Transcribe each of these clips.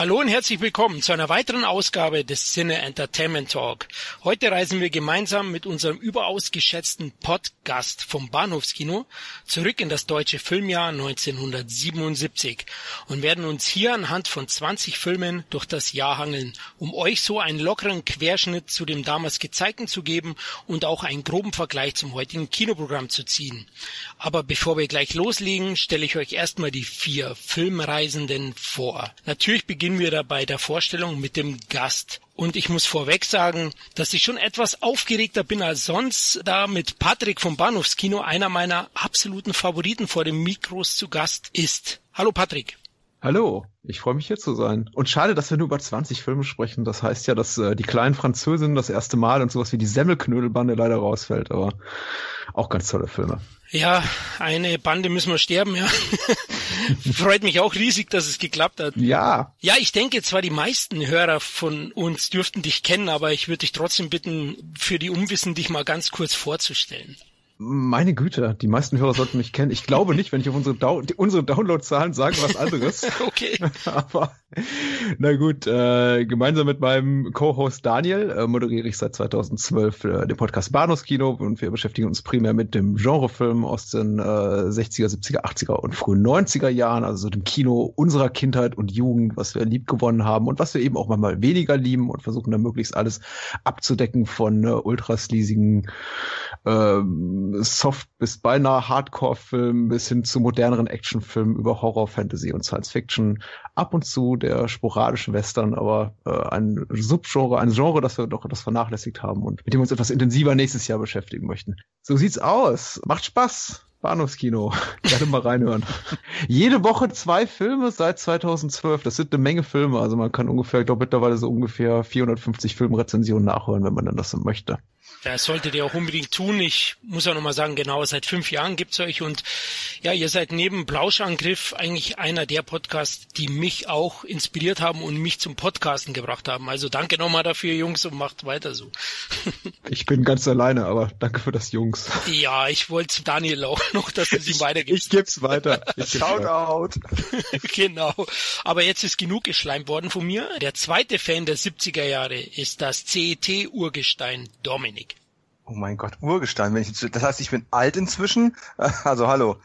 Hallo und herzlich willkommen zu einer weiteren Ausgabe des Cine Entertainment Talk. Heute reisen wir gemeinsam mit unserem überaus geschätzten Podcast vom Bahnhofskino zurück in das deutsche Filmjahr 1977 und werden uns hier anhand von 20 Filmen durch das Jahr hangeln, um euch so einen lockeren Querschnitt zu dem damals gezeigten zu geben und auch einen groben Vergleich zum heutigen Kinoprogramm zu ziehen. Aber bevor wir gleich loslegen, stelle ich euch erstmal die vier Filmreisenden vor. Natürlich beginnen beginnen wir da bei der Vorstellung mit dem Gast. Und ich muss vorweg sagen, dass ich schon etwas aufgeregter bin als sonst, da mit Patrick vom Bahnhofskino einer meiner absoluten Favoriten vor dem Mikros zu Gast ist. Hallo Patrick. Hallo, ich freue mich hier zu sein. Und schade, dass wir nur über 20 Filme sprechen. Das heißt ja, dass äh, die kleinen Französinnen das erste Mal und sowas wie die Semmelknödelbande leider rausfällt, aber auch ganz tolle Filme. Ja, eine Bande müssen wir sterben, ja. Freut mich auch riesig, dass es geklappt hat. Ja. Ja, ich denke zwar die meisten Hörer von uns dürften dich kennen, aber ich würde dich trotzdem bitten, für die Unwissen dich mal ganz kurz vorzustellen. Meine Güte, die meisten Hörer sollten mich kennen. Ich glaube nicht, wenn ich auf unsere, Dau unsere Downloadzahlen sage was anderes. okay. Aber na gut, äh, gemeinsam mit meinem Co-Host Daniel äh, moderiere ich seit 2012 äh, den Podcast Bahnhofskino und wir beschäftigen uns primär mit dem Genrefilm aus den äh, 60er, 70er, 80er und frühen 90er Jahren, also dem Kino unserer Kindheit und Jugend, was wir lieb gewonnen haben und was wir eben auch manchmal weniger lieben und versuchen dann möglichst alles abzudecken von äh, ultrasleasigen äh, Soft bis beinahe Hardcore-Film bis hin zu moderneren Actionfilmen über Horror, Fantasy und Science Fiction. Ab und zu der sporadische Western, aber äh, ein Subgenre, ein Genre, das wir doch etwas vernachlässigt haben und mit dem wir uns etwas intensiver nächstes Jahr beschäftigen möchten. So sieht's aus. Macht Spaß. Bahnhofskino. Gerne mal reinhören. Jede Woche zwei Filme seit 2012. Das sind eine Menge Filme. Also man kann ungefähr, ich glaube mittlerweile so ungefähr 450 Filmrezensionen nachhören, wenn man dann das so möchte. Das solltet ihr auch unbedingt tun. Ich muss auch nochmal sagen, genau, seit fünf Jahren gibt's euch und ja, ihr seid neben Blauschangriff eigentlich einer der Podcasts, die mich auch inspiriert haben und mich zum Podcasten gebracht haben. Also danke nochmal dafür, Jungs, und macht weiter so. Ich bin ganz alleine, aber danke für das, Jungs. Ja, ich wollte Daniel auch noch, dass es ihm weitergibt. Ich geb's weiter. Shoutout. genau. Aber jetzt ist genug geschleimt worden von mir. Der zweite Fan der 70er Jahre ist das CET-Urgestein Dominik. Oh mein Gott, Urgestein. Wenn ich, das heißt, ich bin alt inzwischen. Also hallo.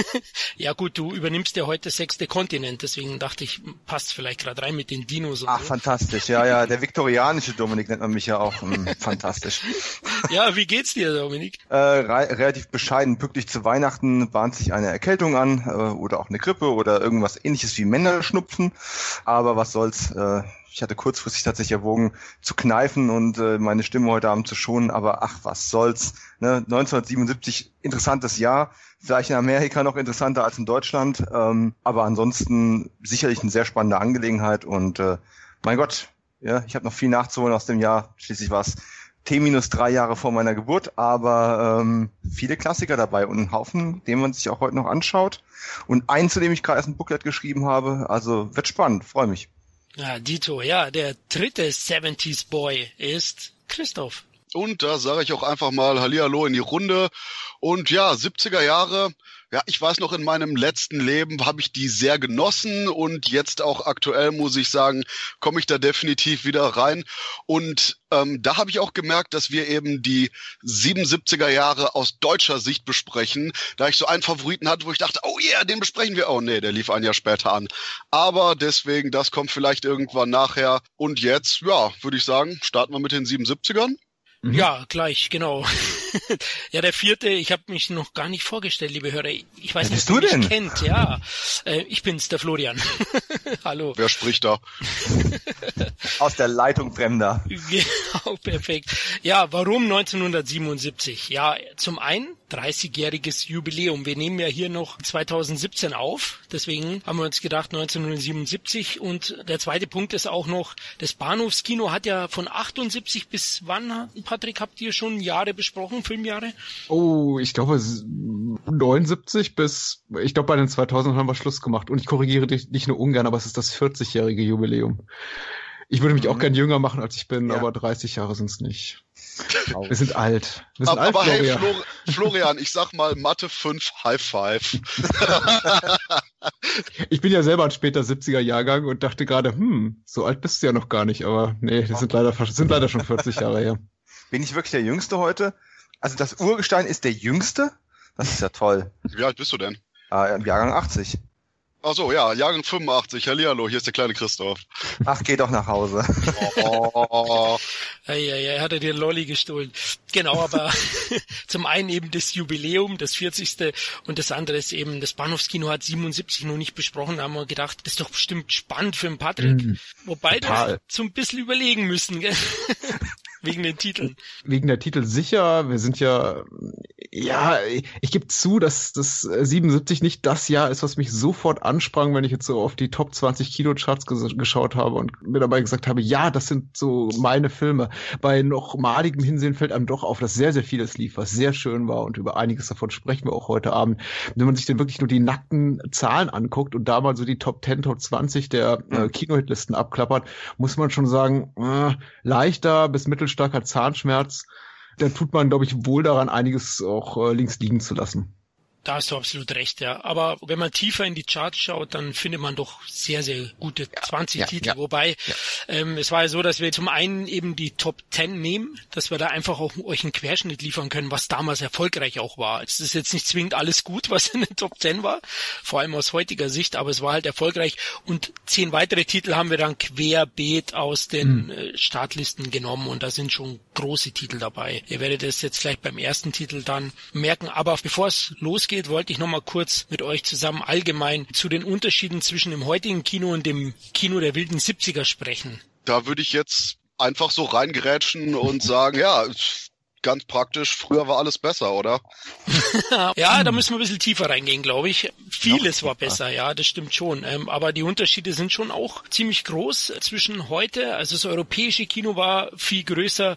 ja gut, du übernimmst ja heute sechste Kontinent, deswegen dachte ich, passt vielleicht gerade rein mit den Dinos. Ach, so. fantastisch. Ja, ja, der viktorianische Dominik nennt man mich ja auch. Hm, fantastisch. ja, wie geht's dir, Dominik? Äh, re relativ bescheiden. Pünktlich zu Weihnachten bahnt sich eine Erkältung an äh, oder auch eine Grippe oder irgendwas ähnliches wie Männerschnupfen. Aber was soll's. Äh, ich hatte kurzfristig tatsächlich erwogen, zu kneifen und äh, meine Stimme heute Abend zu schonen, aber ach, was soll's. Ne? 1977, interessantes Jahr, vielleicht in Amerika noch interessanter als in Deutschland, ähm, aber ansonsten sicherlich eine sehr spannende Angelegenheit und äh, mein Gott, ja, ich habe noch viel nachzuholen aus dem Jahr. Schließlich war es T minus drei Jahre vor meiner Geburt, aber ähm, viele Klassiker dabei und einen Haufen, den man sich auch heute noch anschaut. Und einen, zu dem ich gerade erst ein Booklet geschrieben habe. Also wird spannend, freue mich. Ja, Dito, ja, der dritte 70s Boy ist Christoph. Und da sage ich auch einfach mal Hallihallo in die Runde. Und ja, 70er Jahre, ja, ich weiß noch, in meinem letzten Leben habe ich die sehr genossen und jetzt auch aktuell muss ich sagen, komme ich da definitiv wieder rein. Und ähm, da habe ich auch gemerkt, dass wir eben die 77er Jahre aus deutscher Sicht besprechen, da ich so einen Favoriten hatte, wo ich dachte, oh yeah, den besprechen wir. Oh nee, der lief ein Jahr später an. Aber deswegen, das kommt vielleicht irgendwann nachher. Und jetzt, ja, würde ich sagen, starten wir mit den 77ern. Mhm. Ja, gleich, genau. ja, der vierte, ich habe mich noch gar nicht vorgestellt, liebe Hörer. Ich weiß nicht, wer du mich kennt. Ja, äh, ich bin's, der Florian. Hallo. Wer spricht da? Aus der Leitung Fremder. Genau, perfekt. Ja, warum 1977? Ja, zum einen 30-jähriges Jubiläum. Wir nehmen ja hier noch 2017 auf, deswegen haben wir uns gedacht 1977 und der zweite Punkt ist auch noch, das Bahnhofskino hat ja von 78 bis wann, Patrick, habt ihr schon Jahre besprochen, Filmjahre? Oh, ich glaube 79 bis, ich glaube bei den 2000 haben wir Schluss gemacht und ich korrigiere dich nicht nur ungern, aber es ist das 40-jährige Jubiläum. Ich würde mich auch gern jünger machen, als ich bin, ja. aber 30 Jahre sind es nicht. Wir sind alt. Wir sind aber, alt, aber hey, Flor Florian, ich sag mal Mathe 5, High Five. ich bin ja selber ein später 70er Jahrgang und dachte gerade, hm, so alt bist du ja noch gar nicht, aber nee, das sind leider, sind leider schon 40 Jahre her. Bin ich wirklich der Jüngste heute? Also das Urgestein ist der Jüngste? Das ist ja toll. Wie alt bist du denn? Äh, Im Jahrgang 80. Ach so, ja, Jahrgang 85. Hallihallo, hier ist der kleine Christoph. Ach, geh doch nach Hause. Oh. ja, ja, er hat er dir Lolli gestohlen. Genau, aber zum einen eben das Jubiläum, das 40. und das andere ist eben, das Bahnhofskino hat 77 noch nicht besprochen, da haben wir gedacht, das ist doch bestimmt spannend für den Patrick. Mhm. Wobei wir so ein bisschen überlegen müssen, gell? Wegen den Titeln. Wegen der Titel sicher. Wir sind ja, ja, ich gebe zu, dass das 77 nicht das Jahr ist, was mich sofort ansprang, wenn ich jetzt so auf die Top 20 Kinocharts ges geschaut habe und mir dabei gesagt habe, ja, das sind so meine Filme. Bei noch maligem Hinsehen fällt einem doch auf, dass sehr, sehr vieles lief, was sehr schön war und über einiges davon sprechen wir auch heute Abend. Wenn man sich denn wirklich nur die nackten Zahlen anguckt und da mal so die Top 10, Top 20 der äh, Kinohitlisten abklappert, muss man schon sagen, äh, leichter bis mittel starker Zahnschmerz, dann tut man, glaube ich, wohl daran, einiges auch äh, links liegen zu lassen. Da hast du absolut recht, ja. Aber wenn man tiefer in die Charts schaut, dann findet man doch sehr, sehr gute 20 ja, Titel. Ja, Wobei ja. Ähm, es war ja so, dass wir zum einen eben die Top 10 nehmen, dass wir da einfach auch euch einen Querschnitt liefern können, was damals erfolgreich auch war. Es ist jetzt nicht zwingend alles gut, was in den Top 10 war, vor allem aus heutiger Sicht, aber es war halt erfolgreich. Und zehn weitere Titel haben wir dann querbeet aus den mhm. Startlisten genommen und da sind schon große Titel dabei. Ihr werdet es jetzt gleich beim ersten Titel dann merken. Aber bevor es losgeht, losgeht, wollte ich nochmal kurz mit euch zusammen allgemein zu den Unterschieden zwischen dem heutigen Kino und dem Kino der wilden 70er sprechen. Da würde ich jetzt einfach so reingerätschen und sagen, ja, ganz praktisch, früher war alles besser, oder? ja, da müssen wir ein bisschen tiefer reingehen, glaube ich. Vieles war besser, ja, das stimmt schon. Ähm, aber die Unterschiede sind schon auch ziemlich groß zwischen heute. Also das europäische Kino war viel größer.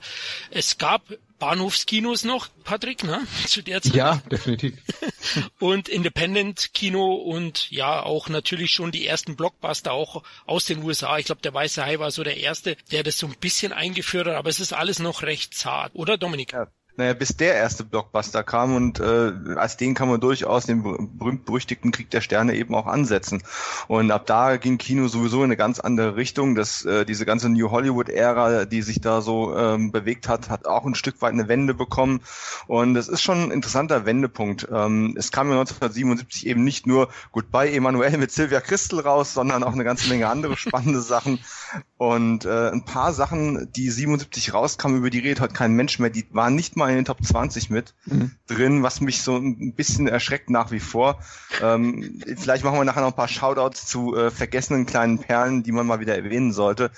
Es gab Bahnhofskinos noch, Patrick, ne? Zu der Zeit. Ja, definitiv. und Independent-Kino und ja, auch natürlich schon die ersten Blockbuster auch aus den USA. Ich glaube, der Weiße Hai war so der erste, der das so ein bisschen eingeführt hat, aber es ist alles noch recht zart, oder Dominik? Ja, naja, bis der erste Blockbuster kam und äh, als den kann man durchaus den berühmt-berüchtigten Krieg der Sterne eben auch ansetzen. Und ab da ging Kino sowieso in eine ganz andere Richtung. Das, äh, diese ganze New Hollywood-Ära, die sich da so ähm, bewegt hat, hat auch ein Stück weit eine Wende bekommen. Und es ist schon ein interessanter Wendepunkt. Ähm, es kam ja 1977 eben nicht nur Goodbye Emanuel mit Sylvia Christel raus, sondern auch eine ganze Menge andere spannende Sachen. Und äh, ein paar Sachen, die 77 rauskamen, über die redet heute kein Mensch mehr, die waren nicht mal in den Top 20 mit mhm. drin, was mich so ein bisschen erschreckt nach wie vor. Ähm, vielleicht machen wir nachher noch ein paar Shoutouts zu äh, vergessenen kleinen Perlen, die man mal wieder erwähnen sollte.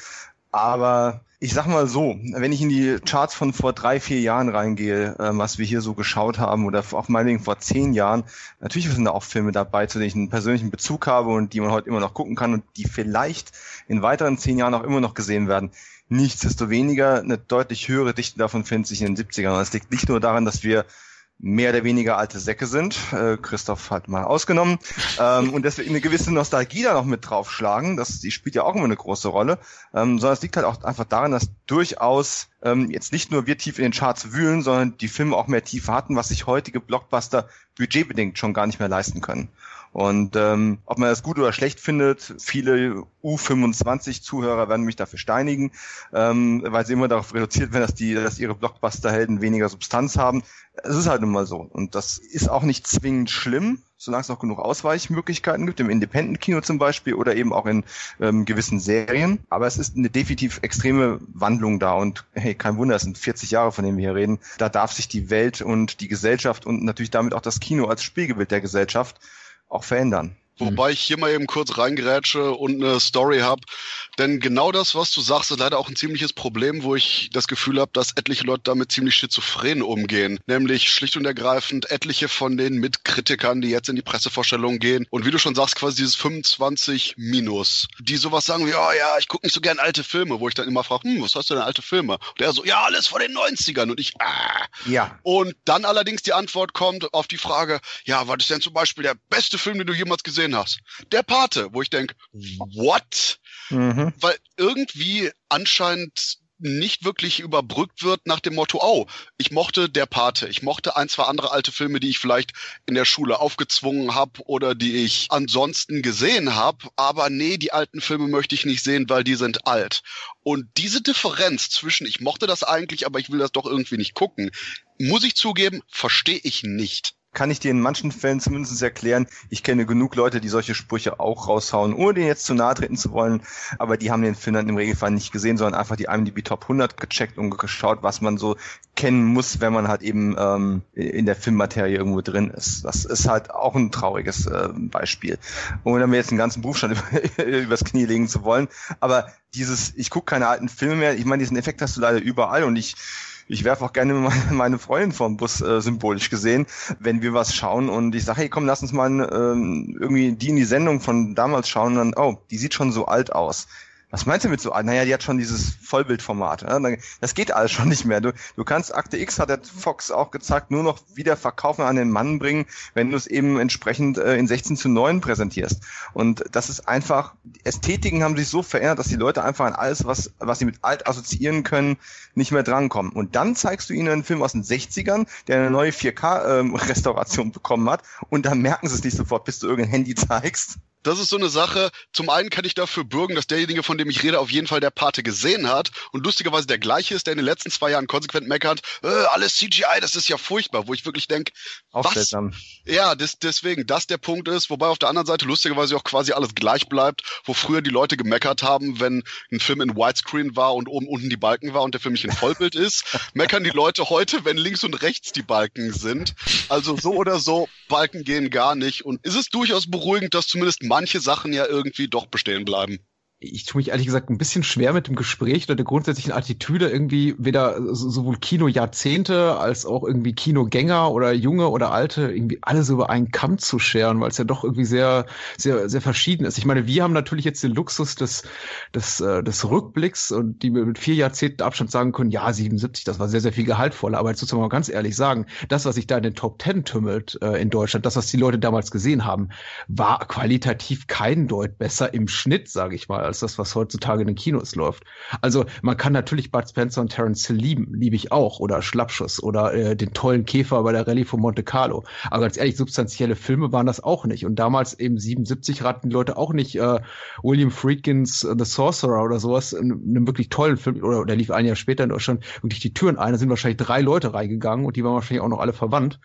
Aber ich sag mal so, wenn ich in die Charts von vor drei, vier Jahren reingehe, äh, was wir hier so geschaut haben, oder auch meinetwegen vor zehn Jahren, natürlich sind da auch Filme dabei, zu denen ich einen persönlichen Bezug habe und die man heute immer noch gucken kann und die vielleicht in weiteren zehn Jahren auch immer noch gesehen werden. Nichtsdestoweniger eine deutlich höhere Dichte davon findet sich in den 70ern. Das liegt nicht nur daran, dass wir mehr oder weniger alte Säcke sind, äh, Christoph hat mal ausgenommen, ähm, und deswegen eine gewisse Nostalgie da noch mit draufschlagen, das, die spielt ja auch immer eine große Rolle, ähm, sondern es liegt halt auch einfach daran, dass durchaus ähm, jetzt nicht nur wir tief in den Charts wühlen, sondern die Filme auch mehr Tiefe hatten, was sich heutige Blockbuster budgetbedingt schon gar nicht mehr leisten können. Und ähm, ob man das gut oder schlecht findet, viele U25-Zuhörer werden mich dafür steinigen, ähm, weil sie immer darauf reduziert werden, dass die, dass ihre Blockbuster-Helden weniger Substanz haben. Es ist halt nun mal so. Und das ist auch nicht zwingend schlimm, solange es noch genug Ausweichmöglichkeiten gibt, im Independent-Kino zum Beispiel oder eben auch in ähm, gewissen Serien. Aber es ist eine definitiv extreme Wandlung da und hey, kein Wunder, es sind 40 Jahre, von denen wir hier reden. Da darf sich die Welt und die Gesellschaft und natürlich damit auch das Kino als Spiegelbild der Gesellschaft auch verändern. Wobei ich hier mal eben kurz reingerätsche und eine Story habe. Denn genau das, was du sagst, ist leider auch ein ziemliches Problem, wo ich das Gefühl habe, dass etliche Leute damit ziemlich schizophren umgehen. Nämlich schlicht und ergreifend etliche von den Mitkritikern, die jetzt in die Pressevorstellung gehen und wie du schon sagst, quasi dieses 25 Minus. Die sowas sagen wie, oh ja, ich gucke nicht so gern alte Filme, wo ich dann immer frage, hm, was hast du denn alte Filme? Und er so, ja, alles von den 90ern. Und ich, ah. Ja. Und dann allerdings die Antwort kommt auf die Frage, ja, was ist denn zum Beispiel der beste Film, den du jemals gesehen hast? Der Pate, wo ich denke, what? mhm. weil irgendwie anscheinend nicht wirklich überbrückt wird nach dem Motto, oh, ich mochte Der Pate, ich mochte ein, zwei andere alte Filme, die ich vielleicht in der Schule aufgezwungen habe oder die ich ansonsten gesehen habe, aber nee, die alten Filme möchte ich nicht sehen, weil die sind alt. Und diese Differenz zwischen, ich mochte das eigentlich, aber ich will das doch irgendwie nicht gucken, muss ich zugeben, verstehe ich nicht kann ich dir in manchen Fällen zumindest erklären. Ich kenne genug Leute, die solche Sprüche auch raushauen, ohne denen jetzt zu nahe treten zu wollen. Aber die haben den Film dann im Regelfall nicht gesehen, sondern einfach die IMDb Top 100 gecheckt und geschaut, was man so kennen muss, wenn man halt eben ähm, in der Filmmaterie irgendwo drin ist. Das ist halt auch ein trauriges äh, Beispiel. Ohne mir jetzt einen ganzen Berufsstand über, übers Knie legen zu wollen. Aber dieses, ich gucke keine alten Filme mehr, ich meine, diesen Effekt hast du leider überall und ich ich werfe auch gerne meine Freundin vom Bus äh, symbolisch gesehen, wenn wir was schauen und ich sage, hey komm, lass uns mal ähm, irgendwie die in die Sendung von damals schauen und dann, oh, die sieht schon so alt aus. Was meinst du mit so alt? Naja, die hat schon dieses Vollbildformat. Das geht alles schon nicht mehr. Du, du kannst Akte X, hat der Fox auch gezeigt, nur noch wieder verkaufen an den Mann bringen, wenn du es eben entsprechend äh, in 16 zu 9 präsentierst. Und das ist einfach, Ästhetiken haben sich so verändert, dass die Leute einfach an alles, was, was sie mit alt assoziieren können, nicht mehr drankommen. Und dann zeigst du ihnen einen Film aus den 60ern, der eine neue 4K-Restauration ähm, bekommen hat, und dann merken sie es nicht sofort, bis du irgendein Handy zeigst das ist so eine Sache. Zum einen kann ich dafür bürgen, dass derjenige, von dem ich rede, auf jeden Fall der Pate gesehen hat und lustigerweise der gleiche ist, der in den letzten zwei Jahren konsequent meckert, äh, alles CGI, das ist ja furchtbar, wo ich wirklich denke, was? Ja, des, deswegen, das der Punkt ist, wobei auf der anderen Seite lustigerweise auch quasi alles gleich bleibt, wo früher die Leute gemeckert haben, wenn ein Film in Widescreen war und oben unten die Balken war und der Film nicht in Vollbild ist, meckern die Leute heute, wenn links und rechts die Balken sind. Also so oder so, Balken gehen gar nicht und ist es durchaus beruhigend, dass zumindest manche Sachen ja irgendwie doch bestehen bleiben ich tue mich ehrlich gesagt ein bisschen schwer mit dem Gespräch oder der grundsätzlichen Attitüde irgendwie weder sowohl Kinojahrzehnte als auch irgendwie Kinogänger oder junge oder alte irgendwie alle so über einen Kamm zu scheren, weil es ja doch irgendwie sehr sehr sehr verschieden ist. Ich meine, wir haben natürlich jetzt den Luxus des des äh, des Rückblicks und die mit vier Jahrzehnten Abstand sagen können, ja 77, das war sehr sehr viel gehaltvoller. Aber jetzt sozusagen mal ganz ehrlich sagen, das was sich da in den Top Ten tümmelt äh, in Deutschland, das was die Leute damals gesehen haben, war qualitativ kein Deut besser im Schnitt, sage ich mal als das, was heutzutage in den Kinos läuft. Also man kann natürlich Bud Spencer und Terence Hill lieben, liebe ich auch, oder Schlappschuss oder äh, den tollen Käfer bei der Rallye von Monte Carlo. Aber ganz ehrlich, substanzielle Filme waren das auch nicht. Und damals eben 77 raten die Leute auch nicht äh, William Friedkins uh, The Sorcerer oder sowas, in einem wirklich tollen Film, oder der lief ein Jahr später in Deutschland, wirklich die Türen ein, da sind wahrscheinlich drei Leute reingegangen und die waren wahrscheinlich auch noch alle verwandt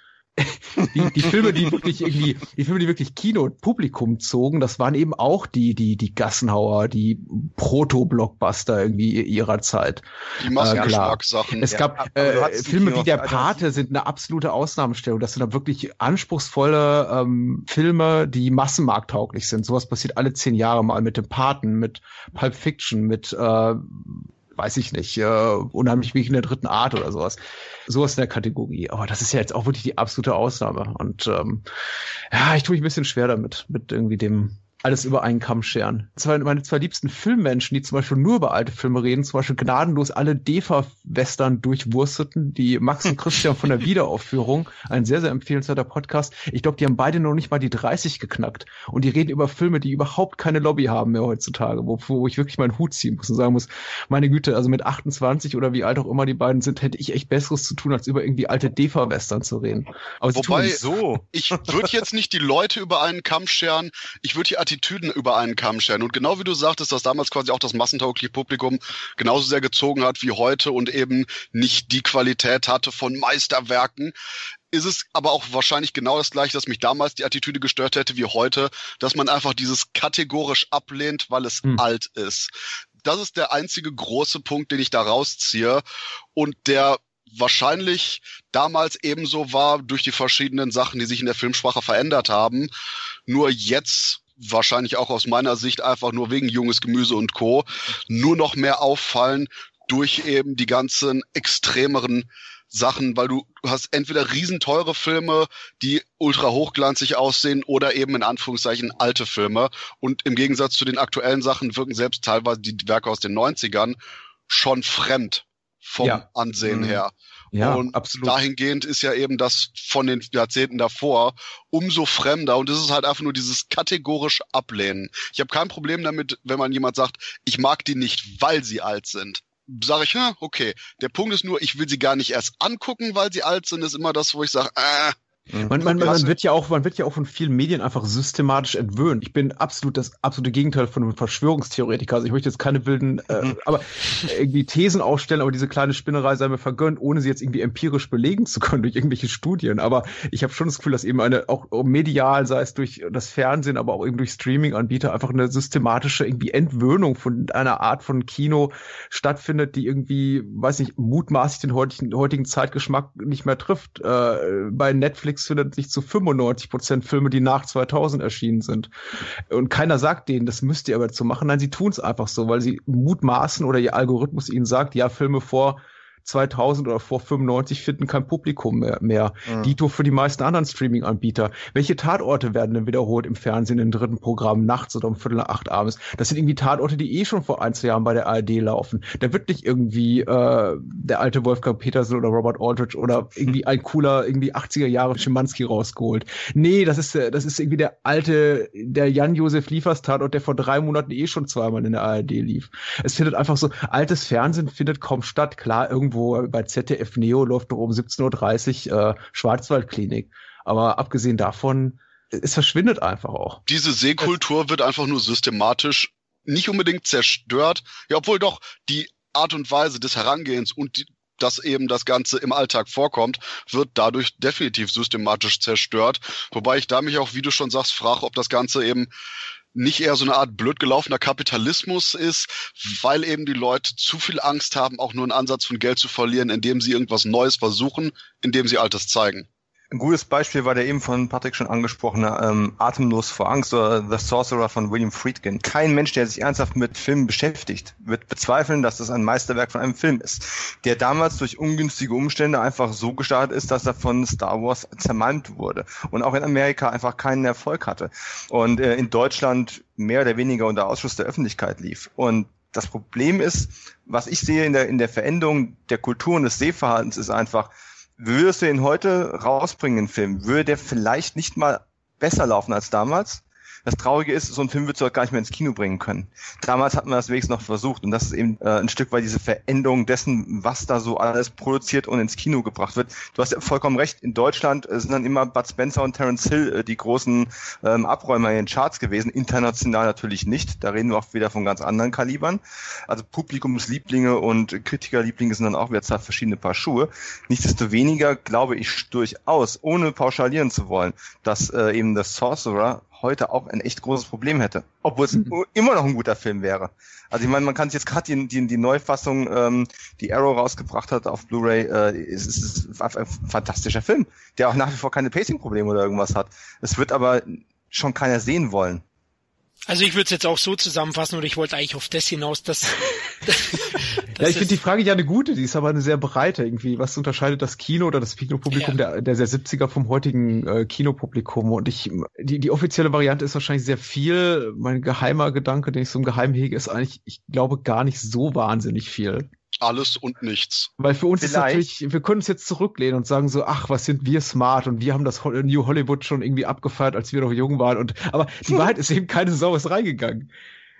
die, die Filme, die wirklich irgendwie, die Filme, die wirklich Kino und Publikum zogen, das waren eben auch die, die, die Gassenhauer, die Proto-Blockbuster irgendwie ihrer Zeit. Die Massengeschmackssachen. Äh, es gab äh, Filme wie Der Pate sind eine absolute Ausnahmestellung. Das sind da wirklich anspruchsvolle ähm, Filme, die massenmarkttauglich sind. Sowas passiert alle zehn Jahre mal mit dem Paten, mit Pulp Fiction, mit äh, weiß ich nicht, äh, unheimlich wie in der dritten Art oder sowas. Sowas in der Kategorie. Aber das ist ja jetzt auch wirklich die absolute Ausnahme. Und ähm, ja, ich tue mich ein bisschen schwer damit, mit irgendwie dem alles über einen Kamm scheren. Zwei, meine zwei liebsten Filmmenschen, die zum Beispiel nur über alte Filme reden, zum Beispiel gnadenlos alle DEFA-Western durchwursteten, die Max und Christian von der Wiederaufführung, ein sehr, sehr empfehlenswerter Podcast. Ich glaube, die haben beide noch nicht mal die 30 geknackt. Und die reden über Filme, die überhaupt keine Lobby haben mehr heutzutage, wo, wo ich wirklich meinen Hut ziehen muss und sagen muss, meine Güte, also mit 28 oder wie alt auch immer die beiden sind, hätte ich echt Besseres zu tun, als über irgendwie alte DEFA-Western zu reden. Aber Wobei, so. ich würde jetzt nicht die Leute über einen Kamm scheren, ich würde die Attitüden über einen Kamm scheren. Und genau wie du sagtest, dass damals quasi auch das massentaugliche Publikum genauso sehr gezogen hat wie heute und eben nicht die Qualität hatte von Meisterwerken, ist es aber auch wahrscheinlich genau das gleiche, dass mich damals die Attitüde gestört hätte wie heute, dass man einfach dieses kategorisch ablehnt, weil es hm. alt ist. Das ist der einzige große Punkt, den ich da rausziehe und der wahrscheinlich damals ebenso war durch die verschiedenen Sachen, die sich in der Filmsprache verändert haben. Nur jetzt wahrscheinlich auch aus meiner Sicht einfach nur wegen junges Gemüse und Co. nur noch mehr auffallen durch eben die ganzen extremeren Sachen, weil du hast entweder riesenteure Filme, die ultra hochglanzig aussehen oder eben in Anführungszeichen alte Filme. Und im Gegensatz zu den aktuellen Sachen wirken selbst teilweise die Werke aus den 90ern schon fremd vom ja. Ansehen mhm. her. Ja, und absolut. dahingehend ist ja eben das von den Jahrzehnten davor umso fremder und es ist halt einfach nur dieses kategorische Ablehnen. Ich habe kein Problem damit, wenn man jemand sagt, ich mag die nicht, weil sie alt sind. Sage ich, ja, okay. Der Punkt ist nur, ich will sie gar nicht erst angucken, weil sie alt sind, ist immer das, wo ich sage, äh. Man, man, man, wird ja auch, man wird ja auch von vielen Medien einfach systematisch entwöhnt. Ich bin absolut das absolute Gegenteil von einem Verschwörungstheoretiker. Also ich möchte jetzt keine wilden, äh, mhm. aber irgendwie Thesen aufstellen, aber diese kleine Spinnerei sei mir vergönnt, ohne sie jetzt irgendwie empirisch belegen zu können durch irgendwelche Studien. Aber ich habe schon das Gefühl, dass eben eine, auch medial, sei es durch das Fernsehen, aber auch eben durch Streaming-Anbieter, einfach eine systematische irgendwie Entwöhnung von einer Art von Kino stattfindet, die irgendwie, weiß nicht, mutmaßlich den heutigen, heutigen Zeitgeschmack nicht mehr trifft. Äh, bei Netflix Netflix findet sich zu 95 Prozent Filme, die nach 2000 erschienen sind. Und keiner sagt denen, das müsst ihr aber zu machen. Nein, sie tun es einfach so, weil sie mutmaßen oder ihr Algorithmus ihnen sagt, ja, Filme vor 2000 oder vor 95 finden kein Publikum mehr. mehr. Mhm. Dito für die meisten anderen Streaming-Anbieter. Welche Tatorte werden denn wiederholt im Fernsehen im dritten Programm nachts oder um Viertel nach acht abends? Das sind irgendwie Tatorte, die eh schon vor ein, zwei Jahren bei der ARD laufen. Da wird nicht irgendwie äh, der alte Wolfgang Petersen oder Robert Aldrich oder irgendwie ein cooler irgendwie 80er Jahre Schimanski rausgeholt. Nee, das ist das ist irgendwie der alte der Jan-Josef Liefers Tatort, der vor drei Monaten eh schon zweimal in der ARD lief. Es findet einfach so altes Fernsehen findet kaum statt. Klar, irgendwo irgendwo bei ZDF Neo läuft doch um 17.30 Uhr äh, Schwarzwaldklinik. Aber abgesehen davon, es verschwindet einfach auch. Diese Sehkultur wird einfach nur systematisch nicht unbedingt zerstört. Ja, obwohl doch die Art und Weise des Herangehens und die, dass eben das Ganze im Alltag vorkommt, wird dadurch definitiv systematisch zerstört. Wobei ich da mich auch, wie du schon sagst, frage, ob das Ganze eben nicht eher so eine Art blöd gelaufener Kapitalismus ist, weil eben die Leute zu viel Angst haben, auch nur einen Ansatz von Geld zu verlieren, indem sie irgendwas Neues versuchen, indem sie Altes zeigen. Ein gutes Beispiel war der eben von Patrick schon angesprochene ähm, Atemlos vor Angst oder The Sorcerer von William Friedkin. Kein Mensch, der sich ernsthaft mit Filmen beschäftigt, wird bezweifeln, dass das ein Meisterwerk von einem Film ist, der damals durch ungünstige Umstände einfach so gestartet ist, dass er von Star Wars zermalmt wurde und auch in Amerika einfach keinen Erfolg hatte und äh, in Deutschland mehr oder weniger unter Ausschuss der Öffentlichkeit lief. Und das Problem ist, was ich sehe in der, in der Veränderung der Kultur und des Sehverhaltens, ist einfach, Würdest du ihn heute rausbringen, den Film, würde der vielleicht nicht mal besser laufen als damals? Das Traurige ist, so ein Film wird du halt gar nicht mehr ins Kino bringen können. Damals hatten wir das wenigstens noch versucht und das ist eben äh, ein Stück weit diese Veränderung dessen, was da so alles produziert und ins Kino gebracht wird. Du hast ja vollkommen recht, in Deutschland äh, sind dann immer Bud Spencer und Terence Hill äh, die großen ähm, Abräumer in den Charts gewesen, international natürlich nicht. Da reden wir auch wieder von ganz anderen Kalibern. Also Publikumslieblinge und Kritikerlieblinge sind dann auch wieder zwei verschiedene Paar Schuhe. Nichtsdestoweniger glaube ich durchaus, ohne pauschalieren zu wollen, dass äh, eben das Sorcerer heute auch ein echt großes Problem hätte. Obwohl es mhm. immer noch ein guter Film wäre. Also ich meine, man kann sich jetzt gerade die, die, die Neufassung, ähm, die Arrow rausgebracht hat auf Blu-ray, äh, ist, ist, ist ein fantastischer Film, der auch nach wie vor keine Pacing-Probleme oder irgendwas hat. Es wird aber schon keiner sehen wollen. Also ich würde es jetzt auch so zusammenfassen und ich wollte eigentlich auf das hinaus, dass. ja, ich finde die Frage ja eine gute, die ist aber eine sehr breite irgendwie. Was unterscheidet das Kino oder das Kinopublikum ja. der, der, der 70er vom heutigen äh, Kinopublikum? Und ich, die, die offizielle Variante ist wahrscheinlich sehr viel. Mein geheimer Gedanke, den ich so im Geheim hege, ist eigentlich, ich glaube, gar nicht so wahnsinnig viel alles und nichts. Weil für uns Vielleicht. ist natürlich, wir können uns jetzt zurücklehnen und sagen so, ach, was sind wir smart und wir haben das New Hollywood schon irgendwie abgefeiert, als wir noch jung waren und, aber die Wahrheit ist eben keine Sau ist reingegangen.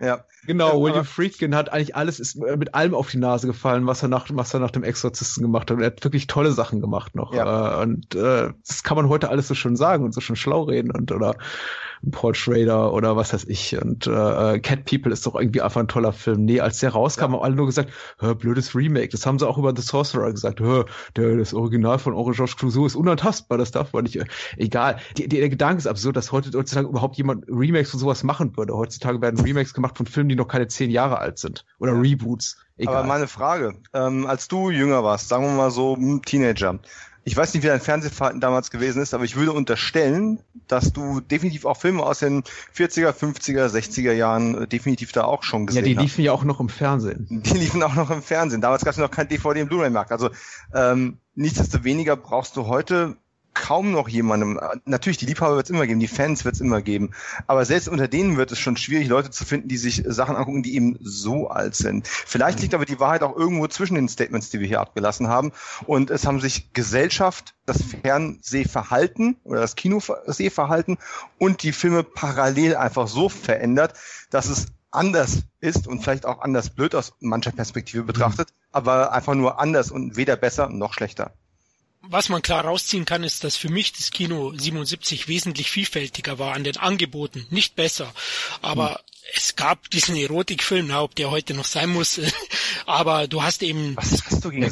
Ja. Genau, William Friedkin hat eigentlich alles, ist mit allem auf die Nase gefallen, was er nach, was er nach dem Exorzisten gemacht hat. Und er hat wirklich tolle Sachen gemacht noch. Ja. Äh, und äh, das kann man heute alles so schön sagen und so schön schlau reden und oder Paul Schrader oder was weiß ich. Und äh, Cat People ist doch irgendwie einfach ein toller Film. Nee, als der rauskam, ja. haben alle nur gesagt, blödes Remake. Das haben sie auch über The Sorcerer gesagt. Der, das Original von Georges Clouseau ist unantastbar, das darf man nicht. Egal. Die, die, der Gedanke ist absurd, dass heute heutzutage überhaupt jemand Remakes von sowas machen würde. Heutzutage werden Remakes gemacht von Filmen, die noch keine zehn Jahre alt sind. Oder ja. Reboots. Egal. Aber meine Frage, ähm, als du jünger warst, sagen wir mal so hm, Teenager, ich weiß nicht, wie dein Fernsehverhalten damals gewesen ist, aber ich würde unterstellen, dass du definitiv auch Filme aus den 40er, 50er, 60er Jahren äh, definitiv da auch schon gesehen hast. Ja, die liefen hast. ja auch noch im Fernsehen. Die liefen auch noch im Fernsehen. Damals gab es noch kein DVD- und Blu-ray-Markt. Also ähm, nichtsdestoweniger brauchst du heute kaum noch jemandem, natürlich die Liebhaber wird es immer geben, die Fans wird es immer geben, aber selbst unter denen wird es schon schwierig, Leute zu finden, die sich Sachen angucken, die eben so alt sind. Vielleicht liegt aber die Wahrheit auch irgendwo zwischen den Statements, die wir hier abgelassen haben und es haben sich Gesellschaft, das Fernsehverhalten oder das Kinosehverhalten und die Filme parallel einfach so verändert, dass es anders ist und vielleicht auch anders blöd aus mancher Perspektive betrachtet, mhm. aber einfach nur anders und weder besser noch schlechter was man klar rausziehen kann, ist, dass für mich das Kino 77 wesentlich vielfältiger war an den Angeboten, nicht besser. Aber hm. es gab diesen Erotikfilm, ob der heute noch sein muss, aber du hast eben... Was hast du gegen ja,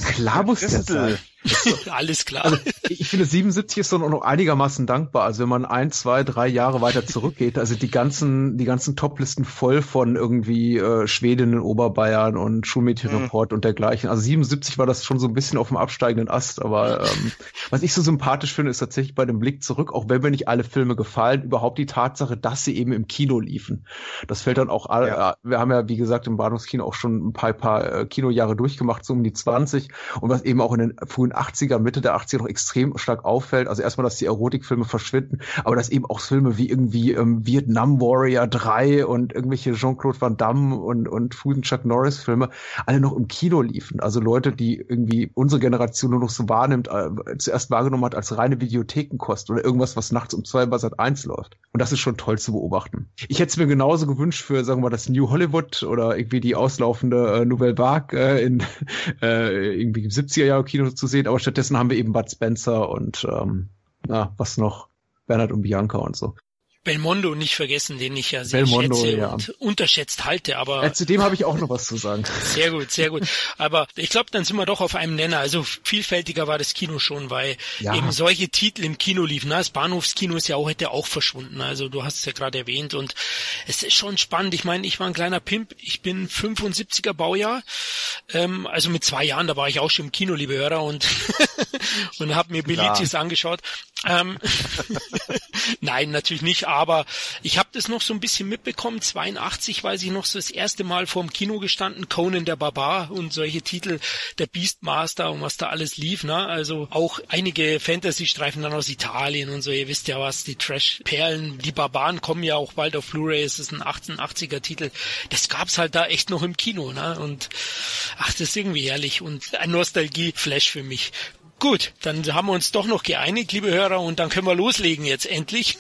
Alles klar. Also, ich finde 77 ist dann auch noch einigermaßen dankbar. Also wenn man ein, zwei, drei Jahre weiter zurückgeht, also die ganzen, die ganzen Toplisten voll von irgendwie äh, Schweden in Oberbayern und Schulmädchenreport mhm. und dergleichen. Also 77 war das schon so ein bisschen auf dem absteigenden Ast. Aber ähm, was ich so sympathisch finde, ist tatsächlich bei dem Blick zurück, auch wenn mir nicht alle Filme gefallen, überhaupt die Tatsache, dass sie eben im Kino liefen. Das fällt dann auch, ja. äh, wir haben ja, wie gesagt, im Bahnhofskino auch schon ein paar, paar äh, Kinojahre durchgemacht, so um die 20. Und was eben auch in den frühen 80er, Mitte der 80er noch extrem stark auffällt. Also erstmal, dass die Erotikfilme verschwinden, aber dass eben auch Filme wie irgendwie ähm, Vietnam Warrior 3 und irgendwelche Jean-Claude Van Damme und, und Food Chuck Norris Filme alle noch im Kino liefen. Also Leute, die irgendwie unsere Generation nur noch so wahrnimmt, äh, zuerst wahrgenommen hat als reine Videothekenkost oder irgendwas, was nachts um zwei bei Sat 1 läuft. Und das ist schon toll zu beobachten. Ich hätte es mir genauso gewünscht für, sagen wir mal, das New Hollywood oder irgendwie die auslaufende äh, Nouvelle Vague äh, in äh, irgendwie 70er Jahre Kino zu sehen, aber stattdessen haben wir eben Bud Spencer und ähm, na, was noch? Bernhard und Bianca und so. Belmondo nicht vergessen, den ich ja sehr Belmondo, schätze ja. und unterschätzt halte, aber. Ja, zu dem habe ich auch noch was zu sagen. Sehr gut, sehr gut. Aber ich glaube, dann sind wir doch auf einem Nenner. Also vielfältiger war das Kino schon, weil ja. eben solche Titel im Kino liefen. Das Bahnhofskino ist ja auch heute auch verschwunden. Also du hast es ja gerade erwähnt und es ist schon spannend. Ich meine, ich war ein kleiner Pimp. Ich bin 75er Baujahr. Ähm, also mit zwei Jahren, da war ich auch schon im Kino, liebe Hörer, und und habe mir Belitis angeschaut. Ähm, Nein, natürlich nicht, aber ich habe das noch so ein bisschen mitbekommen. 82 weiß ich noch so das erste Mal vorm Kino gestanden, Conan der Barbar und solche Titel, der Beastmaster und was da alles lief. Ne? Also auch einige Fantasy-Streifen dann aus Italien und so. Ihr wisst ja was, die Trash-Perlen, die Barbaren kommen ja auch bald auf Blu-ray. Es ist ein 1880er-Titel. Das gab's halt da echt noch im Kino. Ne? Und ach, das ist irgendwie herrlich und ein Nostalgie-Flash für mich. Gut, dann haben wir uns doch noch geeinigt, liebe Hörer, und dann können wir loslegen jetzt endlich.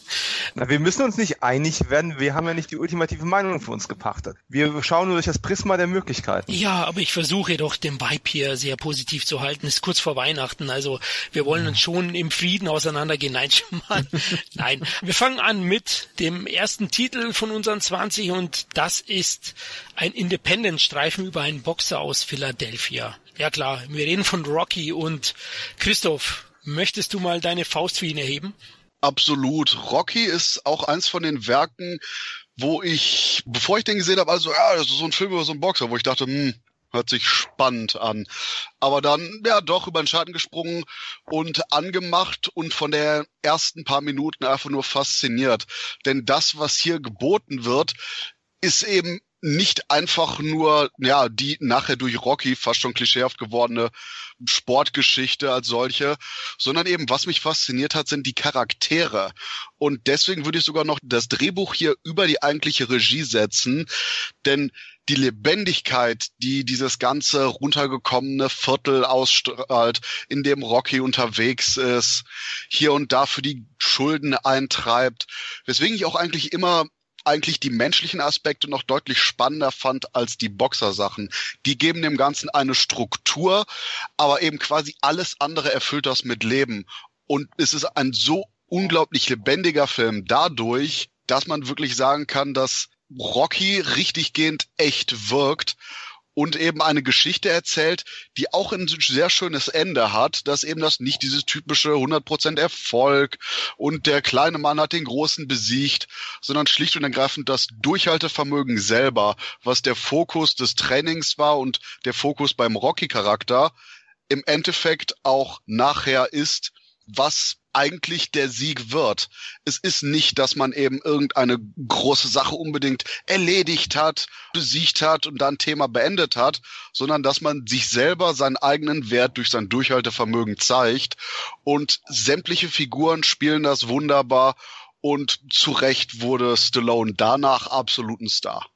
Na, wir müssen uns nicht einig werden, wir haben ja nicht die ultimative Meinung für uns gepachtet. Wir schauen nur durch das Prisma der Möglichkeiten. Ja, aber ich versuche doch den Vibe hier sehr positiv zu halten. Es ist kurz vor Weihnachten, also wir wollen uns schon im Frieden auseinandergehen. Nein, schon mal. Nein. Wir fangen an mit dem ersten Titel von unseren 20 und das ist ein Independent-Streifen über einen Boxer aus Philadelphia. Ja klar, wir reden von Rocky und Christoph, möchtest du mal deine Faust für ihn erheben? Absolut. Rocky ist auch eins von den Werken, wo ich, bevor ich den gesehen habe, also ja, das ist so ein Film über so einen Boxer, wo ich dachte, hm, hört sich spannend an. Aber dann, ja, doch über den Schatten gesprungen und angemacht und von der ersten paar Minuten einfach nur fasziniert. Denn das, was hier geboten wird, ist eben nicht einfach nur, ja, die nachher durch Rocky fast schon klischeehaft gewordene Sportgeschichte als solche, sondern eben, was mich fasziniert hat, sind die Charaktere. Und deswegen würde ich sogar noch das Drehbuch hier über die eigentliche Regie setzen, denn die Lebendigkeit, die dieses ganze runtergekommene Viertel ausstrahlt, in dem Rocky unterwegs ist, hier und da für die Schulden eintreibt, weswegen ich auch eigentlich immer eigentlich die menschlichen Aspekte noch deutlich spannender fand als die Boxersachen. Die geben dem Ganzen eine Struktur, aber eben quasi alles andere erfüllt das mit Leben. Und es ist ein so unglaublich lebendiger Film dadurch, dass man wirklich sagen kann, dass Rocky richtiggehend echt wirkt und eben eine Geschichte erzählt, die auch ein sehr schönes Ende hat, dass eben das nicht dieses typische 100% Erfolg und der kleine Mann hat den großen besiegt, sondern schlicht und ergreifend das Durchhaltevermögen selber, was der Fokus des Trainings war und der Fokus beim Rocky-Charakter im Endeffekt auch nachher ist, was eigentlich der Sieg wird. Es ist nicht, dass man eben irgendeine große Sache unbedingt erledigt hat, besiegt hat und dann Thema beendet hat, sondern dass man sich selber seinen eigenen Wert durch sein Durchhaltevermögen zeigt und sämtliche Figuren spielen das wunderbar und zu Recht wurde Stallone danach absoluten Star.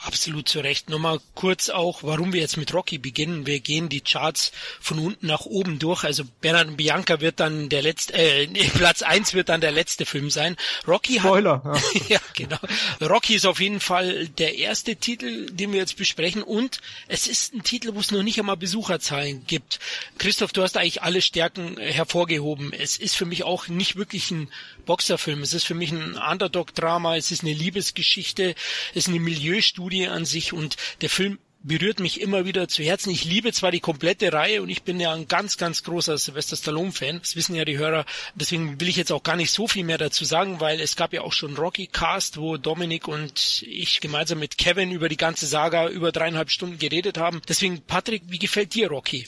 Absolut zu Recht. Nochmal kurz auch, warum wir jetzt mit Rocky beginnen. Wir gehen die Charts von unten nach oben durch. Also Bernard und Bianca wird dann der letzte, äh, Platz eins wird dann der letzte Film sein. Rocky Spoiler, hat, ja. ja, genau. Rocky ist auf jeden Fall der erste Titel, den wir jetzt besprechen und es ist ein Titel, wo es noch nicht einmal Besucherzahlen gibt. Christoph, du hast eigentlich alle Stärken hervorgehoben. Es ist für mich auch nicht wirklich ein Boxerfilm. Es ist für mich ein Underdog-Drama. Es ist eine Liebesgeschichte. Es ist eine Milieustudie Studie an sich und der Film berührt mich immer wieder zu Herzen. Ich liebe zwar die komplette Reihe und ich bin ja ein ganz, ganz großer Sylvester Stallone-Fan. Das wissen ja die Hörer. Deswegen will ich jetzt auch gar nicht so viel mehr dazu sagen, weil es gab ja auch schon Rocky Cast, wo Dominik und ich gemeinsam mit Kevin über die ganze Saga über dreieinhalb Stunden geredet haben. Deswegen, Patrick, wie gefällt dir Rocky?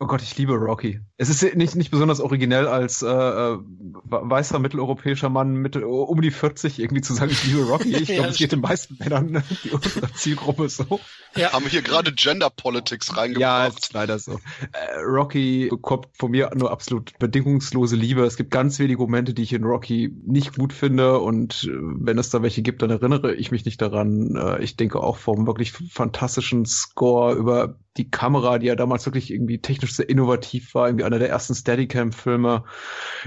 Oh Gott, ich liebe Rocky. Es ist nicht, nicht besonders originell als äh, äh weißer mitteleuropäischer Mann mit um die 40 irgendwie zu sagen, ich liebe Rocky. Ich glaube, ja, es geht den meisten Männern die unsere Zielgruppe so. Ja. Haben wir hier gerade Gender Politics reingebracht? Ja, ist leider so. Äh, Rocky bekommt von mir nur absolut bedingungslose Liebe. Es gibt ganz wenige Momente, die ich in Rocky nicht gut finde und äh, wenn es da welche gibt, dann erinnere ich mich nicht daran. Äh, ich denke auch vom wirklich fantastischen Score über die Kamera, die ja damals wirklich irgendwie technisch sehr innovativ war, irgendwie einer der ersten Steadicam-Filme,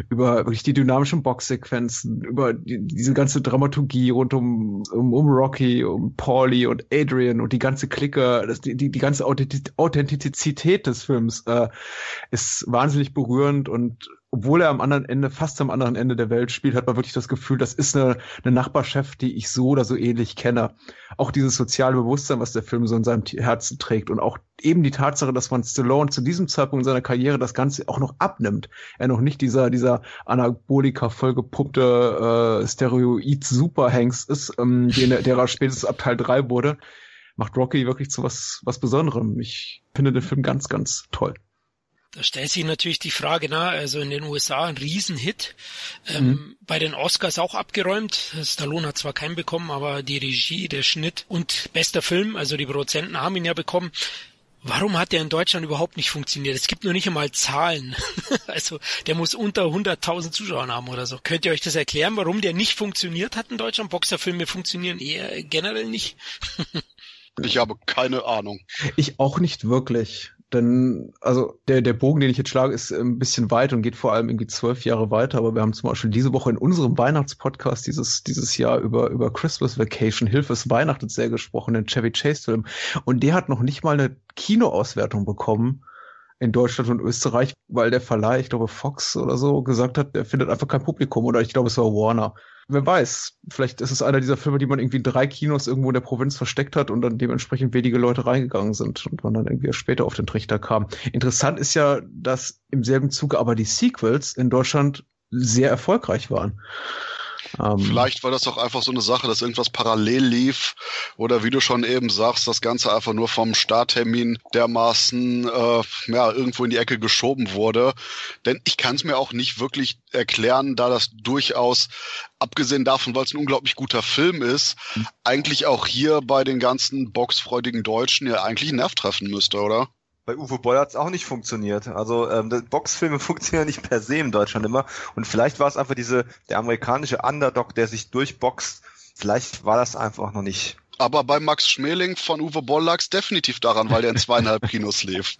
über wirklich die dynamischen Boxsequenzen, über die, diese ganze Dramaturgie rund um, um, um Rocky, um Paulie und Adrian und die ganze Clique, das, die, die, die ganze Authentizität des Films äh, ist wahnsinnig berührend und obwohl er am anderen Ende, fast am anderen Ende der Welt spielt, hat man wirklich das Gefühl, das ist eine, eine Nachbarschaft, die ich so oder so ähnlich kenne. Auch dieses soziale Bewusstsein, was der Film so in seinem Herzen trägt und auch eben die Tatsache, dass man Stallone zu diesem Zeitpunkt in seiner Karriere das Ganze auch noch abnimmt. Er noch nicht dieser, dieser Anabolika vollgepumpte äh, Steroid-Superhengst ist, ähm, den, der er spätestens ab Teil 3 wurde, macht Rocky wirklich zu was, was Besonderem. Ich finde den Film ganz, ganz toll. Da stellt sich natürlich die Frage, na, also in den USA ein Riesenhit, ähm, mhm. bei den Oscars auch abgeräumt. Stallone hat zwar keinen bekommen, aber die Regie, der Schnitt und bester Film, also die Produzenten haben ihn ja bekommen. Warum hat der in Deutschland überhaupt nicht funktioniert? Es gibt nur nicht einmal Zahlen. also der muss unter 100.000 Zuschauer haben oder so. Könnt ihr euch das erklären, warum der nicht funktioniert hat in Deutschland? Boxerfilme funktionieren eher generell nicht. ich habe keine Ahnung. Ich auch nicht wirklich. Denn, also der, der Bogen, den ich jetzt schlage, ist ein bisschen weit und geht vor allem irgendwie zwölf Jahre weiter. Aber wir haben zum Beispiel diese Woche in unserem Weihnachtspodcast dieses, dieses Jahr über, über Christmas Vacation, Hilfe ist Weihnachten sehr gesprochen, den Chevy Chase Film. Und der hat noch nicht mal eine Kinoauswertung bekommen in Deutschland und Österreich, weil der Verleih, ich glaube Fox oder so, gesagt hat, er findet einfach kein Publikum. Oder ich glaube, es war Warner wer weiß, vielleicht ist es einer dieser Filme, die man irgendwie in drei Kinos irgendwo in der Provinz versteckt hat und dann dementsprechend wenige Leute reingegangen sind und man dann irgendwie später auf den Trichter kam. Interessant ist ja, dass im selben Zuge aber die Sequels in Deutschland sehr erfolgreich waren. Ähm, Vielleicht war das auch einfach so eine Sache, dass irgendwas parallel lief oder wie du schon eben sagst, das Ganze einfach nur vom Starttermin dermaßen äh, ja, irgendwo in die Ecke geschoben wurde. Denn ich kann es mir auch nicht wirklich erklären, da das durchaus, abgesehen davon, weil es ein unglaublich guter Film ist, mhm. eigentlich auch hier bei den ganzen boxfreudigen Deutschen ja eigentlich einen Nerv treffen müsste, oder? Bei Uwe Boll hat es auch nicht funktioniert. Also ähm, Boxfilme funktionieren nicht per se in Deutschland immer. Und vielleicht war es einfach diese der amerikanische Underdog, der sich durchboxt. Vielleicht war das einfach noch nicht aber bei Max Schmeling von Uwe Boll lag es definitiv daran, weil der in zweieinhalb Kinos lief.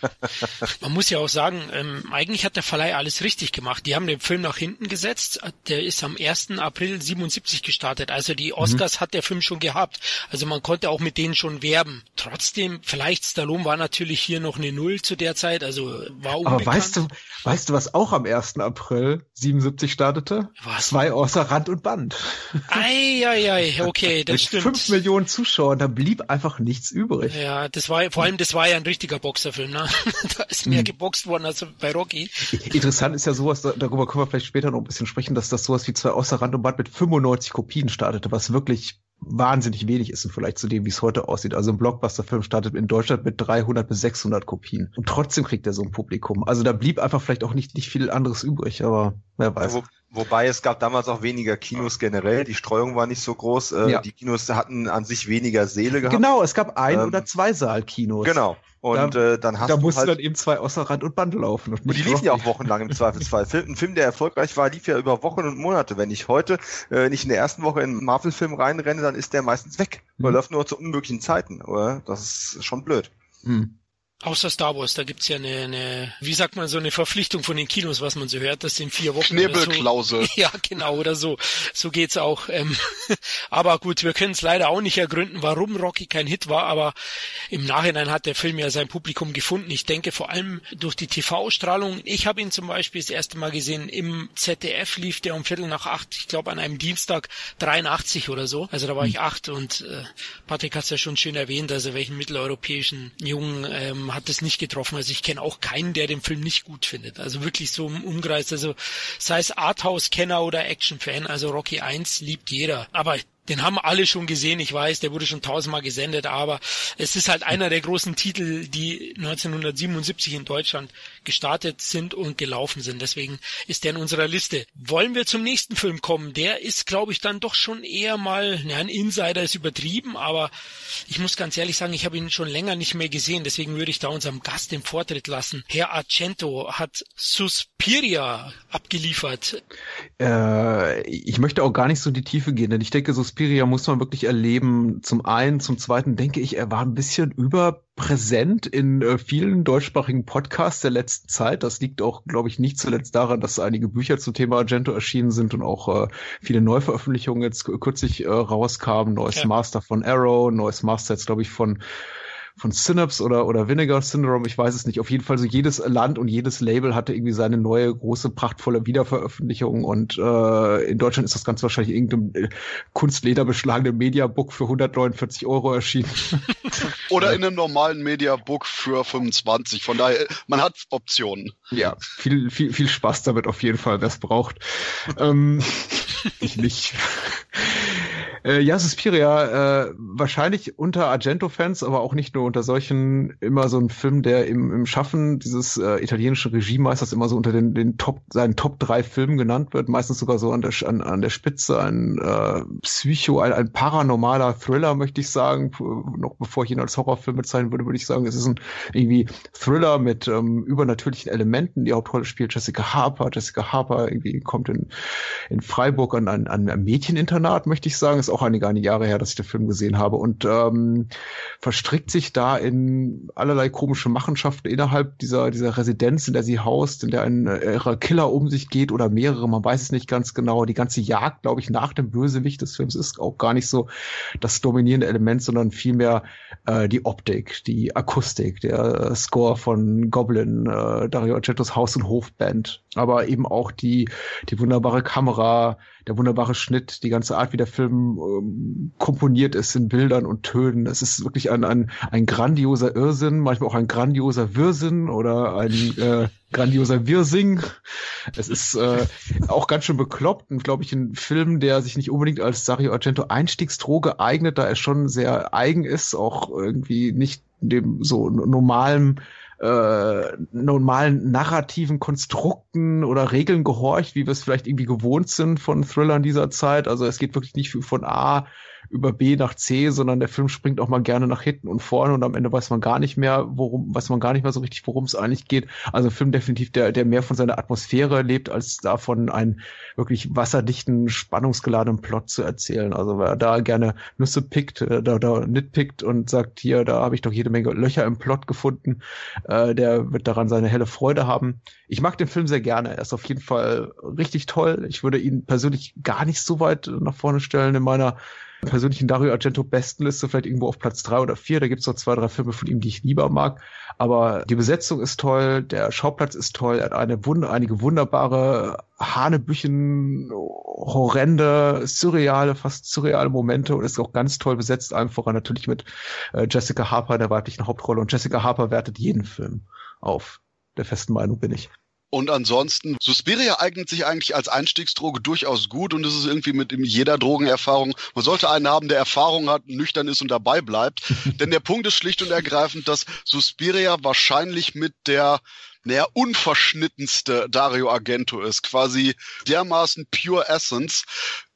Man muss ja auch sagen, ähm, eigentlich hat der Verleih alles richtig gemacht. Die haben den Film nach hinten gesetzt. Der ist am 1. April 77 gestartet. Also die mhm. Oscars mhm. hat der Film schon gehabt. Also man konnte auch mit denen schon werben. Trotzdem, vielleicht Stallone war natürlich hier noch eine Null zu der Zeit. Also war unbekannt. Aber weißt du, weißt du, was auch am 1. April 77 startete? Was? Zwei außer Rand und Band. Ei, ei, ei, okay, das stimmt fünf Millionen Zuschauer, da blieb einfach nichts übrig. Ja, das war vor allem das war ja ein richtiger Boxerfilm, ne? da ist mehr hm. geboxt worden als bei Rocky. Interessant ist ja sowas, darüber können wir vielleicht später noch ein bisschen sprechen, dass das sowas wie zwei außer Rand und Band mit 95 Kopien startete, was wirklich wahnsinnig wenig ist und vielleicht zu dem, wie es heute aussieht. Also ein Blockbuster-Film startet in Deutschland mit 300 bis 600 Kopien und trotzdem kriegt er so ein Publikum. Also da blieb einfach vielleicht auch nicht, nicht viel anderes übrig, aber wer weiß. Wo, wobei es gab damals auch weniger Kinos generell, die Streuung war nicht so groß, äh, ja. die Kinos hatten an sich weniger Seele gehabt. Genau, es gab ein- ähm, oder zwei Saalkinos. Genau. Und da, äh, dann hast da du mussten halt, dann eben zwei außer Rand und Band laufen. Und, und die liefen ja auch wochenlang im Zweifelsfall. Film, ein Film, der erfolgreich war, lief ja über Wochen und Monate. Wenn ich heute äh, nicht in der ersten Woche in einen Marvel-Film reinrenne, dann ist der meistens weg. Mhm. Oder läuft nur zu unmöglichen Zeiten. Oder? Das ist schon blöd. Mhm. Außer Star Wars, da gibt's ja eine, eine, wie sagt man, so eine Verpflichtung von den Kinos, was man so hört, das sind vier Wochen. Knebelklausel. So. Ja, genau, oder so. So geht's auch. Ähm, aber gut, wir können es leider auch nicht ergründen, warum Rocky kein Hit war, aber im Nachhinein hat der Film ja sein Publikum gefunden. Ich denke vor allem durch die TV-Strahlung. Ich habe ihn zum Beispiel das erste Mal gesehen, im ZDF lief der um Viertel nach acht, ich glaube an einem Dienstag 83 oder so. Also da war ich acht und äh, Patrick hat's ja schon schön erwähnt, also welchen mitteleuropäischen Jungen ähm, hat es nicht getroffen. Also ich kenne auch keinen, der den Film nicht gut findet. Also wirklich so im Umkreis, also sei es Arthouse-Kenner oder Action-Fan, also Rocky 1 liebt jeder. Aber den haben alle schon gesehen, ich weiß, der wurde schon tausendmal gesendet, aber es ist halt einer der großen Titel, die 1977 in Deutschland gestartet sind und gelaufen sind. Deswegen ist der in unserer Liste. Wollen wir zum nächsten Film kommen? Der ist, glaube ich, dann doch schon eher mal, ja, ein Insider ist übertrieben, aber ich muss ganz ehrlich sagen, ich habe ihn schon länger nicht mehr gesehen, deswegen würde ich da unserem Gast den Vortritt lassen. Herr Argento hat Suspiria abgeliefert. Äh, ich möchte auch gar nicht so in die Tiefe gehen, denn ich denke, Suspiria muss man wirklich erleben. Zum einen, zum zweiten denke ich, er war ein bisschen überpräsent in äh, vielen deutschsprachigen Podcasts der letzten Zeit. Das liegt auch, glaube ich, nicht zuletzt daran, dass einige Bücher zum Thema Argento erschienen sind und auch äh, viele Neuveröffentlichungen jetzt kürzlich äh, rauskamen. Neues ja. Master von Arrow, neues Master jetzt, glaube ich, von von Synapse oder, oder Vinegar Syndrome, ich weiß es nicht. Auf jeden Fall so jedes Land und jedes Label hatte irgendwie seine neue, große, prachtvolle Wiederveröffentlichung und äh, in Deutschland ist das ganz wahrscheinlich irgendein äh, kunstlederbeschlagene Mediabook für 149 Euro erschienen. oder in einem normalen Mediabook für 25. Von daher, man hat Optionen. Ja, viel, viel, viel Spaß damit auf jeden Fall, wer es braucht. ähm, ich nicht. Äh, ja, Suspiria, äh, wahrscheinlich unter Argento-Fans, aber auch nicht nur unter solchen, immer so ein Film, der im, im Schaffen dieses äh, italienischen Regiemeisters immer so unter den, den Top, seinen Top drei Filmen genannt wird, meistens sogar so an der, an, an der Spitze, ein äh, Psycho, ein, ein paranormaler Thriller, möchte ich sagen. Noch bevor ich ihn als Horrorfilm bezeichnen würde, würde ich sagen, es ist ein irgendwie Thriller mit ähm, übernatürlichen Elementen. Die Hauptrolle spielt Jessica Harper. Jessica Harper irgendwie kommt in, in Freiburg an ein, an ein Mädcheninternat, möchte ich sagen ist auch einige, einige Jahre her, dass ich den Film gesehen habe und ähm, verstrickt sich da in allerlei komische Machenschaften innerhalb dieser, dieser Residenz, in der sie haust, in der ein äh, Killer um sich geht oder mehrere, man weiß es nicht ganz genau. Die ganze Jagd, glaube ich, nach dem Bösewicht des Films ist auch gar nicht so das dominierende Element, sondern vielmehr äh, die Optik, die Akustik, der äh, Score von Goblin, äh, Dario Argentos Haus- und Hofband, aber eben auch die, die wunderbare Kamera, der wunderbare Schnitt, die ganze Art, wie der Film ähm, komponiert ist in Bildern und Tönen. Es ist wirklich ein, ein, ein grandioser Irrsinn, manchmal auch ein grandioser Wirrsinn oder ein äh, grandioser Wirsing. Es ist äh, auch ganz schön bekloppt und glaube ich ein Film, der sich nicht unbedingt als Dario Argento Einstiegsdroge eignet, da er schon sehr eigen ist, auch irgendwie nicht dem so normalen äh, normalen narrativen Konstrukten oder Regeln gehorcht, wie wir es vielleicht irgendwie gewohnt sind von Thrillern dieser Zeit. Also es geht wirklich nicht von A über B nach C, sondern der Film springt auch mal gerne nach hinten und vorne und am Ende weiß man gar nicht mehr, worum, weiß man gar nicht mehr so richtig, worum es eigentlich geht. Also ein Film definitiv, der, der mehr von seiner Atmosphäre lebt, als davon einen wirklich wasserdichten, spannungsgeladenen Plot zu erzählen. Also wer da gerne Nüsse pickt, äh, da, da nitpickt und sagt, hier, da habe ich doch jede Menge Löcher im Plot gefunden, äh, der wird daran seine helle Freude haben. Ich mag den Film sehr gerne. Er ist auf jeden Fall richtig toll. Ich würde ihn persönlich gar nicht so weit nach vorne stellen in meiner persönlichen Dario Argento Bestenliste vielleicht irgendwo auf Platz drei oder vier. Da gibt's noch zwei, drei Filme von ihm, die ich lieber mag. Aber die Besetzung ist toll, der Schauplatz ist toll, er hat eine Wunder, einige wunderbare Hanebüchen, horrende, surreale, fast surreale Momente und ist auch ganz toll besetzt, allen natürlich mit äh, Jessica Harper in der weiblichen Hauptrolle. Und Jessica Harper wertet jeden Film auf. Der festen Meinung bin ich. Und ansonsten, Suspiria eignet sich eigentlich als Einstiegsdroge durchaus gut und es ist irgendwie mit jeder Drogenerfahrung. Man sollte einen haben, der Erfahrung hat, nüchtern ist und dabei bleibt. Denn der Punkt ist schlicht und ergreifend, dass Suspiria wahrscheinlich mit der naja, unverschnittenste Dario Argento ist. Quasi dermaßen pure Essence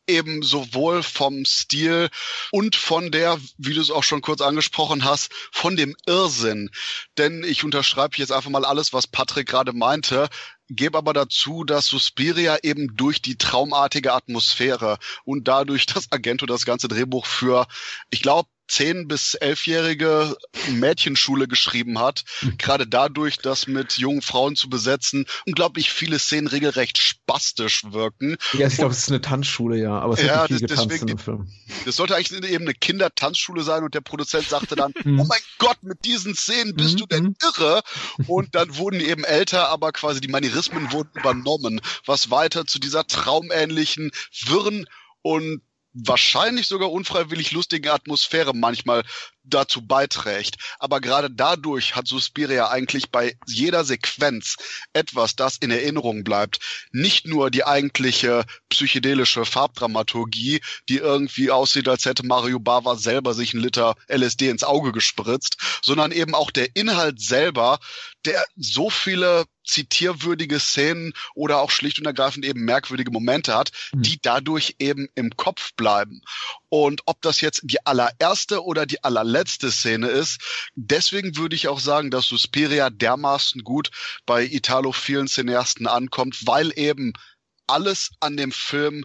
eben sowohl vom Stil und von der, wie du es auch schon kurz angesprochen hast, von dem Irrsinn. Denn ich unterschreibe jetzt einfach mal alles, was Patrick gerade meinte gebe aber dazu, dass Suspiria eben durch die traumartige Atmosphäre und dadurch, dass Argento das ganze Drehbuch für, ich glaube, zehn bis elfjährige Mädchenschule geschrieben hat. Mhm. Gerade dadurch, dass mit jungen Frauen zu besetzen unglaublich viele Szenen regelrecht spastisch wirken. Ja, ich glaube, es ist eine Tanzschule, ja, aber es ja, wird viel das, deswegen, in dem Film. Das sollte eigentlich eben eine Kindertanzschule sein und der Produzent sagte dann, mhm. oh mein Gott, mit diesen Szenen bist du denn mhm. irre? Und dann wurden die eben älter, aber quasi die Manierismen wurden übernommen, was weiter zu dieser traumähnlichen, wirren und wahrscheinlich sogar unfreiwillig lustigen Atmosphäre manchmal dazu beiträgt. Aber gerade dadurch hat Suspiria eigentlich bei jeder Sequenz etwas, das in Erinnerung bleibt. Nicht nur die eigentliche psychedelische Farbdramaturgie, die irgendwie aussieht, als hätte Mario Bava selber sich einen Liter LSD ins Auge gespritzt, sondern eben auch der Inhalt selber, der so viele zitierwürdige Szenen oder auch schlicht und ergreifend eben merkwürdige Momente hat, mhm. die dadurch eben im Kopf bleiben. Und ob das jetzt die allererste oder die allerletzte Szene ist, deswegen würde ich auch sagen, dass Suspiria dermaßen gut bei Italo-vielen Cineasten ankommt, weil eben alles an dem Film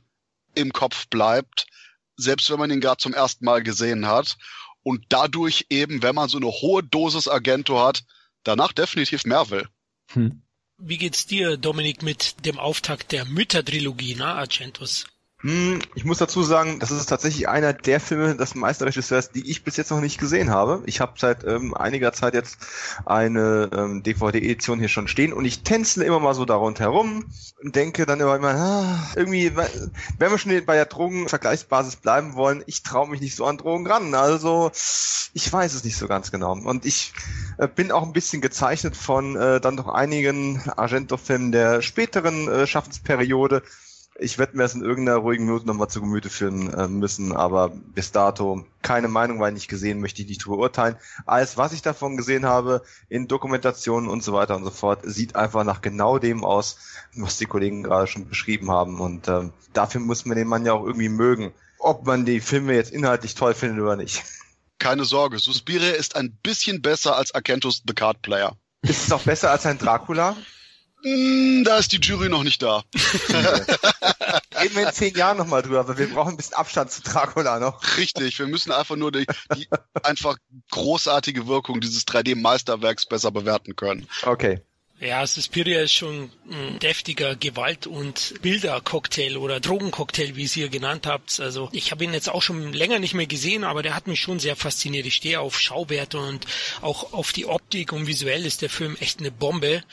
im Kopf bleibt, selbst wenn man ihn gerade zum ersten Mal gesehen hat. Und dadurch eben, wenn man so eine hohe Dosis Argento hat, danach definitiv mehr will. Hm. Wie geht's dir, Dominik, mit dem Auftakt der Mütter-Trilogie, na, Argentos? Hm, ich muss dazu sagen, das ist tatsächlich einer der Filme des Meisterregisseurs, die ich bis jetzt noch nicht gesehen habe. Ich habe seit ähm, einiger Zeit jetzt eine ähm, DVD-Edition hier schon stehen und ich tänzle immer mal so da rundherum und denke dann immer, immer ah, irgendwie, wenn wir schon bei der Drogenvergleichsbasis bleiben wollen, ich traue mich nicht so an Drogen ran. Also ich weiß es nicht so ganz genau. Und ich äh, bin auch ein bisschen gezeichnet von äh, dann doch einigen Argento-Filmen der späteren äh, Schaffensperiode ich werde mir das in irgendeiner ruhigen Minute nochmal zu Gemüte führen äh, müssen, aber bis dato keine Meinung, weil nicht gesehen, möchte ich nicht beurteilen. Alles, was ich davon gesehen habe, in Dokumentationen und so weiter und so fort, sieht einfach nach genau dem aus, was die Kollegen gerade schon beschrieben haben. Und ähm, dafür muss man den Mann ja auch irgendwie mögen, ob man die Filme jetzt inhaltlich toll findet oder nicht. Keine Sorge, Suspiria ist ein bisschen besser als Akentos The Card Player. Ist es auch besser als ein Dracula? Hm, da ist die Jury noch nicht da. Reden wir in zehn Jahren nochmal drüber, aber wir brauchen ein bisschen Abstand zu Dracula noch. Richtig, wir müssen einfach nur die, die einfach großartige Wirkung dieses 3D-Meisterwerks besser bewerten können. Okay. Ja, Suspiria ist schon ein deftiger Gewalt- und Bildercocktail oder Drogencocktail, wie ihr genannt habt. Also ich habe ihn jetzt auch schon länger nicht mehr gesehen, aber der hat mich schon sehr fasziniert. Ich stehe auf Schauwerte und auch auf die Optik und visuell ist der Film echt eine Bombe.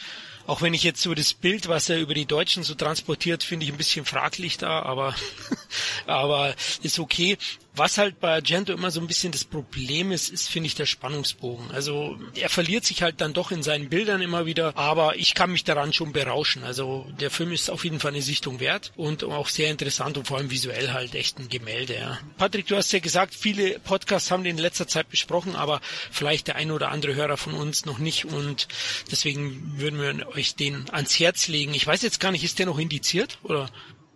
Auch wenn ich jetzt so das Bild, was er über die Deutschen so transportiert, finde ich ein bisschen fraglich da, aber, aber ist okay. Was halt bei Argento immer so ein bisschen das Problem ist, ist, finde ich, der Spannungsbogen. Also er verliert sich halt dann doch in seinen Bildern immer wieder, aber ich kann mich daran schon berauschen. Also der Film ist auf jeden Fall eine Sichtung wert und auch sehr interessant und vor allem visuell halt echt ein Gemälde. Ja. Patrick, du hast ja gesagt, viele Podcasts haben den in letzter Zeit besprochen, aber vielleicht der ein oder andere Hörer von uns noch nicht und deswegen würden wir euch den ans Herz legen. Ich weiß jetzt gar nicht, ist der noch indiziert oder?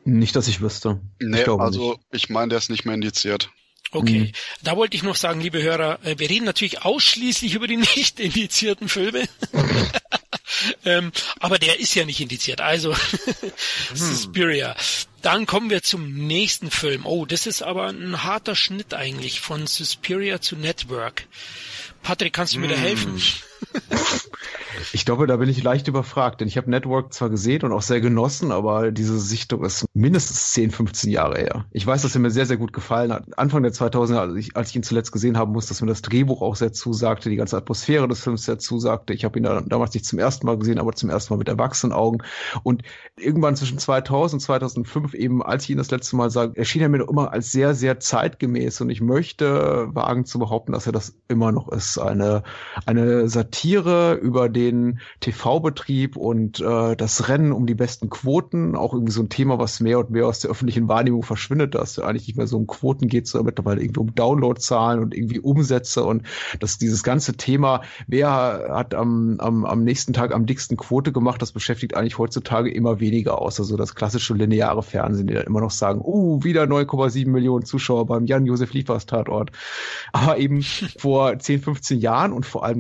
Nicht, dass ich wüsste. Nee, ich also nicht. ich meine, der ist nicht mehr indiziert. Okay, mhm. da wollte ich noch sagen, liebe Hörer, äh, wir reden natürlich ausschließlich über die nicht indizierten Filme. ähm, aber der ist ja nicht indiziert, also hm. Suspiria. Dann kommen wir zum nächsten Film. Oh, das ist aber ein harter Schnitt eigentlich von Suspiria zu Network. Patrick, kannst du mir da hm. helfen? Ich glaube, da bin ich leicht überfragt, denn ich habe Network zwar gesehen und auch sehr genossen, aber diese Sichtung ist mindestens 10, 15 Jahre her. Ich weiß, dass er mir sehr, sehr gut gefallen hat. Anfang der 2000er, als ich, als ich ihn zuletzt gesehen haben muss, dass mir das Drehbuch auch sehr zusagte, die ganze Atmosphäre des Films sehr zusagte. Ich habe ihn da, damals nicht zum ersten Mal gesehen, aber zum ersten Mal mit erwachsenen Augen. Und irgendwann zwischen 2000 und 2005 eben, als ich ihn das letzte Mal sah, erschien er mir doch immer als sehr, sehr zeitgemäß. Und ich möchte wagen zu behaupten, dass er das immer noch ist. Eine, eine Satire Satire über den TV-Betrieb und äh, das Rennen um die besten Quoten, auch irgendwie so ein Thema, was mehr und mehr aus der öffentlichen Wahrnehmung verschwindet, dass es eigentlich nicht mehr so um Quoten geht, sondern mittlerweile irgendwie um Downloadzahlen und irgendwie Umsätze und dass dieses ganze Thema, wer hat am, am, am nächsten Tag am dicksten Quote gemacht, das beschäftigt eigentlich heutzutage immer weniger aus. Also das klassische lineare Fernsehen, die dann immer noch sagen, oh, wieder 9,7 Millionen Zuschauer beim Jan-Josef Liefers Tatort. Aber eben vor 10, 15 Jahren und vor allem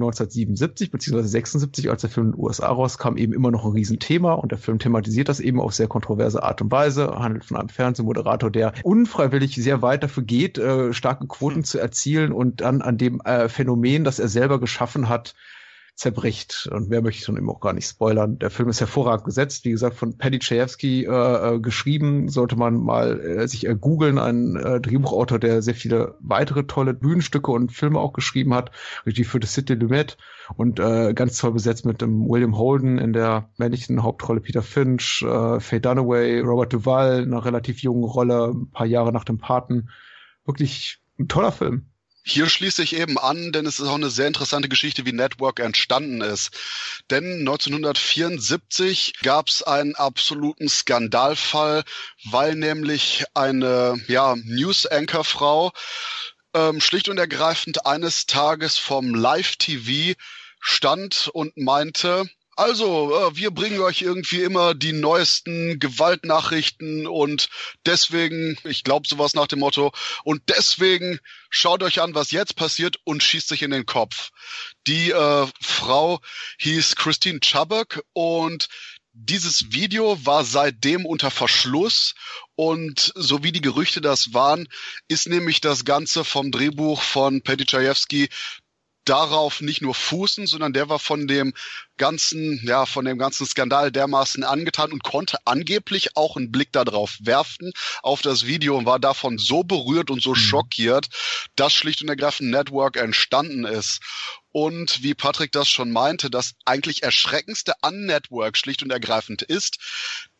1977 bzw. 76, als der Film in den USA rauskam, eben immer noch ein Riesenthema und der Film thematisiert das eben auf sehr kontroverse Art und Weise, handelt von einem Fernsehmoderator, der unfreiwillig sehr weit dafür geht, äh, starke Quoten hm. zu erzielen und dann an dem äh, Phänomen, das er selber geschaffen hat, zerbricht. Und mehr möchte ich dann eben auch gar nicht spoilern. Der Film ist hervorragend gesetzt, wie gesagt, von Paddy Chayefsky äh, äh, geschrieben. Sollte man mal äh, sich äh, googeln, ein äh, Drehbuchautor, der sehr viele weitere tolle Bühnenstücke und Filme auch geschrieben hat. Regie für das City Lumet und äh, ganz toll besetzt mit dem William Holden in der männlichen Hauptrolle Peter Finch, äh, Faye Dunaway, Robert Duvall in einer relativ jungen Rolle, ein paar Jahre nach dem Paten. Wirklich ein toller Film. Hier schließe ich eben an, denn es ist auch eine sehr interessante Geschichte, wie Network entstanden ist. Denn 1974 gab es einen absoluten Skandalfall, weil nämlich eine ja, News-Anchor-Frau ähm, schlicht und ergreifend eines Tages vom Live-TV stand und meinte, also, äh, wir bringen euch irgendwie immer die neuesten Gewaltnachrichten und deswegen, ich glaube sowas nach dem Motto, und deswegen schaut euch an, was jetzt passiert und schießt sich in den Kopf. Die äh, Frau hieß Christine Chubbuck und dieses Video war seitdem unter Verschluss und so wie die Gerüchte das waren, ist nämlich das Ganze vom Drehbuch von Petty darauf nicht nur fußen, sondern der war von dem ganzen, ja, von dem ganzen Skandal dermaßen angetan und konnte angeblich auch einen Blick darauf werfen, auf das Video und war davon so berührt und so mhm. schockiert, dass schlicht und ergreifend Network entstanden ist. Und wie Patrick das schon meinte, das eigentlich erschreckendste an Network schlicht und ergreifend ist,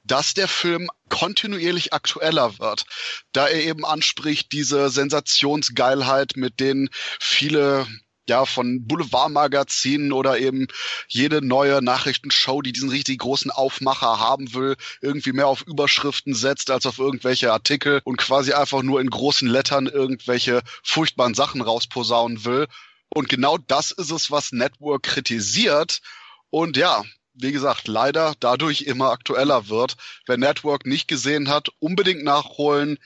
dass der Film kontinuierlich aktueller wird, da er eben anspricht diese Sensationsgeilheit, mit denen viele ja, von Boulevardmagazinen oder eben jede neue Nachrichtenshow, die diesen richtig großen Aufmacher haben will, irgendwie mehr auf Überschriften setzt als auf irgendwelche Artikel und quasi einfach nur in großen Lettern irgendwelche furchtbaren Sachen rausposaunen will. Und genau das ist es, was Network kritisiert. Und ja, wie gesagt, leider dadurch immer aktueller wird. Wer Network nicht gesehen hat, unbedingt nachholen.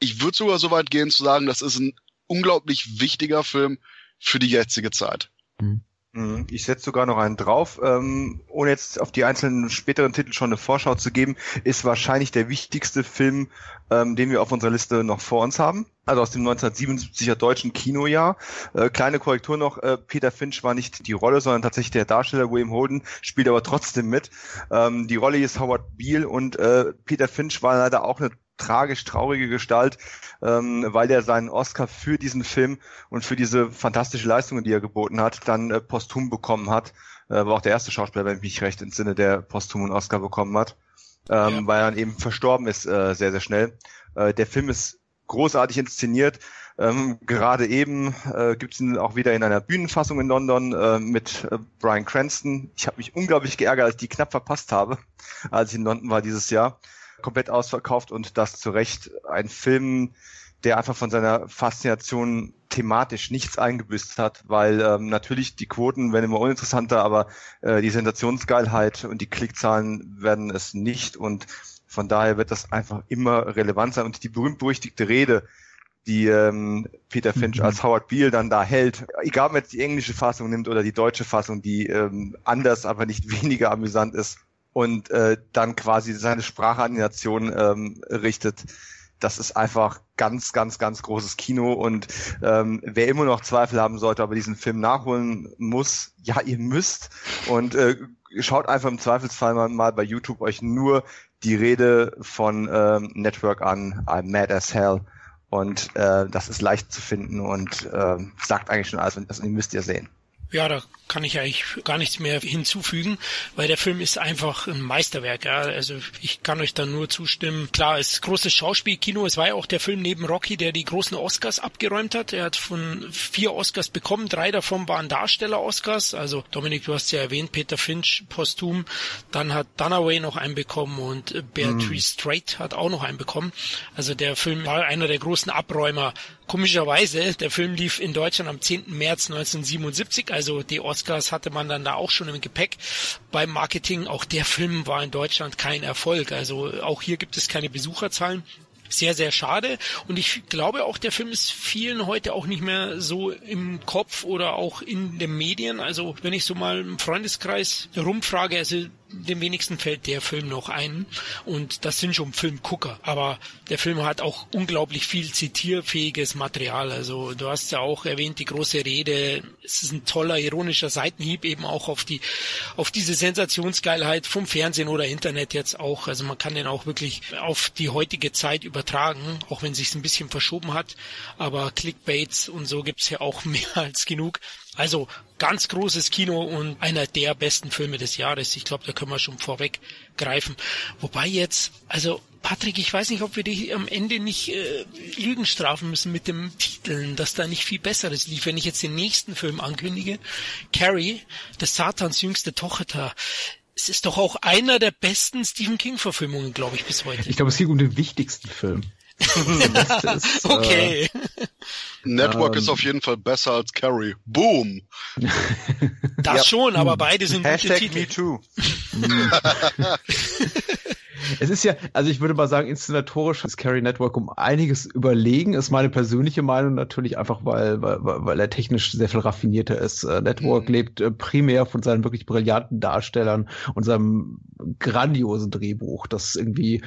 Ich würde sogar so weit gehen zu sagen, das ist ein unglaublich wichtiger Film für die jetzige Zeit. Mhm. Mhm. Ich setze sogar noch einen drauf. Ähm, ohne jetzt auf die einzelnen späteren Titel schon eine Vorschau zu geben, ist wahrscheinlich der wichtigste Film, ähm, den wir auf unserer Liste noch vor uns haben. Also aus dem 1977er deutschen Kinojahr. Äh, kleine Korrektur noch, äh, Peter Finch war nicht die Rolle, sondern tatsächlich der Darsteller William Holden, spielt aber trotzdem mit. Ähm, die Rolle ist Howard Beale und äh, Peter Finch war leider auch eine tragisch traurige Gestalt, ähm, weil er seinen Oscar für diesen Film und für diese fantastische Leistung, die er geboten hat, dann äh, posthum bekommen hat. Äh, war auch der erste Schauspieler, wenn ich mich recht entsinne, der posthum einen Oscar bekommen hat, ähm, ja. weil er dann eben verstorben ist äh, sehr, sehr schnell. Äh, der Film ist großartig inszeniert. Ähm, gerade eben äh, gibt es ihn auch wieder in einer Bühnenfassung in London äh, mit äh, Brian Cranston. Ich habe mich unglaublich geärgert, als ich die knapp verpasst habe, als ich in London war dieses Jahr komplett ausverkauft und das zu Recht ein Film, der einfach von seiner Faszination thematisch nichts eingebüßt hat, weil ähm, natürlich die Quoten werden immer uninteressanter, aber äh, die Sensationsgeilheit und die Klickzahlen werden es nicht und von daher wird das einfach immer relevant sein und die berühmt-berüchtigte Rede, die ähm, Peter Finch mhm. als Howard Beale dann da hält, egal ob man jetzt die englische Fassung nimmt oder die deutsche Fassung, die ähm, anders, aber nicht weniger amüsant ist, und äh, dann quasi seine Sprache an die Nation ähm, richtet. Das ist einfach ganz, ganz, ganz großes Kino und ähm, wer immer noch Zweifel haben sollte, aber diesen Film nachholen muss, ja, ihr müsst und äh, schaut einfach im Zweifelsfall mal, mal bei YouTube euch nur die Rede von ähm, Network an, I'm mad as hell und äh, das ist leicht zu finden und äh, sagt eigentlich schon alles und das müsst ihr sehen. Ja, da kann ich eigentlich gar nichts mehr hinzufügen, weil der Film ist einfach ein Meisterwerk. Ja. Also ich kann euch da nur zustimmen. Klar, es ist großes Schauspielkino. Es war ja auch der Film neben Rocky, der die großen Oscars abgeräumt hat. Er hat von vier Oscars bekommen. Drei davon waren Darsteller-Oscars. Also Dominik, du hast ja erwähnt, Peter Finch posthum. Dann hat Dunaway noch einen bekommen und Beatrice mm. Strait hat auch noch einen bekommen. Also der Film war einer der großen Abräumer Komischerweise, der Film lief in Deutschland am 10. März 1977, also die Oscars hatte man dann da auch schon im Gepäck beim Marketing. Auch der Film war in Deutschland kein Erfolg, also auch hier gibt es keine Besucherzahlen sehr, sehr schade. Und ich glaube auch, der Film ist vielen heute auch nicht mehr so im Kopf oder auch in den Medien. Also wenn ich so mal im Freundeskreis rumfrage, also dem wenigsten fällt der Film noch ein. Und das sind schon Filmgucker. Aber der Film hat auch unglaublich viel zitierfähiges Material. Also du hast ja auch erwähnt, die große Rede. Es ist ein toller, ironischer Seitenhieb eben auch auf die, auf diese Sensationsgeilheit vom Fernsehen oder Internet jetzt auch. Also man kann den auch wirklich auf die heutige Zeit übertragen, auch wenn sich's ein bisschen verschoben hat. Aber Clickbaits und so gibt's ja auch mehr als genug. Also ganz großes Kino und einer der besten Filme des Jahres. Ich glaube, da können wir schon vorweg greifen. Wobei jetzt, also Patrick, ich weiß nicht, ob wir dich am Ende nicht äh, Lügen strafen müssen mit dem Titeln, dass da nicht viel Besseres lief. Wenn ich jetzt den nächsten Film ankündige, Carrie, des Satans jüngste Tochter, es ist doch auch einer der besten Stephen King-Verfilmungen, glaube ich, bis heute. Ich glaube, es ging um den wichtigsten Film. Ist, okay. Äh, Network ähm, ist auf jeden Fall besser als Carrie. Boom. Das ja. schon, aber beide sind Hashtag gute Titel. Me too. Es ist ja, also ich würde mal sagen, inszenatorisch ist Carrie Network um einiges überlegen, ist meine persönliche Meinung natürlich einfach, weil, weil, weil er technisch sehr viel raffinierter ist. Uh, Network mhm. lebt äh, primär von seinen wirklich brillanten Darstellern und seinem grandiosen Drehbuch, das irgendwie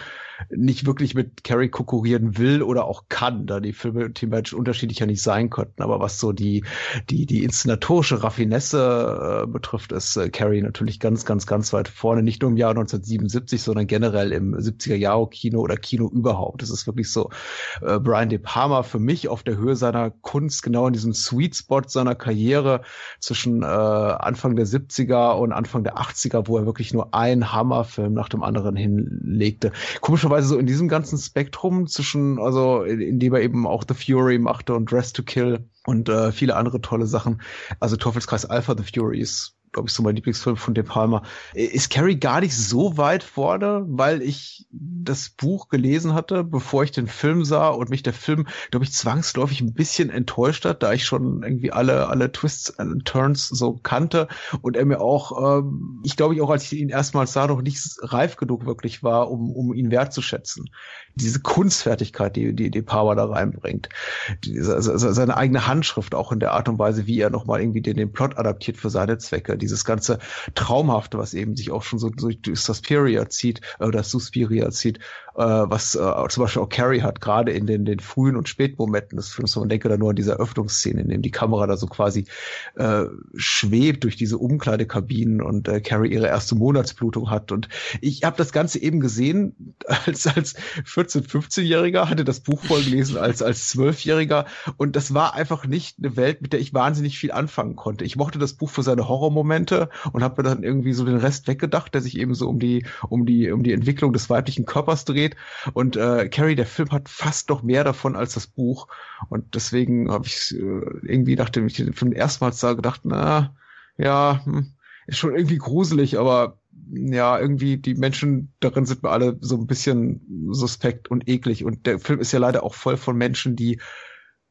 nicht wirklich mit Carrie konkurrieren will oder auch kann, da die Filme thematisch unterschiedlicher nicht sein könnten. Aber was so die, die, die inszenatorische Raffinesse äh, betrifft, ist äh, Carrie natürlich ganz, ganz, ganz weit vorne. Nicht nur im Jahr 1977, sondern generell im 70er Jahre Kino oder Kino überhaupt. Das ist wirklich so äh, Brian De Palma für mich auf der Höhe seiner Kunst, genau in diesem Sweet Spot seiner Karriere zwischen äh, Anfang der 70er und Anfang der 80er, wo er wirklich nur einen Hammerfilm nach dem anderen hinlegte. Komisch komischerweise so in diesem ganzen Spektrum zwischen, also in, in dem er eben auch The Fury machte und Dress to Kill und äh, viele andere tolle Sachen. Also Teufelskreis Alpha The Fury ist glaube ich, so mein Lieblingsfilm von De Palma. Ist Carrie gar nicht so weit vorne, weil ich das Buch gelesen hatte, bevor ich den Film sah und mich der Film, glaube ich, zwangsläufig ein bisschen enttäuscht hat, da ich schon irgendwie alle, alle Twists und Turns so kannte und er mir auch, ähm, ich glaube ich auch, als ich ihn erstmals sah, noch nicht reif genug wirklich war, um, um ihn wertzuschätzen diese Kunstfertigkeit, die, die, die Power da reinbringt. Diese, seine eigene Handschrift auch in der Art und Weise, wie er nochmal irgendwie den, den Plot adaptiert für seine Zwecke. Dieses ganze Traumhafte, was eben sich auch schon so durch, Suspiria zieht, oder Suspiria zieht, äh, was äh, zum Beispiel auch Carrie hat, gerade in den, den frühen und Spätmomenten des Films. Man denke da nur an diese Öffnungsszene, in dem die Kamera da so quasi äh, schwebt durch diese Umkleidekabinen und äh, Carrie ihre erste Monatsblutung hat. Und ich habe das Ganze eben gesehen als als 14, 15-Jähriger, hatte das Buch voll gelesen als als 12-Jähriger und das war einfach nicht eine Welt, mit der ich wahnsinnig viel anfangen konnte. Ich mochte das Buch für seine Horrormomente und habe mir dann irgendwie so den Rest weggedacht, der sich eben so um die um die um die Entwicklung des weiblichen Körpers dreht. Und äh, Carrie, der Film hat fast noch mehr davon als das Buch. Und deswegen habe ich äh, irgendwie, nachdem ich den Film erstmals sah, gedacht, na, ja, hm, ist schon irgendwie gruselig, aber ja, irgendwie die Menschen darin sind mir alle so ein bisschen suspekt und eklig. Und der Film ist ja leider auch voll von Menschen, die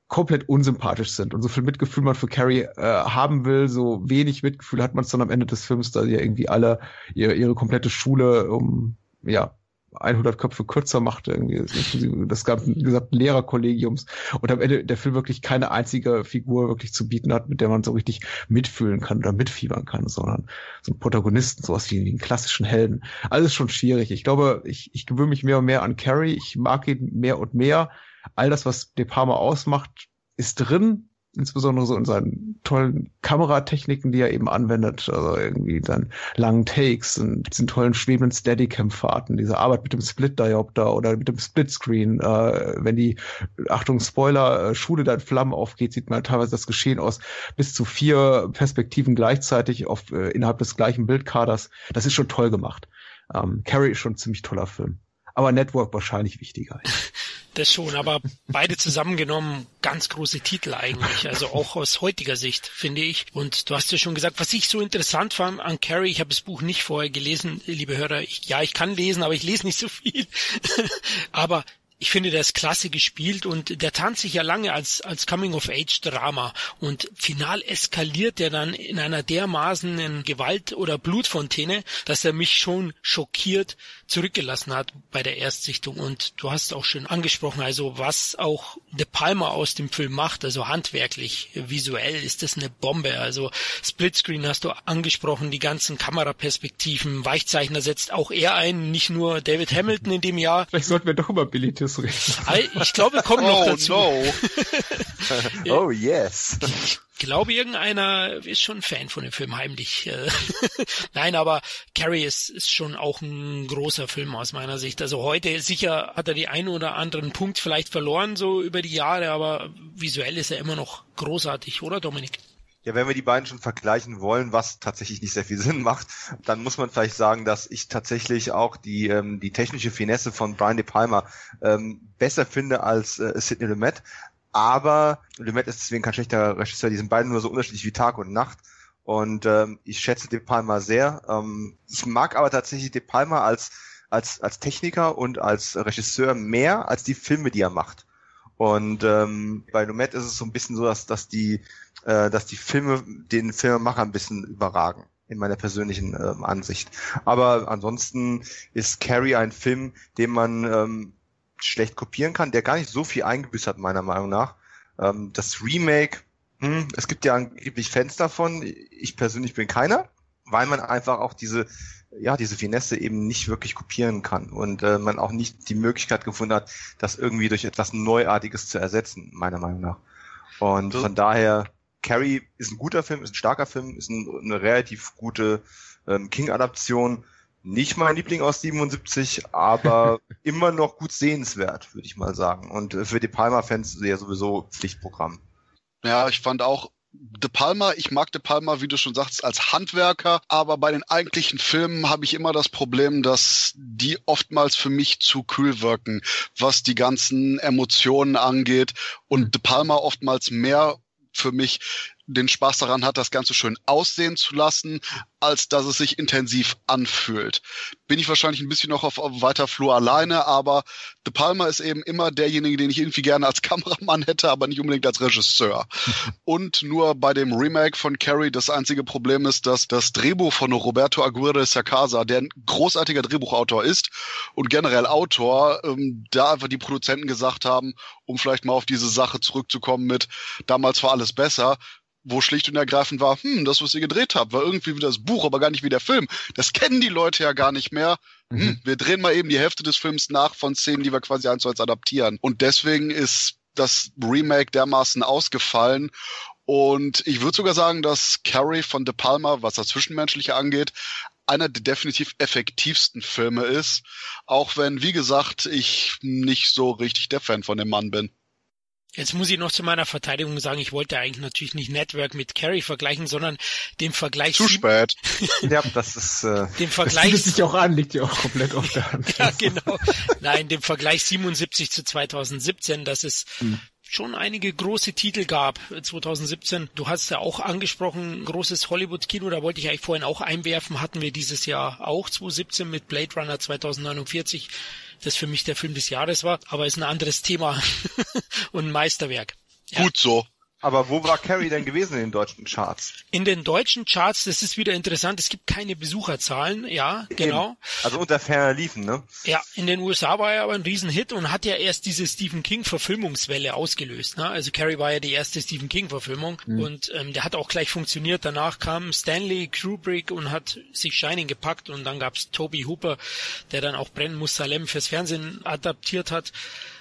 komplett unsympathisch sind. Und so viel Mitgefühl man für Carrie äh, haben will, so wenig Mitgefühl hat man es dann am Ende des Films, da ja irgendwie alle ihre, ihre komplette Schule um ja 100 Köpfe kürzer machte, irgendwie das gesamte Lehrerkollegiums und am Ende der Film wirklich keine einzige Figur wirklich zu bieten hat, mit der man so richtig mitfühlen kann oder mitfiebern kann, sondern so einen Protagonisten, sowas wie einen klassischen Helden. Alles schon schwierig. Ich glaube, ich, ich gewöhne mich mehr und mehr an Carrie. Ich mag ihn mehr und mehr. All das, was De Palma ausmacht, ist drin insbesondere so in seinen tollen Kameratechniken, die er eben anwendet, also irgendwie dann langen Takes und diesen tollen schwebenden Steadicam-Fahrten, diese Arbeit mit dem Split-Diopter oder mit dem Splitscreen, äh, wenn die, Achtung, Spoiler, äh, Schule da in Flammen aufgeht, sieht man teilweise das Geschehen aus bis zu vier Perspektiven gleichzeitig auf, äh, innerhalb des gleichen Bildkaders. Das ist schon toll gemacht. Ähm, Carrie ist schon ein ziemlich toller Film. Aber Network wahrscheinlich wichtiger. Das schon, aber beide zusammengenommen ganz große Titel eigentlich, also auch aus heutiger Sicht, finde ich. Und du hast ja schon gesagt, was ich so interessant fand an Carrie, ich habe das Buch nicht vorher gelesen, liebe Hörer, ich, ja, ich kann lesen, aber ich lese nicht so viel. aber ich finde, der ist klasse gespielt und der tanzt sich ja lange als, als Coming-of-Age-Drama und final eskaliert er dann in einer dermaßenen Gewalt- oder Blutfontäne, dass er mich schon schockiert zurückgelassen hat bei der Erstsichtung und du hast auch schon angesprochen, also was auch De Palma aus dem Film macht, also handwerklich, visuell ist das eine Bombe, also Splitscreen hast du angesprochen, die ganzen Kameraperspektiven, Weichzeichner setzt auch er ein, nicht nur David Hamilton in dem Jahr. Vielleicht sollten wir doch über Billy Tiss reden. Ich glaube, wir kommen noch Oh dazu. no. oh yes. Glaube, irgendeiner ist schon Fan von dem Film heimlich. äh. Nein, aber Carrie ist, ist schon auch ein großer Film aus meiner Sicht. Also heute sicher hat er die einen oder anderen Punkt vielleicht verloren, so über die Jahre, aber visuell ist er immer noch großartig, oder Dominik? Ja, wenn wir die beiden schon vergleichen wollen, was tatsächlich nicht sehr viel Sinn macht, dann muss man vielleicht sagen, dass ich tatsächlich auch die, ähm, die technische Finesse von Brian De Palma ähm, besser finde als äh, Sidney Lumet. Aber Lumet ist deswegen kein schlechter Regisseur. Die sind beide nur so unterschiedlich wie Tag und Nacht. Und ähm, ich schätze De Palma sehr. Ähm, ich mag aber tatsächlich De Palma als, als, als Techniker und als Regisseur mehr als die Filme, die er macht. Und ähm, bei Lumet ist es so ein bisschen so, dass, dass die äh, dass die Filme den Filmemacher ein bisschen überragen in meiner persönlichen ähm, Ansicht. Aber ansonsten ist Carrie ein Film, den man ähm, schlecht kopieren kann, der gar nicht so viel eingebüßt hat, meiner Meinung nach. Ähm, das Remake, hm, es gibt ja angeblich Fans davon, ich persönlich bin keiner, weil man einfach auch diese ja, diese Finesse eben nicht wirklich kopieren kann und äh, man auch nicht die Möglichkeit gefunden hat, das irgendwie durch etwas Neuartiges zu ersetzen, meiner Meinung nach. Und So. von daher, Carrie ist ein guter Film, ist ein starker Film, ist ein, eine relativ gute ähm, King-Adaption. Nicht mein Liebling aus 77, aber immer noch gut sehenswert, würde ich mal sagen. Und äh, für die Palma-Fans ja sowieso Pflichtprogramm. Ja, ich fand auch De Palma, ich mag De Palma, wie du schon sagst, als Handwerker, aber bei den eigentlichen Filmen habe ich immer das Problem, dass die oftmals für mich zu kühl wirken, was die ganzen Emotionen angeht und De Palma oftmals mehr für mich den Spaß daran hat, das Ganze schön aussehen zu lassen, als dass es sich intensiv anfühlt. Bin ich wahrscheinlich ein bisschen noch auf, auf weiter Flur alleine, aber De Palma ist eben immer derjenige, den ich irgendwie gerne als Kameramann hätte, aber nicht unbedingt als Regisseur. Und nur bei dem Remake von Carrie das einzige Problem ist, dass das Drehbuch von Roberto Aguirre Sacasa, der ein großartiger Drehbuchautor ist und generell Autor, ähm, da einfach die Produzenten gesagt haben, um vielleicht mal auf diese Sache zurückzukommen mit damals war alles besser, wo schlicht und ergreifend war, hm, das, was ihr gedreht habt, war irgendwie wie das Buch, aber gar nicht wie der Film. Das kennen die Leute ja gar nicht mehr. Hm, wir drehen mal eben die Hälfte des Films nach von Szenen, die wir quasi eins zu eins adaptieren. Und deswegen ist das Remake dermaßen ausgefallen. Und ich würde sogar sagen, dass Carrie von De Palma, was das Zwischenmenschliche angeht, einer der definitiv effektivsten Filme ist. Auch wenn, wie gesagt, ich nicht so richtig der Fan von dem Mann bin. Jetzt muss ich noch zu meiner Verteidigung sagen, ich wollte eigentlich natürlich nicht Network mit Carrie vergleichen, sondern den Vergleich, Zu spät. Ja, das ist äh, den Das Vergleich, bietet sich auch an, liegt ja auch komplett auf der Hand. ja genau, nein, dem Vergleich 77 zu 2017, dass es schon einige große Titel gab äh, 2017. Du hast ja auch angesprochen, großes Hollywood-Kino, da wollte ich eigentlich vorhin auch einwerfen, hatten wir dieses Jahr auch 2017 mit Blade Runner 2049, das für mich der Film des Jahres war, aber ist ein anderes Thema und ein Meisterwerk. Ja. Gut so. Aber wo war Carrie denn gewesen in den deutschen Charts? In den deutschen Charts, das ist wieder interessant, es gibt keine Besucherzahlen, ja, genau. Eben. Also unter ferner liefen, ne? Ja, in den USA war er aber ein Riesenhit und hat ja erst diese Stephen King Verfilmungswelle ausgelöst. Ne? Also Carrie war ja die erste Stephen King Verfilmung und ähm, der hat auch gleich funktioniert. Danach kam Stanley Kubrick und hat sich Shining gepackt und dann gab's Toby Hooper, der dann auch Brennen muss Salem fürs Fernsehen adaptiert hat.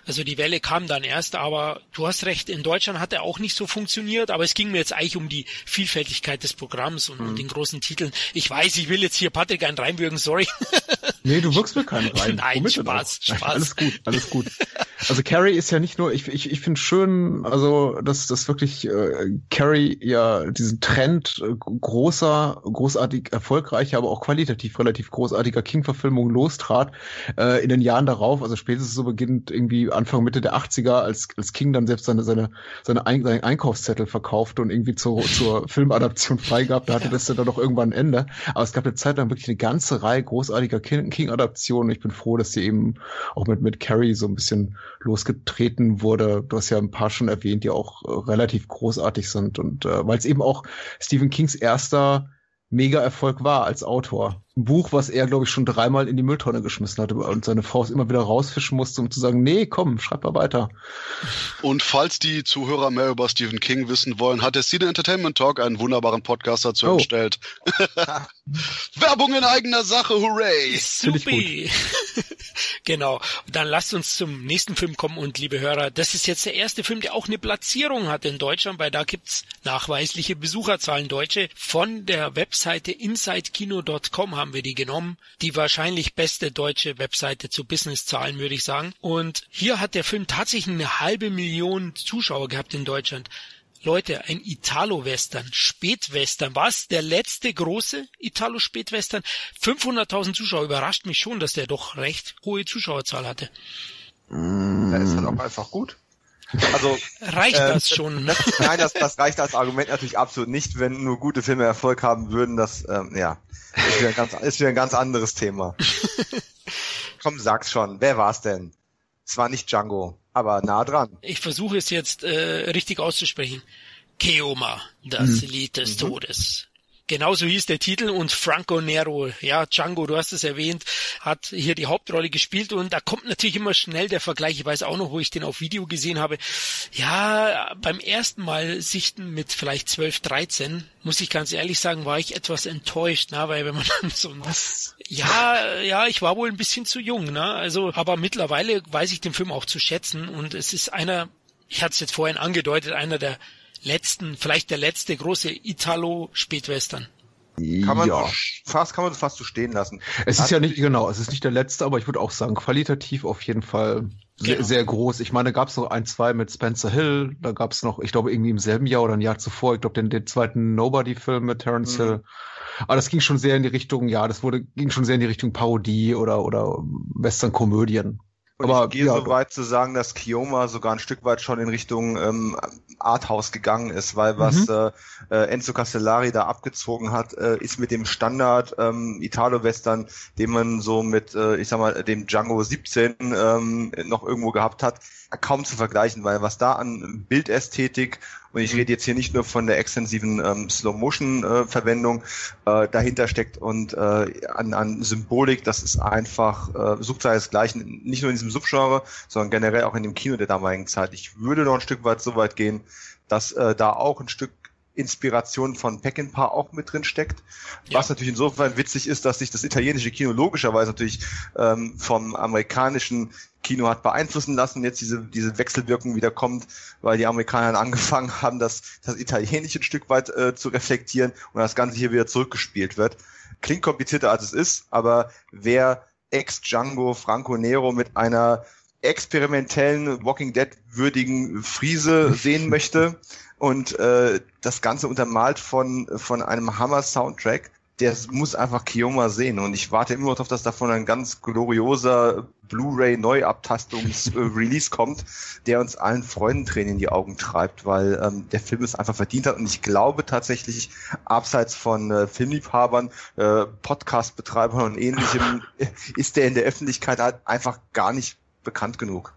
Also die Welle kam dann erst, aber du hast recht, in Deutschland hat er auch nicht so funktioniert, aber es ging mir jetzt eigentlich um die Vielfältigkeit des Programms und, mhm. und den großen Titeln. Ich weiß, ich will jetzt hier Patrick einen reinwürgen, sorry. Nee, du wirkst mir keinen rein. Nein, Womit Spaß, Spaß. Nein, alles gut, alles gut. Also Carrie ist ja nicht nur, ich, ich, ich finde schön, also dass das wirklich äh, Carrie ja diesen Trend äh, großer, großartig erfolgreicher, aber auch qualitativ relativ großartiger King-Verfilmung lostrat äh, in den Jahren darauf, also spätestens so beginnt irgendwie Anfang Mitte der 80er, als, als King dann selbst seine seine seine Ein seinen Einkaufszettel verkaufte und irgendwie zur, zur Filmadaption freigab, da hatte das dann doch irgendwann ein Ende. Aber es gab eine Zeit lang wirklich eine ganze Reihe großartiger King-Adaptionen. Ich bin froh, dass sie eben auch mit mit Carrie so ein bisschen losgetreten wurde. Du hast ja ein paar schon erwähnt, die auch äh, relativ großartig sind und äh, weil es eben auch Stephen Kings erster Mega-Erfolg war als Autor. Ein Buch, was er, glaube ich, schon dreimal in die Mülltonne geschmissen hatte und seine Frau es immer wieder rausfischen musste, um zu sagen, nee, komm, schreib mal weiter. Und falls die Zuhörer mehr über Stephen King wissen wollen, hat der Cine Entertainment Talk einen wunderbaren Podcast dazu oh. erstellt. Werbung in eigener Sache, hooray! Supi! genau. Dann lasst uns zum nächsten Film kommen und liebe Hörer, das ist jetzt der erste Film, der auch eine Platzierung hat in Deutschland, weil da gibt's nachweisliche Besucherzahlen Deutsche. Von der Webseite insidekino.com haben wir die genommen. Die wahrscheinlich beste deutsche Webseite zu Businesszahlen, würde ich sagen. Und hier hat der Film tatsächlich eine halbe Million Zuschauer gehabt in Deutschland. Leute, ein Italo-Western, Spätwestern, was? Der letzte große Italo-Spätwestern? 500.000 Zuschauer, überrascht mich schon, dass der doch recht hohe Zuschauerzahl hatte. Da ist dann auch einfach gut. Also reicht äh, das schon? Das, nein, das, das reicht als Argument natürlich absolut nicht, wenn nur gute Filme Erfolg haben würden. Das ähm, ja ist wieder, ein ganz, ist wieder ein ganz anderes Thema. Komm, sag's schon. Wer war's denn? Es war nicht Django aber nah dran. Ich versuche es jetzt äh, richtig auszusprechen. Keoma, das hm. Lied des mhm. Todes. Genauso hieß der Titel und Franco Nero, ja, Django, du hast es erwähnt, hat hier die Hauptrolle gespielt und da kommt natürlich immer schnell der Vergleich. Ich weiß auch noch, wo ich den auf Video gesehen habe. Ja, beim ersten Mal sichten mit vielleicht 12, 13, muss ich ganz ehrlich sagen, war ich etwas enttäuscht, na, weil wenn man dann so Was? Ja, ja, ich war wohl ein bisschen zu jung, ne? Also, aber mittlerweile weiß ich den Film auch zu schätzen und es ist einer, ich hatte es jetzt vorhin angedeutet, einer der letzten, vielleicht der letzte große Italo-Spätwestern. Kann man ja. fast kann man fast so stehen lassen. Es ist ja nicht genau, es ist nicht der letzte, aber ich würde auch sagen qualitativ auf jeden Fall sehr, genau. sehr groß. Ich meine, da gab es noch ein, zwei mit Spencer Hill, da gab es noch, ich glaube irgendwie im selben Jahr oder ein Jahr zuvor, ich glaube den, den zweiten Nobody-Film mit Terence mhm. Hill. Aber das ging schon sehr in die Richtung, ja, das wurde ging schon sehr in die Richtung Parodie oder oder Western-Komödien. Und aber, ich gehe ja, so weit zu sagen, dass Kioma sogar ein Stück weit schon in Richtung ähm, Arthouse gegangen ist, weil was mhm. äh, Enzo Castellari da abgezogen hat, äh, ist mit dem Standard ähm, Italo-Western, den man so mit, äh, ich sag mal, dem Django 17 ähm, noch irgendwo gehabt hat, kaum zu vergleichen, weil was da an Bildästhetik und ich mhm. rede jetzt hier nicht nur von der extensiven ähm, Slow-Motion-Verwendung äh, dahinter steckt und äh, an, an Symbolik, das ist einfach, äh, sucht seinesgleichen, nicht nur in diesem Subgenre, sondern generell auch in dem Kino der damaligen Zeit. Ich würde noch ein Stück weit so weit gehen, dass äh, da auch ein Stück Inspiration von Peckinpah auch mit drin steckt. Ja. Was natürlich insofern witzig ist, dass sich das italienische Kino logischerweise natürlich ähm, vom amerikanischen Kino hat beeinflussen lassen, jetzt diese, diese Wechselwirkung wieder kommt, weil die Amerikaner angefangen haben, das, das Italienische ein Stück weit äh, zu reflektieren und das Ganze hier wieder zurückgespielt wird. Klingt komplizierter als es ist, aber wer ex-Django Franco Nero mit einer experimentellen Walking Dead würdigen Friese sehen möchte, und äh, das Ganze untermalt von, von einem Hammer-Soundtrack. Der muss einfach Kioma sehen und ich warte immer noch darauf, dass davon ein ganz glorioser Blu-ray Neuabtastungs-Release kommt, der uns allen Freudentränen in die Augen treibt, weil ähm, der Film es einfach verdient hat und ich glaube tatsächlich, abseits von äh, Filmliebhabern, äh, Podcast-Betreibern und ähnlichem, ist der in der Öffentlichkeit halt einfach gar nicht bekannt genug.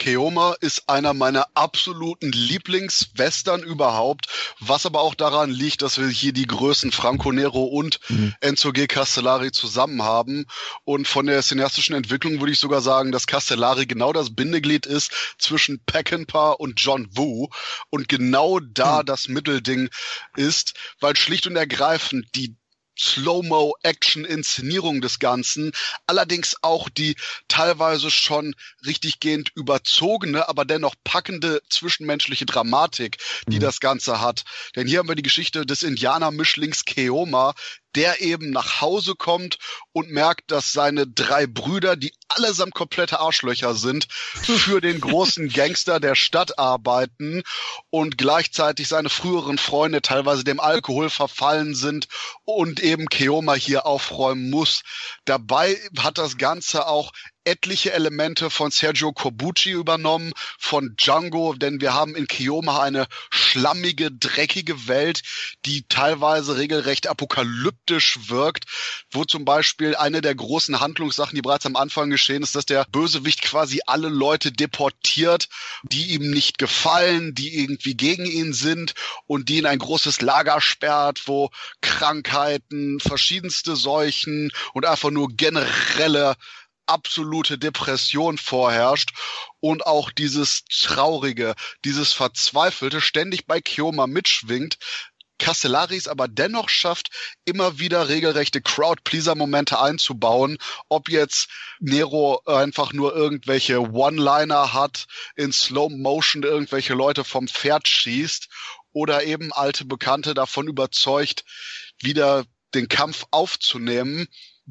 Keoma ist einer meiner absoluten Lieblingswestern überhaupt, was aber auch daran liegt, dass wir hier die Größen Franco Nero und mhm. Enzo G. Castellari zusammen haben. Und von der cineastischen Entwicklung würde ich sogar sagen, dass Castellari genau das Bindeglied ist zwischen Peckinpah und John Woo und genau da mhm. das Mittelding ist, weil schlicht und ergreifend die Slow-Mo-Action-Inszenierung des Ganzen, allerdings auch die teilweise schon richtig gehend überzogene, aber dennoch packende zwischenmenschliche Dramatik, die mhm. das Ganze hat. Denn hier haben wir die Geschichte des Indianer-Mischlings Keoma, der eben nach Hause kommt und merkt, dass seine drei Brüder, die allesamt komplette Arschlöcher sind, für den großen Gangster der Stadt arbeiten und gleichzeitig seine früheren Freunde teilweise dem Alkohol verfallen sind und eben Keoma hier aufräumen muss. Dabei hat das Ganze auch etliche Elemente von Sergio Corbucci übernommen, von Django, denn wir haben in Kioma eine schlammige, dreckige Welt, die teilweise regelrecht apokalyptisch wirkt, wo zum Beispiel eine der großen Handlungssachen, die bereits am Anfang geschehen ist, dass der Bösewicht quasi alle Leute deportiert, die ihm nicht gefallen, die irgendwie gegen ihn sind und die in ein großes Lager sperrt, wo Krankheiten, verschiedenste Seuchen und einfach nur generelle absolute Depression vorherrscht und auch dieses Traurige, dieses Verzweifelte ständig bei Kioma mitschwingt, Castellaris aber dennoch schafft, immer wieder regelrechte Crowd-Pleaser-Momente einzubauen. Ob jetzt Nero einfach nur irgendwelche One-Liner hat, in Slow Motion irgendwelche Leute vom Pferd schießt oder eben alte Bekannte davon überzeugt, wieder den Kampf aufzunehmen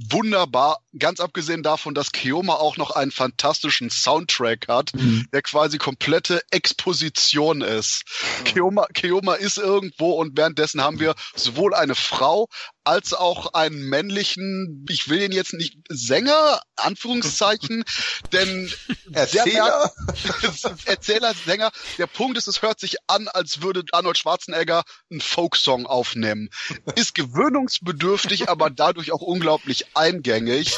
wunderbar, ganz abgesehen davon, dass Keoma auch noch einen fantastischen Soundtrack hat, mhm. der quasi komplette Exposition ist. Mhm. Keoma, Keoma ist irgendwo und währenddessen haben wir sowohl eine Frau als auch einen männlichen, ich will ihn jetzt nicht Sänger, Anführungszeichen, denn Erzähler, Erzähler, Sänger. Der Punkt ist, es hört sich an, als würde Arnold Schwarzenegger einen Folksong aufnehmen. Ist gewöhnungsbedürftig, aber dadurch auch unglaublich eingängig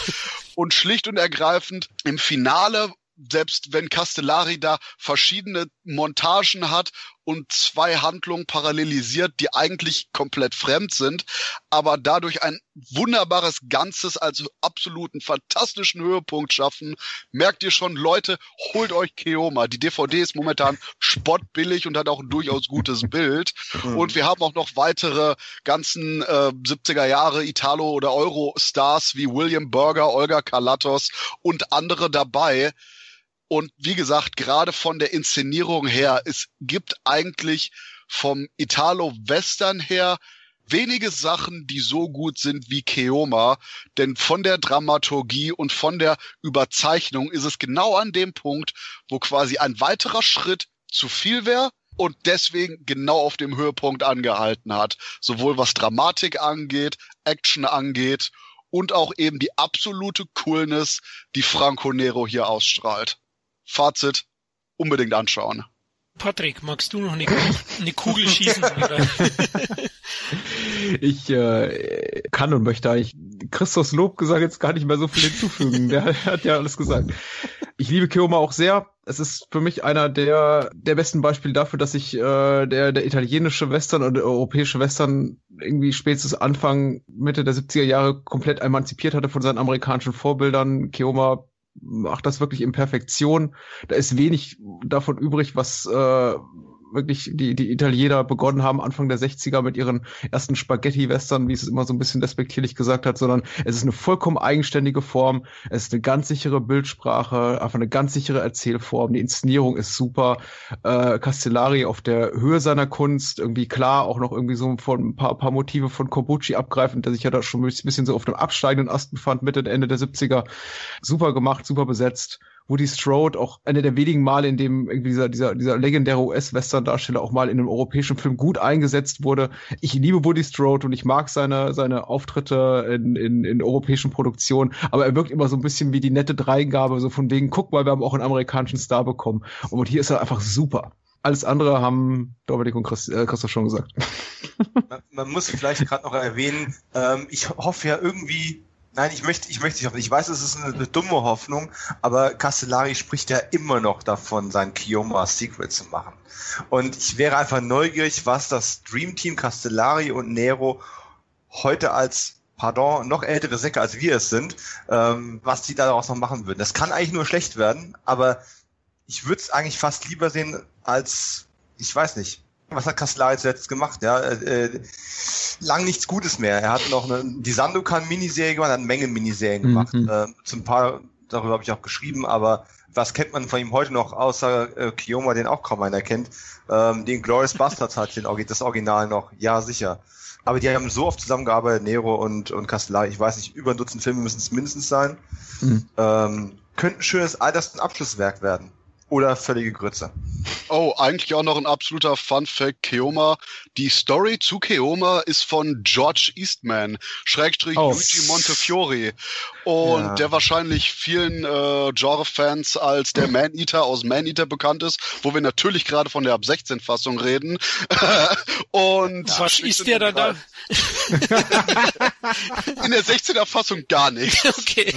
und schlicht und ergreifend im Finale selbst wenn Castellari da verschiedene Montagen hat und zwei Handlungen parallelisiert, die eigentlich komplett fremd sind, aber dadurch ein wunderbares Ganzes als absoluten fantastischen Höhepunkt schaffen, merkt ihr schon, Leute, holt euch Keoma. Die DVD ist momentan spottbillig und hat auch ein durchaus gutes Bild. Mhm. Und wir haben auch noch weitere ganzen äh, 70er Jahre Italo- oder Euro-Stars wie William Burger, Olga Kalatos und andere dabei, und wie gesagt, gerade von der Inszenierung her, es gibt eigentlich vom Italo-Western her wenige Sachen, die so gut sind wie Keoma, denn von der Dramaturgie und von der Überzeichnung ist es genau an dem Punkt, wo quasi ein weiterer Schritt zu viel wäre und deswegen genau auf dem Höhepunkt angehalten hat, sowohl was Dramatik angeht, Action angeht und auch eben die absolute Coolness, die Franco Nero hier ausstrahlt. Fazit, unbedingt anschauen. Patrick, magst du noch eine, eine Kugel schießen? ich äh, kann und möchte eigentlich Christos Lobgesang jetzt gar nicht mehr so viel hinzufügen. Der hat ja alles gesagt. Ich liebe Keoma auch sehr. Es ist für mich einer der, der besten Beispiele dafür, dass sich äh, der, der italienische Western oder der europäische Western irgendwie spätestens Anfang, Mitte der 70er Jahre komplett emanzipiert hatte von seinen amerikanischen Vorbildern. Keoma macht das wirklich in Perfektion. Da ist wenig davon übrig, was äh, wirklich die, die Italiener begonnen haben, Anfang der 60er mit ihren ersten Spaghetti-Western, wie es immer so ein bisschen despektierlich gesagt hat, sondern es ist eine vollkommen eigenständige Form, es ist eine ganz sichere Bildsprache, einfach eine ganz sichere Erzählform, die Inszenierung ist super, äh, Castellari auf der Höhe seiner Kunst, irgendwie klar, auch noch irgendwie so von ein paar, paar Motive von Corbucci abgreifend, der sich ja da schon ein bisschen so auf dem absteigenden Ast befand, Mitte, Ende der 70er. Super gemacht, super besetzt. Woody Strode auch eine der wenigen Male, in dem irgendwie dieser, dieser, dieser legendäre US-Western-Darsteller auch mal in einem europäischen Film gut eingesetzt wurde. Ich liebe Woody Strode und ich mag seine, seine Auftritte in, in, in europäischen Produktionen, aber er wirkt immer so ein bisschen wie die nette Dreingabe, so von wegen, guck mal, wir haben auch einen amerikanischen Star bekommen. Und hier ist er einfach super. Alles andere haben Dominik und Christ, äh, Christoph schon gesagt. Man, man muss vielleicht gerade noch erwähnen, ähm, ich hoffe ja irgendwie, Nein, ich möchte, ich möchte nicht hoffen. Ich weiß, es ist eine, eine, dumme Hoffnung, aber Castellari spricht ja immer noch davon, sein Kioma Secret zu machen. Und ich wäre einfach neugierig, was das Dream Team Castellari und Nero heute als pardon, noch ältere Säcke als wir es sind, ähm, was die daraus noch machen würden. Das kann eigentlich nur schlecht werden, aber ich würde es eigentlich fast lieber sehen als, ich weiß nicht, was hat Castellari zuletzt gemacht? Ja, äh, lang nichts Gutes mehr. Er hat noch eine, die Sandokan-Miniserie gemacht, hat eine Menge Miniserien gemacht. Mhm. Äh, zum paar, darüber habe ich auch geschrieben, aber was kennt man von ihm heute noch, außer äh, Kioma, den auch kaum einer kennt. Ähm, den Glorious Bastards hat den, das Original noch, ja sicher. Aber die haben so oft zusammengearbeitet, Nero und, und Castellari, ich weiß nicht, über ein Dutzend Filme müssen es mindestens sein. Mhm. Ähm, könnte ein schönes Altersten Abschlusswerk werden oder völlige Grütze. Oh, eigentlich auch noch ein absoluter Fun Fact, Keoma. Die Story zu Keoma ist von George Eastman, Schrägstrich oh. Luigi Montefiore. Und ja. der wahrscheinlich vielen äh, Genre-Fans als der Man-Eater aus Man-Eater bekannt ist, wo wir natürlich gerade von der Ab-16-Fassung reden. und Was ist der dann da? In der 16er-Fassung gar nicht. Okay.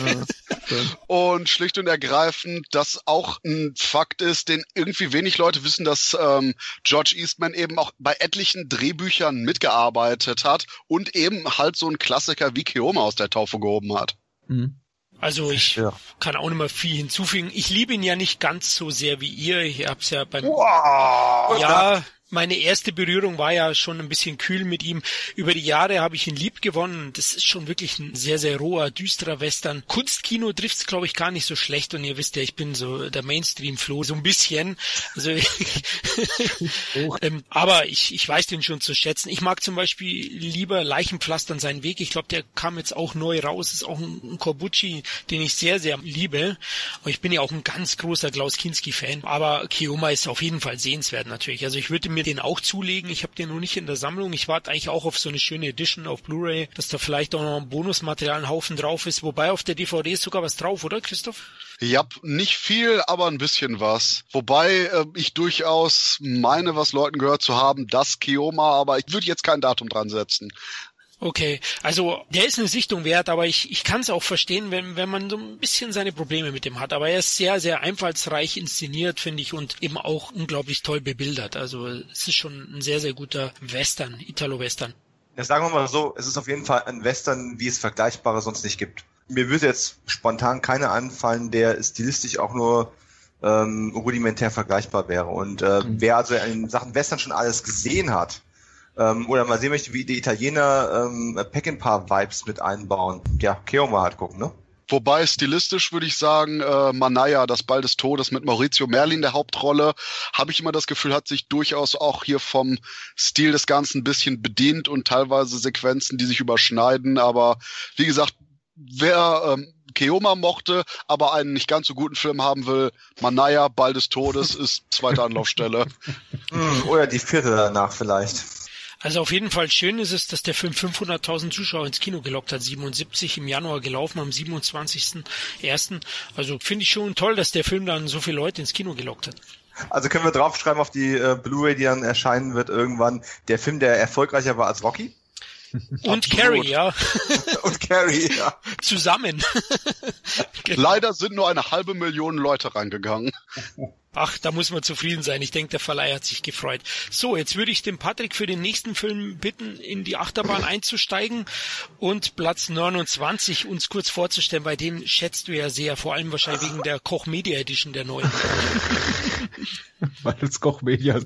und schlicht und ergreifend, dass auch ein Fakt ist, den irgendwie wenig Leute wissen, dass ähm, George Eastman eben auch bei etlichen Drehbüchern mitgearbeitet hat und eben halt so ein Klassiker wie Keoma aus der Taufe gehoben hat. Mhm. Also ich ja. kann auch nicht mehr viel hinzufügen. Ich liebe ihn ja nicht ganz so sehr wie ihr. Ich hab's ja beim wow, ja meine erste Berührung war ja schon ein bisschen kühl mit ihm. Über die Jahre habe ich ihn lieb gewonnen. Das ist schon wirklich ein sehr, sehr roher, düsterer Western. Kunstkino trifft's, glaube ich, gar nicht so schlecht. Und ihr wisst ja, ich bin so der Mainstream-Floh, so ein bisschen. Also, ähm, aber ich, ich weiß den schon zu schätzen. Ich mag zum Beispiel lieber Leichenpflastern seinen Weg. Ich glaube, der kam jetzt auch neu raus. Ist auch ein, ein Korbucci, den ich sehr, sehr liebe. Und ich bin ja auch ein ganz großer Klaus Kinski-Fan. Aber Kioma ist auf jeden Fall sehenswert natürlich. Also ich würde mir den auch zulegen. Ich habe den noch nicht in der Sammlung. Ich warte eigentlich auch auf so eine schöne Edition auf Blu-ray, dass da vielleicht auch noch ein Bonusmaterial, ein Haufen drauf ist. Wobei auf der DVD ist sogar was drauf, oder Christoph? Ja, nicht viel, aber ein bisschen was. Wobei äh, ich durchaus meine, was Leuten gehört zu haben, das Kioma, aber ich würde jetzt kein Datum dran setzen. Okay, also der ist eine Sichtung wert, aber ich, ich kann es auch verstehen, wenn, wenn man so ein bisschen seine Probleme mit dem hat. Aber er ist sehr, sehr einfallsreich inszeniert, finde ich, und eben auch unglaublich toll bebildert. Also es ist schon ein sehr, sehr guter Western, Italo-Western. Ja, sagen wir mal so, es ist auf jeden Fall ein Western, wie es Vergleichbare sonst nicht gibt. Mir würde jetzt spontan keiner anfallen, der stilistisch auch nur ähm, rudimentär vergleichbar wäre. Und äh, mhm. wer also in Sachen Western schon alles gesehen hat, ähm, oder mal sehen möchte, wie die Italiener ähm, Peckinpah-Vibes mit einbauen. Ja, Keoma halt gucken, ne? Wobei stilistisch würde ich sagen, äh, Manaya, das Ball des Todes mit Maurizio Merlin der Hauptrolle, habe ich immer das Gefühl, hat sich durchaus auch hier vom Stil des Ganzen ein bisschen bedient und teilweise Sequenzen, die sich überschneiden. Aber wie gesagt, wer ähm, Keoma mochte, aber einen nicht ganz so guten Film haben will, Manaya, Ball des Todes ist zweite Anlaufstelle. Hm, oder die vierte danach vielleicht. Also auf jeden Fall schön ist es, dass der Film 500.000 Zuschauer ins Kino gelockt hat. 77 im Januar gelaufen, am 27.01. Also finde ich schon toll, dass der Film dann so viele Leute ins Kino gelockt hat. Also können wir draufschreiben auf die äh, Blu-ray, die dann erscheinen wird irgendwann, der Film, der erfolgreicher war als Rocky? Und Carrie, ja. Und Carrie, ja. Zusammen. Leider sind nur eine halbe Million Leute reingegangen. Ach, da muss man zufrieden sein. Ich denke, der Verleih hat sich gefreut. So, jetzt würde ich den Patrick für den nächsten Film bitten, in die Achterbahn einzusteigen und Platz 29 uns kurz vorzustellen, weil den schätzt du ja sehr, vor allem wahrscheinlich wegen der Koch Media Edition der neuen. weil uns Koch Media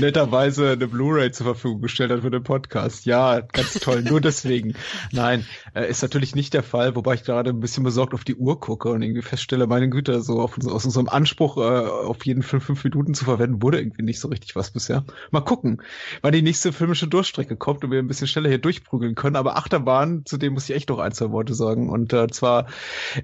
netterweise eine Blu-ray zur Verfügung gestellt hat für den Podcast. Ja, ganz toll. Nur deswegen. Nein, äh, ist natürlich nicht der Fall, wobei ich gerade ein bisschen besorgt auf die Uhr gucke und irgendwie feststelle, meine Güte, so auf, aus unserem Anspruch, äh, auf jeden Fall fünf Minuten zu verwenden, wurde irgendwie nicht so richtig was bisher. Mal gucken, wann die nächste filmische Durchstrecke kommt und wir ein bisschen schneller hier durchprügeln können. Aber Achterbahn, zu dem muss ich echt noch ein, zwei Worte sagen. Und äh, zwar,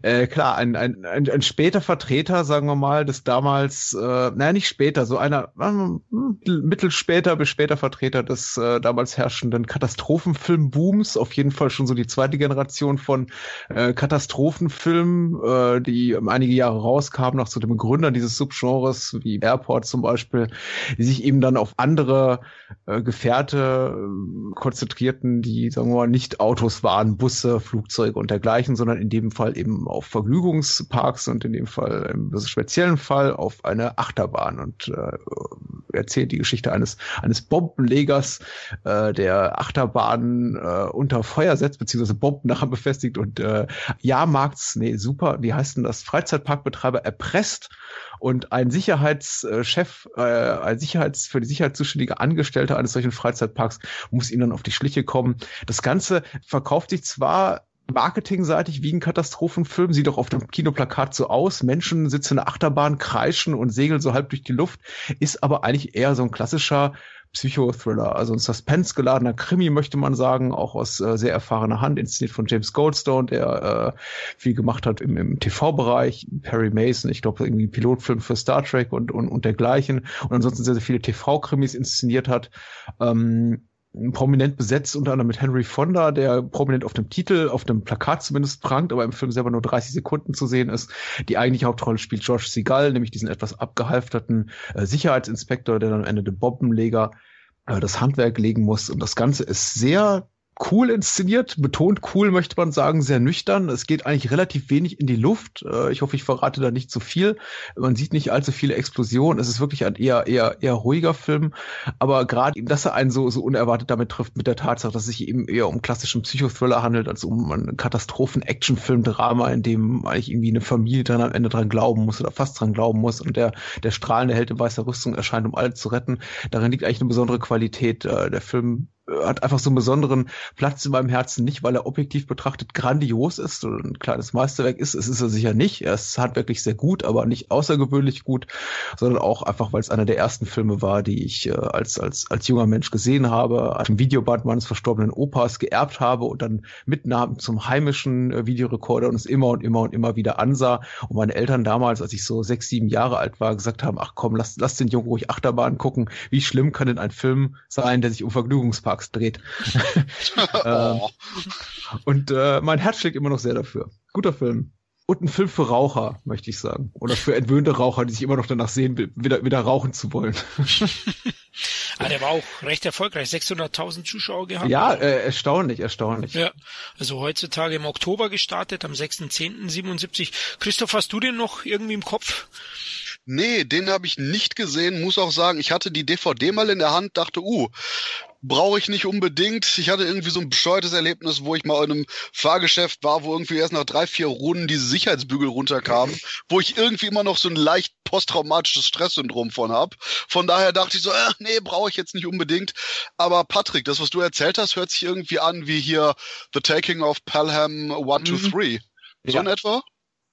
äh, klar, ein, ein, ein, ein später Vertreter, sagen wir mal, des damals, äh, naja, nicht später, so einer äh, mittel später bis später Vertreter des äh, damals herrschenden Katastrophenfilmbooms. Auf jeden Fall schon so die zweite Generation von äh, Katastrophenfilmen, äh, die einige Jahre rauskamen, nach so dem Gründer dieses Subgenres, wie Airport zum Beispiel, die sich eben dann auf andere äh, Gefährte äh, konzentrierten, die, sagen wir mal, nicht Autos waren, Busse, Flugzeuge und dergleichen, sondern in dem Fall eben auf Vergnügungsparks und in dem Fall im speziellen Fall auf eine Achterbahn. Und äh, erzählt die Geschichte eines, eines Bombenlegers, äh, der Achterbahnen äh, unter Feuer setzt, beziehungsweise Bomben nachher befestigt und äh, Jahrmarkts, nee, super, wie heißt denn das, Freizeitparkbetreiber erpresst Und ein Sicherheitschef, äh, ein Sicherheits, für die Sicherheit zuständige Angestellte eines solchen Freizeitparks muss ihm dann auf die Schliche kommen. Das Ganze verkauft sich zwar marketingseitig wie ein Katastrophenfilm, sieht auch auf dem Kinoplakat so aus. Menschen sitzen in der Achterbahn, kreischen und segeln so halb durch die Luft, ist aber eigentlich eher so ein klassischer Psychothriller, also ein Suspense-geladener Krimi, möchte man sagen, auch aus äh, sehr erfahrener Hand, inszeniert von James Goldstone, der äh, viel gemacht hat im, im TV-Bereich, Perry Mason, ich glaube, irgendwie Pilotfilm für Star Trek und, und, und dergleichen und ansonsten sehr, sehr viele TV-Krimis inszeniert hat. Ähm, prominent besetzt, unter anderem mit Henry Fonda, der prominent auf dem Titel, auf dem Plakat zumindest prangt, aber im Film selber nur 30 Sekunden zu sehen ist. Die eigentliche Hauptrolle spielt George Seagal, nämlich diesen etwas abgehalfterten äh, Sicherheitsinspektor, der dann am Ende den Bombenleger äh, das Handwerk legen muss. Und das Ganze ist sehr cool inszeniert, betont cool, möchte man sagen, sehr nüchtern. Es geht eigentlich relativ wenig in die Luft. Äh, ich hoffe, ich verrate da nicht zu viel. Man sieht nicht allzu viele Explosionen. Es ist wirklich ein eher, eher, eher ruhiger Film. Aber gerade, dass er einen so, so unerwartet damit trifft, mit der Tatsache, dass es sich eben eher um klassischen Psychothriller handelt, als um einen Katastrophen-Action-Film-Drama, in dem eigentlich irgendwie eine Familie dann am Ende dran glauben muss oder fast dran glauben muss und der, der strahlende Held in weißer Rüstung erscheint, um alle zu retten. Darin liegt eigentlich eine besondere Qualität. Äh, der Film hat einfach so einen besonderen Platz in meinem Herzen, nicht weil er objektiv betrachtet grandios ist oder ein kleines Meisterwerk ist. Es ist er sicher nicht. Er ist handwerklich sehr gut, aber nicht außergewöhnlich gut, sondern auch einfach, weil es einer der ersten Filme war, die ich äh, als, als, als junger Mensch gesehen habe, als Videoband meines verstorbenen Opas geerbt habe und dann mitnahm zum heimischen äh, Videorekorder und es immer und immer und immer wieder ansah. Und meine Eltern damals, als ich so sechs, sieben Jahre alt war, gesagt haben, ach komm, lass, lass den Jungen ruhig Achterbahn gucken. Wie schlimm kann denn ein Film sein, der sich um Vergnügungspark Parks dreht. ähm, und äh, mein Herz schlägt immer noch sehr dafür. Guter Film. Und ein Film für Raucher, möchte ich sagen. Oder für entwöhnte Raucher, die sich immer noch danach sehen, wieder, wieder rauchen zu wollen. ah, der war auch recht erfolgreich. 600.000 Zuschauer gehabt. Ja, äh, erstaunlich, erstaunlich. Ja, also heutzutage im Oktober gestartet, am 6.10.77. Christoph, hast du den noch irgendwie im Kopf? Nee, den habe ich nicht gesehen. Muss auch sagen, ich hatte die DVD mal in der Hand, dachte, uh, brauche ich nicht unbedingt. Ich hatte irgendwie so ein bescheuertes Erlebnis, wo ich mal in einem Fahrgeschäft war, wo irgendwie erst nach drei, vier Runden diese Sicherheitsbügel runterkamen, wo ich irgendwie immer noch so ein leicht posttraumatisches Stresssyndrom von hab. Von daher dachte ich so, äh, nee, brauche ich jetzt nicht unbedingt. Aber Patrick, das, was du erzählt hast, hört sich irgendwie an wie hier The Taking of Pelham 1 mhm. 2 3. So ja. in etwa?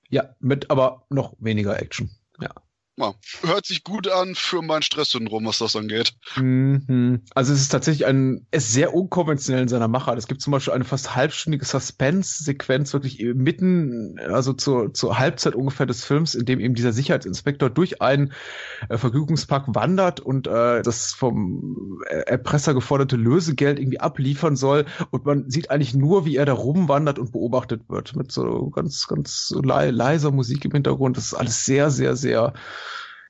Ja, mit aber noch weniger Action. Ja. Hört sich gut an für mein Stresssyndrom, was das angeht. Mhm. Also es ist tatsächlich ein, es ist sehr unkonventionell in seiner Machart. Es gibt zum Beispiel eine fast halbstündige Suspense-Sequenz wirklich mitten, also zur, zur Halbzeit ungefähr des Films, in dem eben dieser Sicherheitsinspektor durch einen äh, Vergnügungspark wandert und äh, das vom Erpresser geforderte Lösegeld irgendwie abliefern soll. Und man sieht eigentlich nur, wie er da rumwandert und beobachtet wird mit so ganz, ganz le leiser Musik im Hintergrund. Das ist alles sehr, sehr, sehr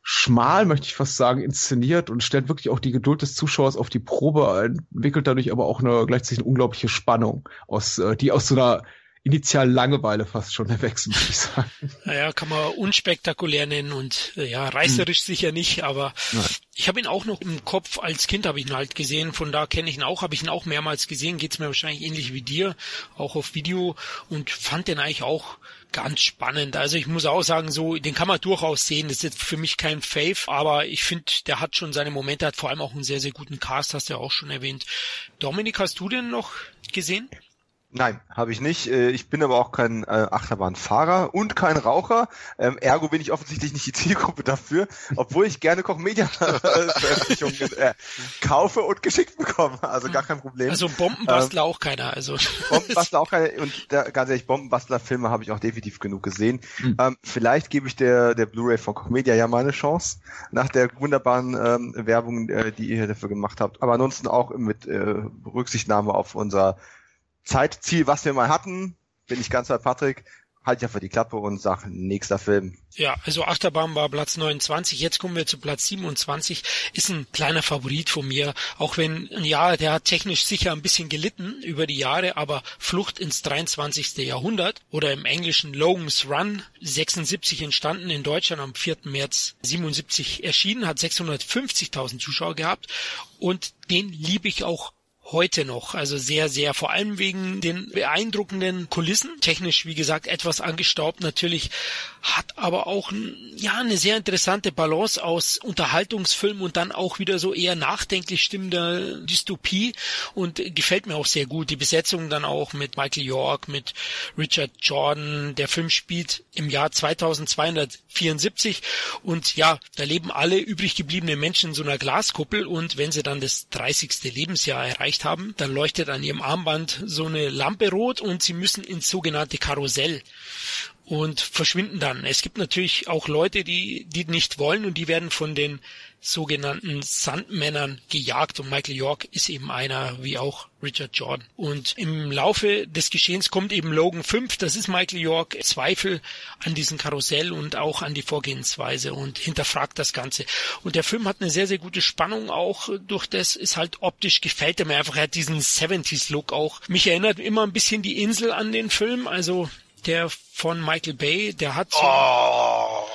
schmal, möchte ich fast sagen, inszeniert und stellt wirklich auch die Geduld des Zuschauers auf die Probe, entwickelt dadurch aber auch eine gleichzeitig eine unglaubliche Spannung, aus, äh, die aus so einer initial Langeweile fast schon erwächst, muss ich sagen. Naja, kann man unspektakulär nennen und äh, ja, reißerisch hm. sicher nicht, aber Nein. ich habe ihn auch noch im Kopf, als Kind habe ich ihn halt gesehen, von da kenne ich ihn auch, habe ich ihn auch mehrmals gesehen, geht's mir wahrscheinlich ähnlich wie dir, auch auf Video und fand den eigentlich auch ganz spannend. Also ich muss auch sagen, so, den kann man durchaus sehen. Das ist jetzt für mich kein Fave, aber ich finde, der hat schon seine Momente, hat vor allem auch einen sehr, sehr guten Cast, hast du ja auch schon erwähnt. Dominik, hast du den noch gesehen? Nein, habe ich nicht. Äh, ich bin aber auch kein äh, Achterbahnfahrer und kein Raucher. Ähm, ergo bin ich offensichtlich nicht die Zielgruppe dafür, obwohl ich gerne Koch-Media-Veröffentlichungen äh, kaufe und geschickt bekomme. Also gar kein Problem. Also Bombenbastler ähm, auch keiner. Also Bombenbastler auch keiner. Und da, ganz ehrlich, Bombenbastler-Filme habe ich auch definitiv genug gesehen. Mhm. Ähm, vielleicht gebe ich der, der Blu-ray von Koch-Media ja mal eine Chance nach der wunderbaren ähm, Werbung, äh, die ihr dafür gemacht habt. Aber ansonsten auch mit äh, Rücksichtnahme auf unser Zeitziel, was wir mal hatten, bin ich ganz bei Patrick, halte ich einfach die Klappe und sag nächster Film. Ja, also Achterbahn war Platz 29, jetzt kommen wir zu Platz 27, ist ein kleiner Favorit von mir, auch wenn, ja, der hat technisch sicher ein bisschen gelitten über die Jahre, aber Flucht ins 23. Jahrhundert oder im englischen Logan's Run, 76 entstanden, in Deutschland am 4. März 77 erschienen, hat 650.000 Zuschauer gehabt und den liebe ich auch heute noch. Also sehr, sehr, vor allem wegen den beeindruckenden Kulissen. Technisch, wie gesagt, etwas angestaubt natürlich, hat aber auch, ja, eine sehr interessante Balance aus Unterhaltungsfilm und dann auch wieder so eher nachdenklich stimmender Dystopie und gefällt mir auch sehr gut. Die Besetzung dann auch mit Michael York, mit Richard Jordan. Der Film spielt im Jahr 2274 und ja, da leben alle übrig gebliebenen Menschen in so einer Glaskuppel und wenn sie dann das 30. Lebensjahr erreicht haben, dann leuchtet an ihrem Armband so eine Lampe rot und sie müssen ins sogenannte Karussell und verschwinden dann. Es gibt natürlich auch Leute, die, die nicht wollen und die werden von den sogenannten Sandmännern gejagt und Michael York ist eben einer, wie auch Richard Jordan. Und im Laufe des Geschehens kommt eben Logan 5, das ist Michael York, Zweifel an diesem Karussell und auch an die Vorgehensweise und hinterfragt das Ganze. Und der Film hat eine sehr, sehr gute Spannung auch durch das, ist halt optisch gefällt er mir einfach, er hat diesen 70s Look auch. Mich erinnert immer ein bisschen die Insel an den Film, also der von Michael Bay, der hat so, oh.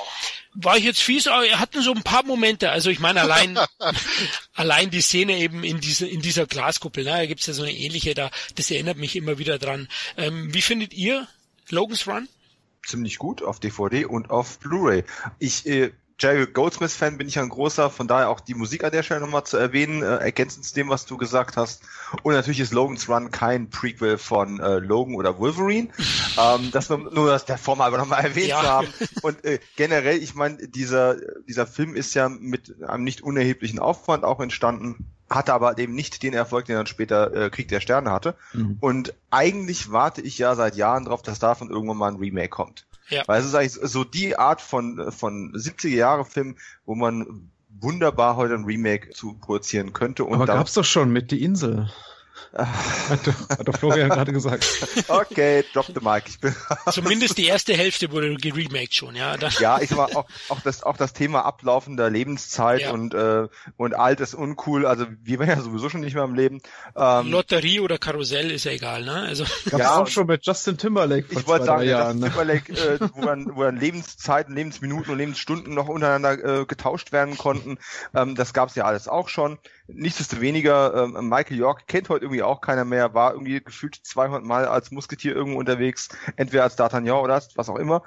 war ich jetzt fies, aber er hatten so ein paar Momente. Also ich meine allein, allein die Szene eben in dieser in dieser Glaskuppel, ne, da gibt's ja so eine ähnliche da. Das erinnert mich immer wieder dran. Ähm, wie findet ihr Logan's Run? Ziemlich gut auf DVD und auf Blu-ray. Ich äh, Jerry Goldsmith-Fan bin ich ein großer, von daher auch die Musik an der Stelle nochmal zu erwähnen, äh, ergänzend zu dem, was du gesagt hast. Und natürlich ist Logan's Run kein Prequel von äh, Logan oder Wolverine. ähm, das nur, nur das der Form aber nochmal erwähnt ja. zu haben. Und äh, generell, ich meine, dieser, dieser Film ist ja mit einem nicht unerheblichen Aufwand auch entstanden hatte aber eben nicht den Erfolg, den dann später äh, Krieg der Sterne hatte. Mhm. Und eigentlich warte ich ja seit Jahren darauf, dass davon irgendwann mal ein Remake kommt. Ja. Weil es ist eigentlich so die Art von, von 70er Jahre Film, wo man wunderbar heute ein Remake zu produzieren könnte. Und Aber gab's doch schon mit Die Insel. Hat, hat doch Florian gerade gesagt. Okay, drop the mic. Ich bin Zumindest die erste Hälfte wurde geremaked schon, ja. Dann ja, ich sag mal, auch, auch, das, auch das Thema ablaufender Lebenszeit ja. und, äh, und alt ist uncool. Also wir waren ja sowieso schon nicht mehr im Leben. Ähm, Lotterie oder Karussell ist ja egal, ne? Also Gab's ja, auch schon mit Justin Timberlake vor Ich wollte sagen, Jahren, Justin ne? Timberlake, äh, wo, dann, wo dann Lebenszeiten, Lebensminuten und Lebensstunden noch untereinander äh, getauscht werden konnten. Ähm, das gab's ja alles auch schon. Nichtsdestoweniger, ähm, Michael York kennt heute irgendwie auch keiner mehr, war irgendwie gefühlt 200 Mal als Musketier irgendwo unterwegs, entweder als D'Artagnan oder was auch immer.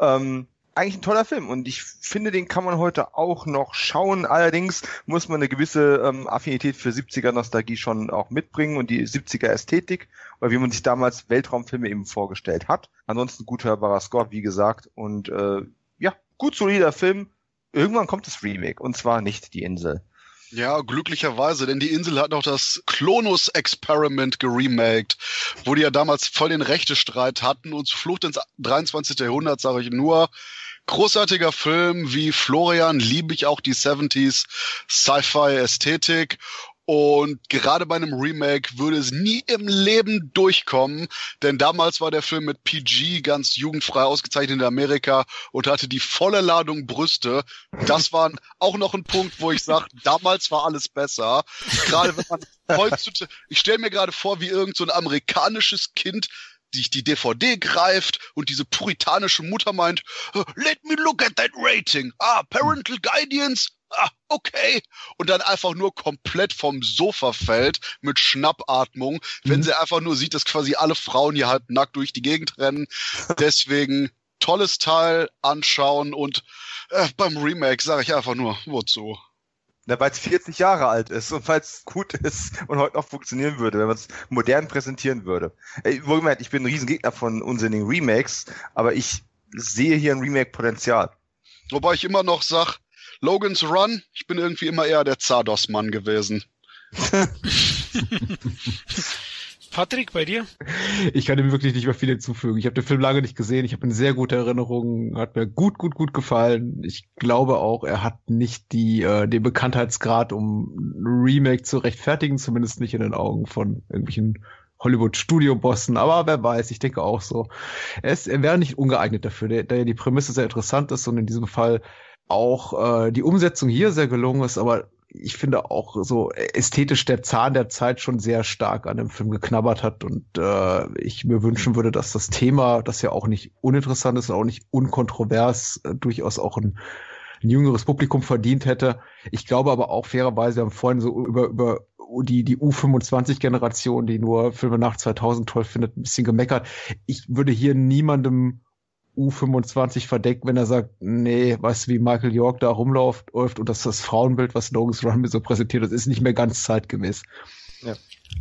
Ähm, eigentlich ein toller Film und ich finde, den kann man heute auch noch schauen. Allerdings muss man eine gewisse ähm, Affinität für 70er Nostalgie schon auch mitbringen und die 70er Ästhetik, weil wie man sich damals Weltraumfilme eben vorgestellt hat. Ansonsten gut hörbarer Score, wie gesagt, und äh, ja, gut solider Film. Irgendwann kommt das Remake und zwar nicht die Insel. Ja, glücklicherweise, denn die Insel hat noch das Klonus Experiment geremaked, wo die ja damals voll den Rechtestreit hatten und Flucht ins 23. Jahrhundert, sage ich nur. Großartiger Film, wie Florian liebe ich auch die 70s Sci-Fi-Ästhetik und gerade bei einem Remake würde es nie im Leben durchkommen, denn damals war der Film mit PG ganz jugendfrei ausgezeichnet in Amerika und hatte die volle Ladung Brüste. Das war auch noch ein Punkt, wo ich sage, damals war alles besser. Gerade wenn man heutzutage, ich stelle mir gerade vor, wie irgend so ein amerikanisches Kind sich die DVD greift und diese puritanische Mutter meint, let me look at that rating. Ah, parental guidance ah, okay. Und dann einfach nur komplett vom Sofa fällt mit Schnappatmung, wenn mhm. sie einfach nur sieht, dass quasi alle Frauen hier halb nackt durch die Gegend rennen. Deswegen tolles Teil anschauen und äh, beim Remake sage ich einfach nur, wozu? Na, weil es 40 Jahre alt ist und weil es gut ist und heute noch funktionieren würde, wenn man es modern präsentieren würde. Ey, wohlgemerkt, ich bin ein Riesengegner von unsinnigen Remakes, aber ich sehe hier ein Remake-Potenzial. Wobei ich immer noch sag, Logan's Run, ich bin irgendwie immer eher der Zardos-Mann gewesen. Patrick, bei dir? Ich kann dem wirklich nicht mehr viel hinzufügen. Ich habe den Film lange nicht gesehen. Ich habe eine sehr gute Erinnerung. Hat mir gut, gut, gut gefallen. Ich glaube auch, er hat nicht die, äh, den Bekanntheitsgrad, um ein Remake zu rechtfertigen, zumindest nicht in den Augen von irgendwelchen Hollywood-Studio-Bossen, aber wer weiß, ich denke auch so. Er, ist, er wäre nicht ungeeignet dafür, da ja die Prämisse sehr interessant ist und in diesem Fall auch äh, die Umsetzung hier sehr gelungen ist, aber ich finde auch so ästhetisch der Zahn der Zeit schon sehr stark an dem Film geknabbert hat und äh, ich mir wünschen würde, dass das Thema, das ja auch nicht uninteressant ist und auch nicht unkontrovers, äh, durchaus auch ein, ein jüngeres Publikum verdient hätte. Ich glaube aber auch fairerweise, wir haben vorhin so über, über die, die U25-Generation, die nur Filme nach 2000 toll findet, ein bisschen gemeckert. Ich würde hier niemandem U25 verdeckt, wenn er sagt, nee, weißt du, wie Michael York da rumläuft und dass das Frauenbild, was Logan's Run so präsentiert, das ist nicht mehr ganz zeitgemäß. Ja.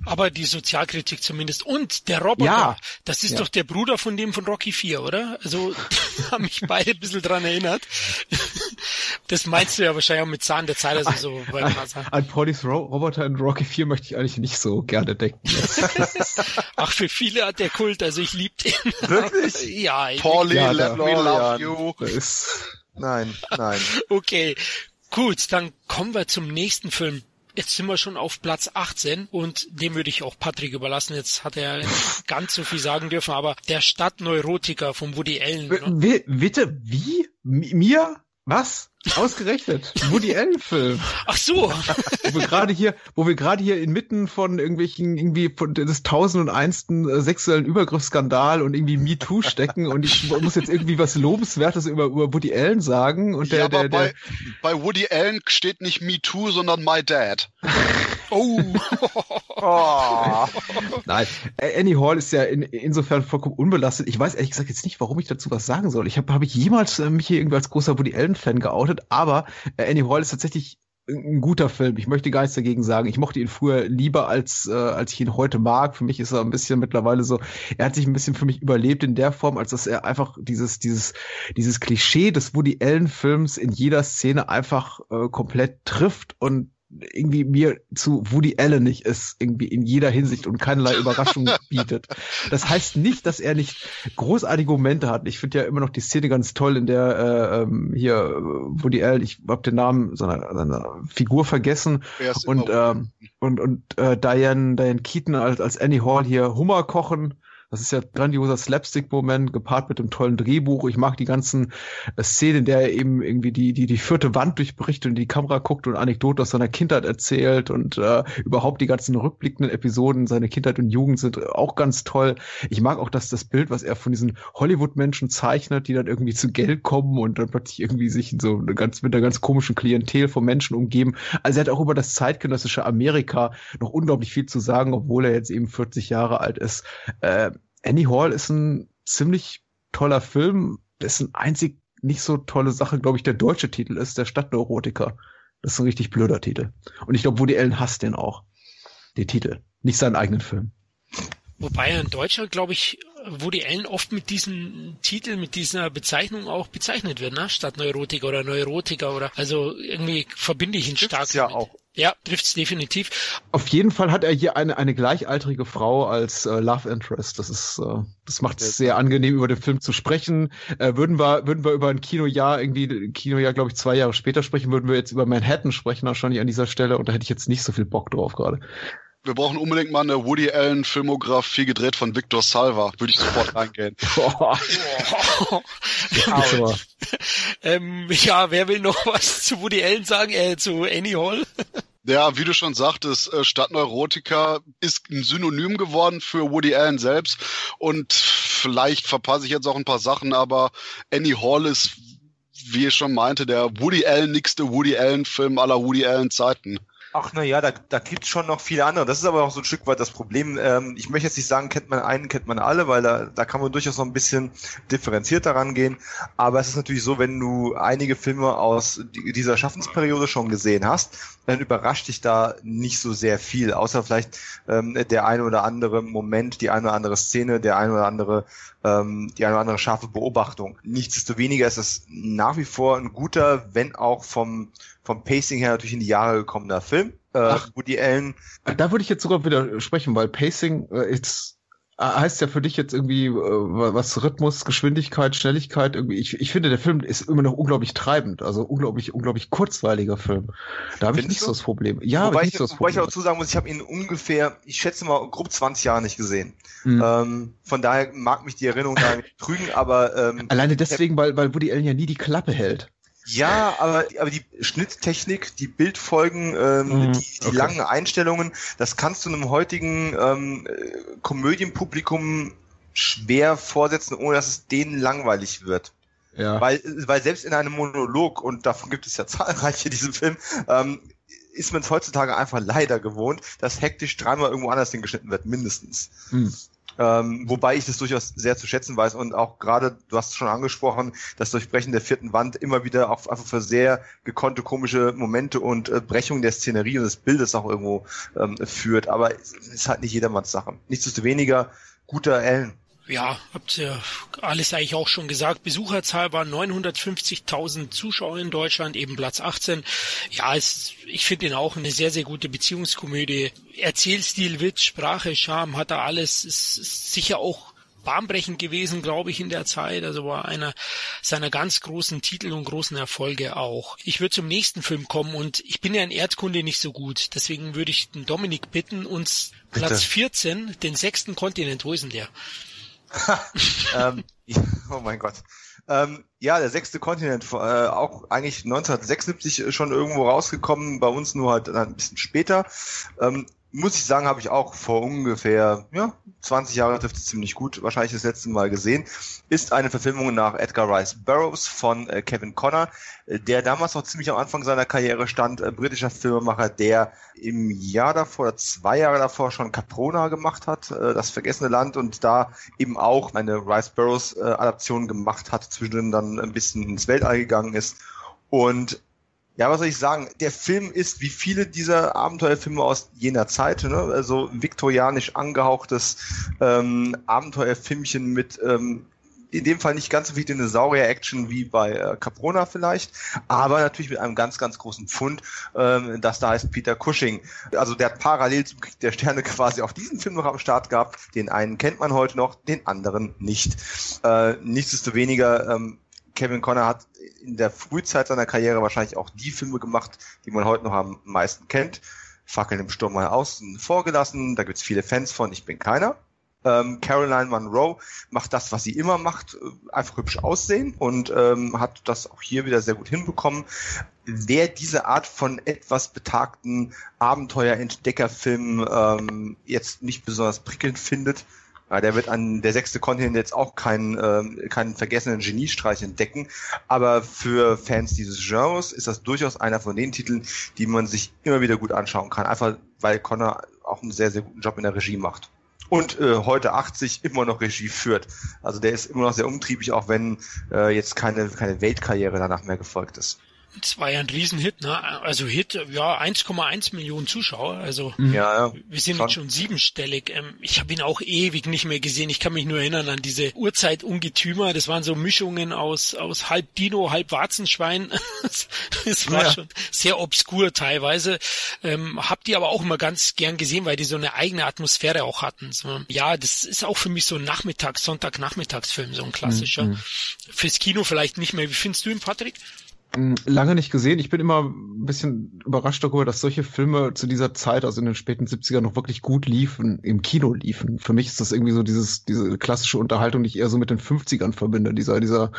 Aber die Sozialkritik zumindest. Und der Roboter, ja. das ist ja. doch der Bruder von dem von Rocky 4, oder? Also, haben mich beide ein bisschen dran erinnert. Das meinst du ja wahrscheinlich auch mit Zahn der Zeit, also so. An, an Paulys Ro Roboter in Rocky 4 möchte ich eigentlich nicht so gerne denken. Ach, für viele hat der Kult, also ich lieb den. Wirklich? ja. Pauli, ja, let me love you. Nein, nein. Okay. Gut, dann kommen wir zum nächsten Film. Jetzt sind wir schon auf Platz 18 und dem würde ich auch Patrick überlassen. Jetzt hat er ganz so viel sagen dürfen, aber der Stadtneurotiker von Woody Allen. Ne? Bitte, wie? Mir? Was? Ausgerechnet. Woody Allen Film. Ach so. wo wir gerade hier, wo wir gerade hier inmitten von irgendwelchen irgendwie von des tausend und einsten äh, sexuellen Übergriffsskandal und irgendwie MeToo stecken und ich muss jetzt irgendwie was lobenswertes über, über Woody Allen sagen und der, ja, der, der, bei, bei Woody Allen steht nicht MeToo, sondern My Dad. Oh. oh. Nein, Annie Hall ist ja in, insofern vollkommen unbelastet. Ich weiß ehrlich gesagt jetzt nicht, warum ich dazu was sagen soll. Ich habe hab ich jemals äh, mich hier irgendwie als großer Woody Allen Fan geoutet, aber äh, Annie Hall ist tatsächlich ein guter Film. Ich möchte gar nichts dagegen sagen. Ich mochte ihn früher lieber als äh, als ich ihn heute mag. Für mich ist er ein bisschen mittlerweile so. Er hat sich ein bisschen für mich überlebt in der Form, als dass er einfach dieses dieses dieses Klischee des Woody Allen Films in jeder Szene einfach äh, komplett trifft und irgendwie mir zu Woody Allen nicht ist, irgendwie in jeder Hinsicht und keinerlei Überraschung bietet. Das heißt nicht, dass er nicht großartige Momente hat. Ich finde ja immer noch die Szene ganz toll, in der äh, ähm, hier Woody Allen, ich habe den Namen seiner, seiner Figur vergessen und, ähm, und und äh, Diane Diane Keaton als als Annie Hall hier Hummer kochen das ist ja grandioser Slapstick-Moment, gepaart mit dem tollen Drehbuch. Ich mag die ganzen äh, Szenen, in der er eben irgendwie die, die, die vierte Wand durchbricht und in die Kamera guckt und Anekdoten aus seiner Kindheit erzählt und äh, überhaupt die ganzen rückblickenden Episoden seiner Kindheit und Jugend sind auch ganz toll. Ich mag auch, dass das Bild, was er von diesen Hollywood-Menschen zeichnet, die dann irgendwie zu Geld kommen und dann plötzlich irgendwie sich so ganz, mit einer ganz komischen Klientel von Menschen umgeben. Also er hat auch über das zeitgenössische Amerika noch unglaublich viel zu sagen, obwohl er jetzt eben 40 Jahre alt ist. Äh, Annie Hall ist ein ziemlich toller Film, dessen einzig nicht so tolle Sache, glaube ich, der deutsche Titel ist, der Stadtneurotiker. Das ist ein richtig blöder Titel. Und ich glaube, Woody Allen hasst den auch. Den Titel. Nicht seinen eigenen Film. Wobei ein Deutscher, glaube ich, Woody Allen oft mit diesem Titel, mit dieser Bezeichnung auch bezeichnet wird, ne? Statt Neurotiker oder Neurotiker oder also irgendwie verbinde ich ihn Trifft's stark. ja damit. auch. Ja, trifft's definitiv. Auf jeden Fall hat er hier eine, eine gleichaltrige Frau als äh, Love Interest. Das ist, äh, das macht es sehr angenehm, über den Film zu sprechen. Äh, würden wir, würden wir über ein Kinojahr irgendwie, Kinojahr, glaube ich, zwei Jahre später sprechen, würden wir jetzt über Manhattan sprechen, wahrscheinlich an dieser Stelle. Und da hätte ich jetzt nicht so viel Bock drauf gerade wir brauchen unbedingt mal eine Woody Allen Filmografie gedreht von Victor Salva. Würde ich sofort reingehen. Boah. ja, ähm, ja, wer will noch was zu Woody Allen sagen, äh, zu Annie Hall? Ja, wie du schon sagtest, äh, Stadtneurotika ist ein Synonym geworden für Woody Allen selbst. Und vielleicht verpasse ich jetzt auch ein paar Sachen, aber Annie Hall ist, wie ich schon meinte, der Woody Allen nixte Woody Allen Film aller Woody Allen Zeiten. Ach na ja, da, da gibt schon noch viele andere. Das ist aber auch so ein Stück weit das Problem. Ähm, ich möchte jetzt nicht sagen, kennt man einen, kennt man alle, weil da, da kann man durchaus noch ein bisschen differenzierter rangehen. Aber es ist natürlich so, wenn du einige Filme aus dieser Schaffensperiode schon gesehen hast, dann überrascht dich da nicht so sehr viel, außer vielleicht ähm, der eine oder andere Moment, die eine oder andere Szene, der eine oder andere, ähm, die eine oder andere scharfe Beobachtung. Nichtsdestoweniger ist es nach wie vor ein guter, wenn auch vom vom Pacing her natürlich in die Jahre gekommener Film. Äh, Ach, Woody Allen. Da würde ich jetzt sogar widersprechen, weil Pacing äh, ist äh, heißt ja für dich jetzt irgendwie äh, was Rhythmus, Geschwindigkeit, Schnelligkeit irgendwie. Ich, ich finde, der Film ist immer noch unglaublich treibend, also unglaublich, unglaublich kurzweiliger Film. Da habe ich nicht so das Problem. Ja, wobei ich, ich, so wobei ich auch dazu sagen muss, ich habe ihn ungefähr, ich schätze mal, grob 20 Jahre nicht gesehen. Mhm. Ähm, von daher mag mich die Erinnerung da nicht trügen, aber ähm, alleine deswegen, weil, weil Woody Allen ja nie die Klappe hält. Ja, aber, aber die Schnitttechnik, die Bildfolgen, ähm, mhm, die, die okay. langen Einstellungen, das kannst du einem heutigen ähm, Komödienpublikum schwer vorsetzen, ohne dass es denen langweilig wird. Ja. Weil, weil selbst in einem Monolog, und davon gibt es ja zahlreiche, diesen Film, ähm, ist man es heutzutage einfach leider gewohnt, dass hektisch dreimal irgendwo anders hingeschnitten wird, mindestens. Hm. Ähm, wobei ich das durchaus sehr zu schätzen weiß und auch gerade, du hast es schon angesprochen, das Durchbrechen der vierten Wand immer wieder auch einfach für sehr gekonnte komische Momente und äh, Brechung der Szenerie und des Bildes auch irgendwo ähm, führt. Aber es ist halt nicht jedermanns Sache. Nichtsdestoweniger, guter Ellen. Ja, habt ihr alles eigentlich auch schon gesagt. Besucherzahl war 950.000 Zuschauer in Deutschland, eben Platz 18. Ja, es, ich finde ihn auch eine sehr, sehr gute Beziehungskomödie. Erzählstil, Witz, Sprache, Charme, hat er alles. Ist, ist sicher auch bahnbrechend gewesen, glaube ich, in der Zeit. Also war einer seiner ganz großen Titel und großen Erfolge auch. Ich würde zum nächsten Film kommen und ich bin ja in Erdkunde nicht so gut. Deswegen würde ich den Dominik bitten, uns Bitte. Platz 14, den sechsten Kontinent, wo ist denn der? ähm, oh mein Gott. Ähm, ja, der sechste Kontinent, äh, auch eigentlich 1976 schon irgendwo rausgekommen, bei uns nur halt ein bisschen später. Ähm, muss ich sagen, habe ich auch vor ungefähr ja, 20 Jahren es ziemlich gut, wahrscheinlich das letzte Mal gesehen, ist eine Verfilmung nach Edgar Rice Burroughs von äh, Kevin Connor, äh, der damals noch ziemlich am Anfang seiner Karriere stand, äh, britischer Filmemacher, der im Jahr davor oder zwei Jahre davor schon Caprona gemacht hat, äh, das vergessene Land und da eben auch eine Rice Burroughs äh, Adaption gemacht hat, zwischendrin dann ein bisschen ins Weltall gegangen ist. Und ja, was soll ich sagen? Der Film ist wie viele dieser Abenteuerfilme aus jener Zeit, ne? also viktorianisch angehauchtes ähm, Abenteuerfilmchen mit ähm, in dem Fall nicht ganz so viel Dinosaurier-Action wie bei äh, Caprona vielleicht, aber natürlich mit einem ganz, ganz großen Pfund, ähm, das da heißt Peter Cushing. Also der hat parallel zum Krieg der Sterne quasi auch diesen Film noch am Start gehabt. Den einen kennt man heute noch, den anderen nicht. Äh, nichtsdestoweniger ähm, Kevin Conner hat in der Frühzeit seiner Karriere wahrscheinlich auch die Filme gemacht, die man heute noch am meisten kennt. Fackeln im Sturm mal außen vorgelassen, da gibt's viele Fans von, ich bin keiner. Ähm, Caroline Monroe macht das, was sie immer macht, äh, einfach hübsch aussehen und ähm, hat das auch hier wieder sehr gut hinbekommen. Wer diese Art von etwas betagten Abenteuer-Entdeckerfilm ähm, jetzt nicht besonders prickelnd findet, ja, der wird an der sechste Kontinent jetzt auch keinen, äh, keinen vergessenen Geniestreich entdecken. Aber für Fans dieses Genres ist das durchaus einer von den Titeln, die man sich immer wieder gut anschauen kann. Einfach weil Connor auch einen sehr, sehr guten Job in der Regie macht. Und äh, heute 80 immer noch Regie führt. Also der ist immer noch sehr umtriebig, auch wenn äh, jetzt keine, keine Weltkarriere danach mehr gefolgt ist. Es war ja ein Riesenhit, ne? Also Hit, ja, 1,1 Millionen Zuschauer. Also mhm. ja, ja, wir sind schon, schon siebenstellig. Ähm, ich habe ihn auch ewig nicht mehr gesehen. Ich kann mich nur erinnern an diese Urzeit-Ungetümer. Das waren so Mischungen aus, aus halb Dino, halb Warzenschwein. das war ja. schon sehr obskur teilweise. Ähm, hab die aber auch immer ganz gern gesehen, weil die so eine eigene Atmosphäre auch hatten. So, ja, das ist auch für mich so ein Nachmittags-, Sonntag-Nachmittagsfilm, so ein klassischer. Mhm. Fürs Kino vielleicht nicht mehr. Wie findest du ihn, Patrick? Hm, lange nicht gesehen. Ich bin immer ein bisschen überrascht darüber, dass solche Filme zu dieser Zeit, also in den späten 70ern, noch wirklich gut liefen, im Kino liefen. Für mich ist das irgendwie so dieses, diese klassische Unterhaltung, die ich eher so mit den 50ern verbinde. Dieser, dieser,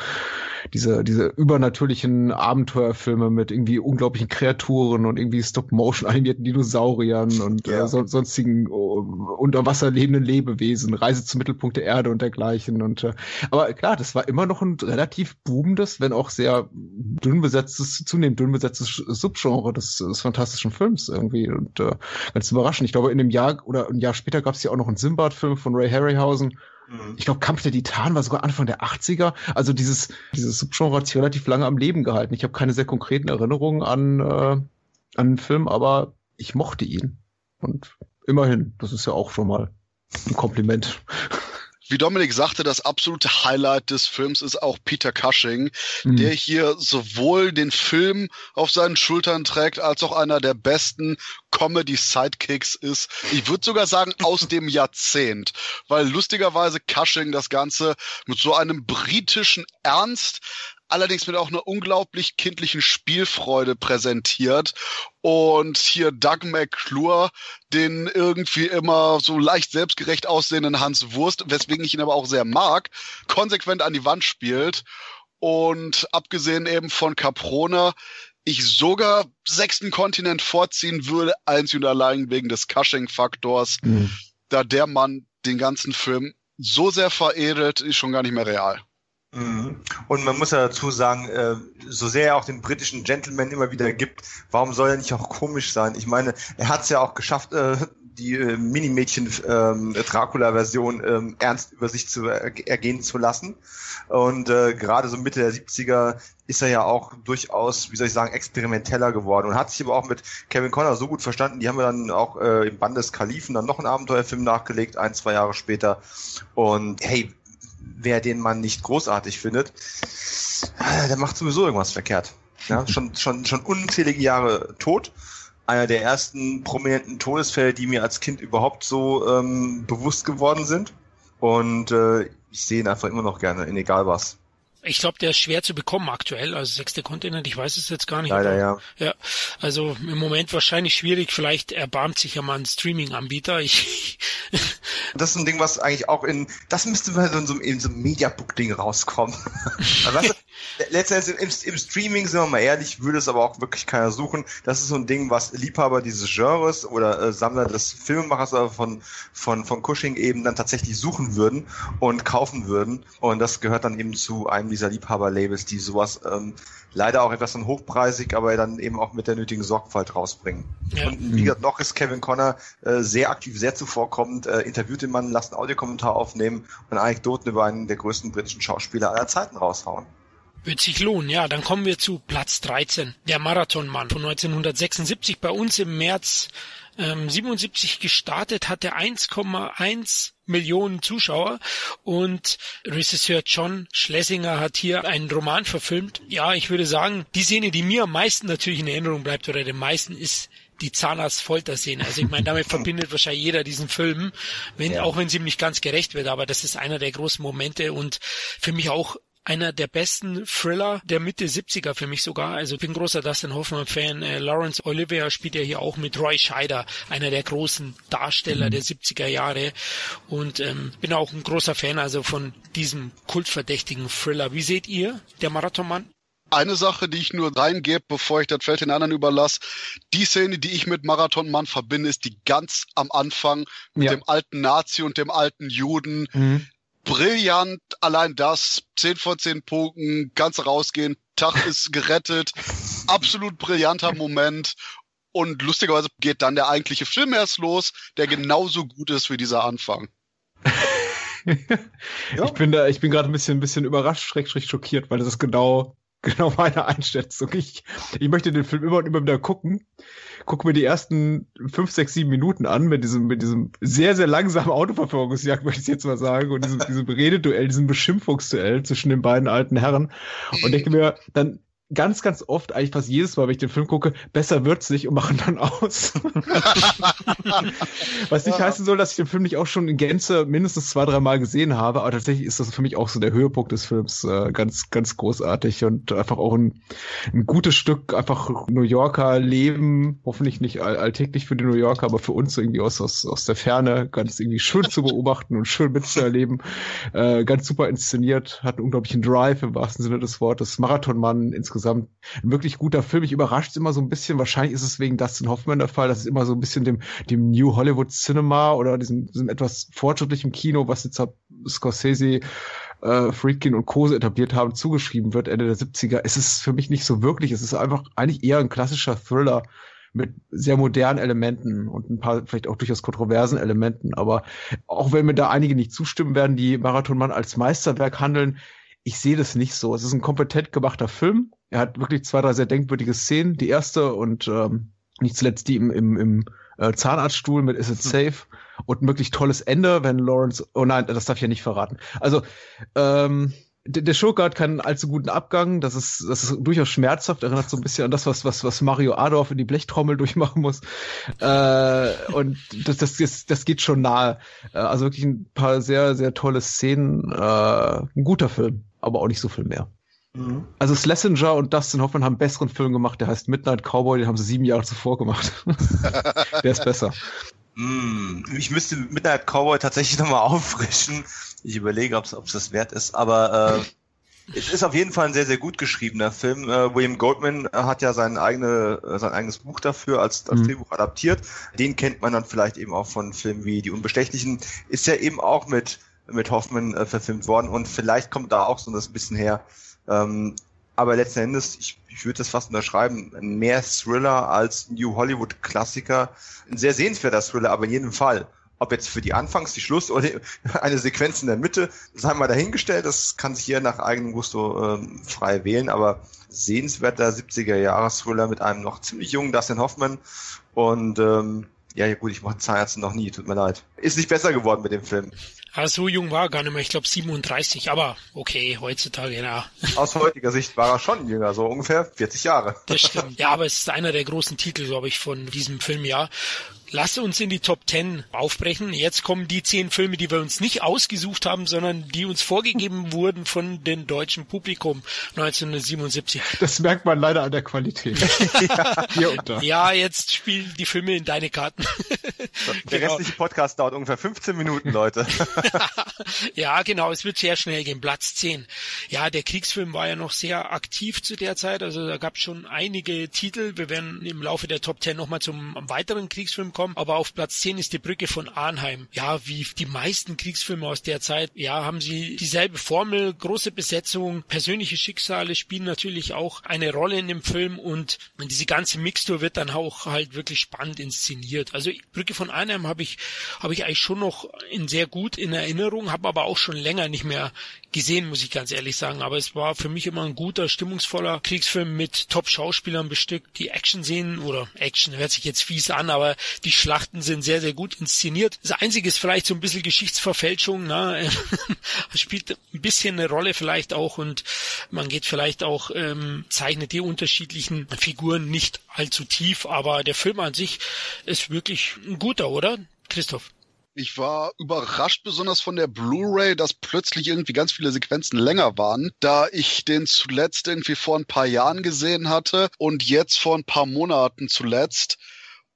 dieser, diese übernatürlichen Abenteuerfilme mit irgendwie unglaublichen Kreaturen und irgendwie Stop-Motion animierten Dinosauriern und äh, ja. äh, so, sonstigen uh, unter Wasser lebenden Lebewesen, Reise zum Mittelpunkt der Erde und dergleichen. Und äh, aber klar, das war immer noch ein relativ boomendes, wenn auch sehr dünn besetztes, zunehmend dünn besetztes Subgenre des, des fantastischen Films irgendwie. Und äh, ganz überraschend. Ich glaube, in einem Jahr oder ein Jahr später gab es ja auch noch einen Simbad-Film von Ray Harryhausen. Mhm. Ich glaube, Kampf der Titan war sogar Anfang der 80er. Also dieses, dieses Subgenre hat sich relativ lange am Leben gehalten. Ich habe keine sehr konkreten Erinnerungen an, äh, an den Film, aber ich mochte ihn. Und immerhin, das ist ja auch schon mal ein Kompliment. Wie Dominik sagte, das absolute Highlight des Films ist auch Peter Cushing, mhm. der hier sowohl den Film auf seinen Schultern trägt, als auch einer der besten Comedy-Sidekicks ist. Ich würde sogar sagen, aus dem Jahrzehnt, weil lustigerweise Cushing das Ganze mit so einem britischen Ernst allerdings mit auch einer unglaublich kindlichen Spielfreude präsentiert. Und hier Doug McClure, den irgendwie immer so leicht selbstgerecht aussehenden Hans Wurst, weswegen ich ihn aber auch sehr mag, konsequent an die Wand spielt. Und abgesehen eben von Caprone, ich sogar sechsten Kontinent vorziehen würde, einzig und allein wegen des Cushing-Faktors, mhm. da der Mann den ganzen Film so sehr veredelt, ist schon gar nicht mehr real. Mhm. Und man muss ja dazu sagen, äh, so sehr er auch den britischen Gentleman immer wieder gibt, warum soll er nicht auch komisch sein? Ich meine, er hat es ja auch geschafft, äh, die äh, Minimädchen-Dracula-Version ähm, ähm, ernst über sich zu ergehen zu lassen. Und gerade so Mitte der 70er ist er ja auch durchaus, wie soll ich sagen, experimenteller geworden und hat sich aber auch mit Kevin Connor so gut verstanden. Die haben wir dann auch äh, im Band des Kalifen dann noch einen Abenteuerfilm nachgelegt, ein, zwei Jahre später. Und hey, wer den Mann nicht großartig findet, der macht sowieso irgendwas verkehrt. Ja, schon, schon, schon unzählige Jahre tot. Einer der ersten prominenten Todesfälle, die mir als Kind überhaupt so ähm, bewusst geworden sind. Und äh, ich sehe ihn einfach immer noch gerne, in egal was. Ich glaube, der ist schwer zu bekommen aktuell, also sechste Kontinent, ich weiß es jetzt gar nicht. Leider, ja. Ja, also im Moment wahrscheinlich schwierig, vielleicht erbarmt sich ja mal ein Streaming-Anbieter. Ich das ist ein Ding, was eigentlich auch in, das müsste mal in so, in so einem Mediabook-Ding rauskommen. weißt du, letztendlich im, im, Streaming, sind wir mal ehrlich, würde es aber auch wirklich keiner suchen. Das ist so ein Ding, was Liebhaber dieses Genres oder äh, Sammler des Filmemachers von, von, von Cushing eben dann tatsächlich suchen würden und kaufen würden. Und das gehört dann eben zu einem dieser Liebhaber-Labels, die sowas ähm, leider auch etwas dann hochpreisig, aber dann eben auch mit der nötigen Sorgfalt rausbringen. Ja. Und wie gesagt, noch ist Kevin Connor äh, sehr aktiv, sehr zuvorkommend, äh, interviewt den Mann, lasst einen Audiokommentar aufnehmen und Anekdoten über einen der größten britischen Schauspieler aller Zeiten raushauen. Wird sich lohnen, ja. Dann kommen wir zu Platz 13. Der Marathonmann von 1976 bei uns im März ähm, 77 gestartet, hatte 1,1 Millionen Zuschauer und Regisseur John Schlesinger hat hier einen Roman verfilmt. Ja, ich würde sagen, die Szene, die mir am meisten natürlich in Erinnerung bleibt oder den meisten ist die Zahnarzt-Folter-Szene. Also ich meine, damit verbindet wahrscheinlich jeder diesen Film, wenn, ja. auch wenn sie ihm nicht ganz gerecht wird, aber das ist einer der großen Momente und für mich auch einer der besten Thriller der Mitte 70er für mich sogar. Also ich bin großer Dustin Hoffman-Fan. Äh, Lawrence Olivier spielt ja hier auch mit Roy Scheider, einer der großen Darsteller mhm. der 70er Jahre. Und ähm, bin auch ein großer Fan also von diesem kultverdächtigen Thriller. Wie seht ihr, der Marathonmann? Eine Sache, die ich nur reingebe, bevor ich das Feld den anderen überlasse. Die Szene, die ich mit Marathonmann verbinde, ist die ganz am Anfang mit ja. dem alten Nazi und dem alten Juden. Mhm brillant. Allein das, 10 von 10 Punkten, kannst rausgehen, Tag ist gerettet. Absolut brillanter Moment. Und lustigerweise geht dann der eigentliche Film erst los, der genauso gut ist wie dieser Anfang. ja. Ich bin da, ich bin gerade ein bisschen, ein bisschen überrascht, schrägstrich schockiert, weil das ist genau genau meine Einschätzung. Ich, ich möchte den Film immer und immer wieder gucken. Gucke mir die ersten fünf, sechs, sieben Minuten an mit diesem, mit diesem sehr, sehr langsamen Autoverfolgungsjagd, möchte ich jetzt mal sagen, und diesem, diesem Rededuell, diesem Beschimpfungsduell zwischen den beiden alten Herren. Und denke mir, dann ganz, ganz oft, eigentlich fast jedes Mal, wenn ich den Film gucke, besser wird's nicht und machen dann aus. Was nicht ja. heißen soll, dass ich den Film nicht auch schon in Gänze mindestens zwei, drei Mal gesehen habe, aber tatsächlich ist das für mich auch so der Höhepunkt des Films äh, ganz, ganz großartig und einfach auch ein, ein gutes Stück einfach New Yorker Leben, hoffentlich nicht all alltäglich für die New Yorker, aber für uns irgendwie aus, aus, aus der Ferne ganz irgendwie schön zu beobachten und schön mitzuerleben. Äh, ganz super inszeniert, hat einen unglaublichen Drive im wahrsten Sinne des Wortes. Marathonmann insgesamt insgesamt ein wirklich guter Film. Ich überrascht immer so ein bisschen, wahrscheinlich ist es wegen Dustin Hoffman der Fall, dass es immer so ein bisschen dem, dem New Hollywood Cinema oder diesem, diesem etwas fortschrittlichen Kino, was jetzt Scorsese äh, Friedkin und Kose etabliert haben, zugeschrieben wird, Ende der 70er. Es ist für mich nicht so wirklich. Es ist einfach eigentlich eher ein klassischer Thriller mit sehr modernen Elementen und ein paar vielleicht auch durchaus kontroversen Elementen. Aber auch wenn mir da einige nicht zustimmen werden, die Marathonmann als Meisterwerk handeln, ich sehe das nicht so. Es ist ein kompetent gemachter Film. Er hat wirklich zwei, drei sehr denkwürdige Szenen. Die erste und ähm, nicht zuletzt die im, im, im äh, Zahnarztstuhl mit Is It hm. Safe und ein wirklich tolles Ende, wenn Lawrence, oh nein, das darf ich ja nicht verraten. Also, ähm, der, der Schurke hat keinen allzu guten Abgang. Das ist, das ist durchaus schmerzhaft. Erinnert so ein bisschen an das, was, was, was Mario Adorf in die Blechtrommel durchmachen muss. Äh, und das, das, das, das geht schon nahe. Äh, also wirklich ein paar sehr, sehr tolle Szenen. Äh, ein guter Film, aber auch nicht so viel mehr. Mhm. Also Schlesinger und Dustin Hoffman haben einen besseren Film gemacht, der heißt Midnight Cowboy, den haben sie sieben Jahre zuvor gemacht. der ist besser. Mm, ich müsste Midnight Cowboy tatsächlich nochmal auffrischen. Ich überlege, ob es das wert ist, aber äh, es ist auf jeden Fall ein sehr, sehr gut geschriebener Film. Äh, William Goldman hat ja sein, eigene, sein eigenes Buch dafür als, als mhm. Drehbuch adaptiert. Den kennt man dann vielleicht eben auch von Filmen wie Die Unbestechlichen. Ist ja eben auch mit mit Hoffman äh, verfilmt worden und vielleicht kommt da auch so das ein bisschen her. Ähm, aber letzten Endes, ich, ich würde das fast unterschreiben, mehr Thriller als New Hollywood Klassiker. Ein sehr sehenswerter Thriller, aber in jedem Fall. Ob jetzt für die Anfangs-, die Schluss- oder eine Sequenz in der Mitte, sei mal dahingestellt, das kann sich hier nach eigenem Gusto ähm, frei wählen, aber sehenswerter 70er-Jahres-Thriller mit einem noch ziemlich jungen Dustin Hoffman und ähm, ja, gut, ich mache Zahnärzte noch nie, tut mir leid. Ist nicht besser geworden mit dem Film. Ah, so jung war er gar nicht mehr, ich glaube 37, aber okay, heutzutage, ja. Aus heutiger Sicht war er schon jünger, so ungefähr 40 Jahre. Das stimmt. Ja, aber es ist einer der großen Titel, glaube ich, von diesem Filmjahr. Lass uns in die Top 10 aufbrechen. Jetzt kommen die zehn Filme, die wir uns nicht ausgesucht haben, sondern die uns vorgegeben wurden von dem deutschen Publikum 1977. Das merkt man leider an der Qualität. ja. Hier und da. ja, jetzt spielen die Filme in deine Karten. Der genau. restliche Podcast dauert ungefähr 15 Minuten, Leute. ja, genau, es wird sehr schnell gehen. Platz 10. Ja, der Kriegsfilm war ja noch sehr aktiv zu der Zeit, also da gab es schon einige Titel. Wir werden im Laufe der Top 10 nochmal zum weiteren Kriegsfilm kommen, aber auf Platz 10 ist die Brücke von Arnheim. Ja, wie die meisten Kriegsfilme aus der Zeit, ja, haben sie dieselbe Formel, große Besetzung, persönliche Schicksale spielen natürlich auch eine Rolle in dem Film und diese ganze Mixtur wird dann auch halt wirklich spannend inszeniert. Also Brücke von Arnheim habe ich, habe ich eigentlich schon noch in sehr gut in Erinnerung, habe aber auch schon länger nicht mehr gesehen, muss ich ganz ehrlich sagen. Aber es war für mich immer ein guter, stimmungsvoller Kriegsfilm mit Top-Schauspielern bestückt. Die Action-Szenen oder Action hört sich jetzt fies an, aber die Schlachten sind sehr, sehr gut inszeniert. Das Einzige ist vielleicht so ein bisschen Geschichtsverfälschung. Ne? spielt ein bisschen eine Rolle vielleicht auch und man geht vielleicht auch, ähm, zeichnet die unterschiedlichen Figuren nicht allzu tief, aber der Film an sich ist wirklich ein guter, oder? Christoph? Ich war überrascht besonders von der Blu-ray, dass plötzlich irgendwie ganz viele Sequenzen länger waren, da ich den zuletzt irgendwie vor ein paar Jahren gesehen hatte und jetzt vor ein paar Monaten zuletzt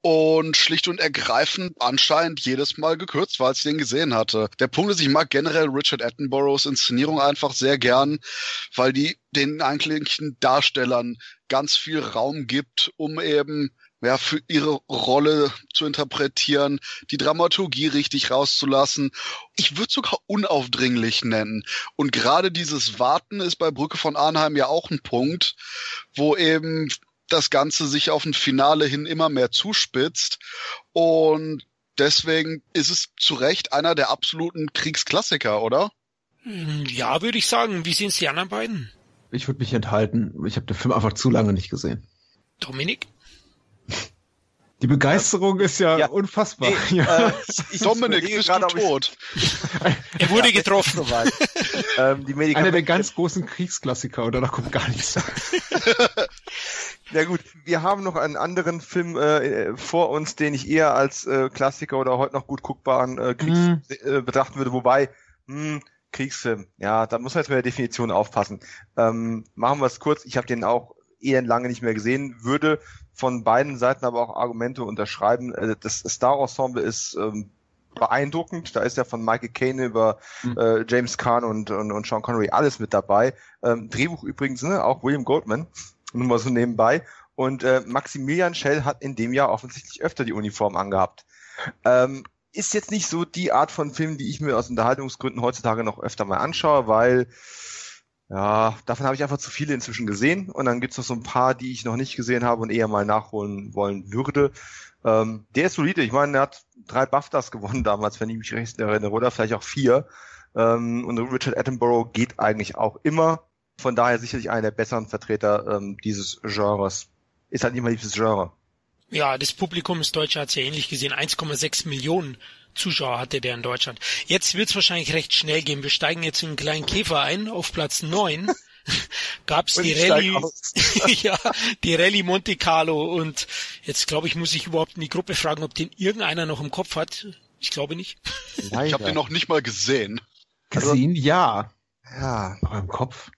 und schlicht und ergreifend anscheinend jedes Mal gekürzt, weil ich den gesehen hatte. Der Punkt ist, ich mag generell Richard Attenboroughs Inszenierung einfach sehr gern, weil die den eigentlichen Darstellern ganz viel Raum gibt, um eben ja, für ihre Rolle zu interpretieren, die Dramaturgie richtig rauszulassen. Ich würde sogar unaufdringlich nennen. Und gerade dieses Warten ist bei Brücke von Arnheim ja auch ein Punkt, wo eben das Ganze sich auf ein Finale hin immer mehr zuspitzt. Und deswegen ist es zu Recht einer der absoluten Kriegsklassiker, oder? Ja, würde ich sagen. Wie sehen es die anderen beiden? Ich würde mich enthalten. Ich habe den Film einfach zu lange nicht gesehen. Dominik? Die Begeisterung ist ja, ja. unfassbar. Ey, ja. Äh, ich, Dominik, bist du tot? er wurde getroffen. ähm, die Einer der ganz großen Kriegsklassiker und danach kommt gar nichts. ja gut, wir haben noch einen anderen Film äh, vor uns, den ich eher als äh, Klassiker oder heute noch gut guckbaren äh, Kriegs mm. äh, betrachten würde, wobei mh, hm, Kriegsfilm, ja, da muss man jetzt mit der Definition aufpassen. Ähm, machen wir es kurz, ich habe den auch eher lange nicht mehr gesehen, würde von beiden Seiten aber auch Argumente unterschreiben. Äh, das Star Ensemble ist ähm, beeindruckend. Da ist ja von Michael Caine über mhm. äh, James Kahn und, und, und Sean Connery alles mit dabei. Ähm, Drehbuch übrigens, ne, auch William Goldman, nur mal so nebenbei. Und äh, Maximilian Schell hat in dem Jahr offensichtlich öfter die Uniform angehabt. Ähm, ist jetzt nicht so die Art von Film, die ich mir aus Unterhaltungsgründen heutzutage noch öfter mal anschaue, weil ja, davon habe ich einfach zu viele inzwischen gesehen. Und dann gibt's noch so ein paar, die ich noch nicht gesehen habe und eher mal nachholen wollen würde. Ähm, der ist solide. Ich meine, er hat drei BAFTAs gewonnen damals, wenn ich mich recht erinnere, oder vielleicht auch vier. Ähm, und Richard Attenborough geht eigentlich auch immer. Von daher sicherlich einer der besseren Vertreter ähm, dieses Genres. Ist halt nicht mal dieses Genre. Ja, das Publikum ist Deutsche hat es ja ähnlich gesehen. 1,6 Millionen Zuschauer hatte der in Deutschland. Jetzt wird es wahrscheinlich recht schnell gehen. Wir steigen jetzt in einen kleinen Käfer ein auf Platz neun. gab's die Rallye, ja, die Rallye Monte Carlo und jetzt glaube ich, muss ich überhaupt in die Gruppe fragen, ob den irgendeiner noch im Kopf hat. Ich glaube nicht. Leider. Ich habe den noch nicht mal gesehen. Gesehen, also, ja. Ja. Aber im Kopf.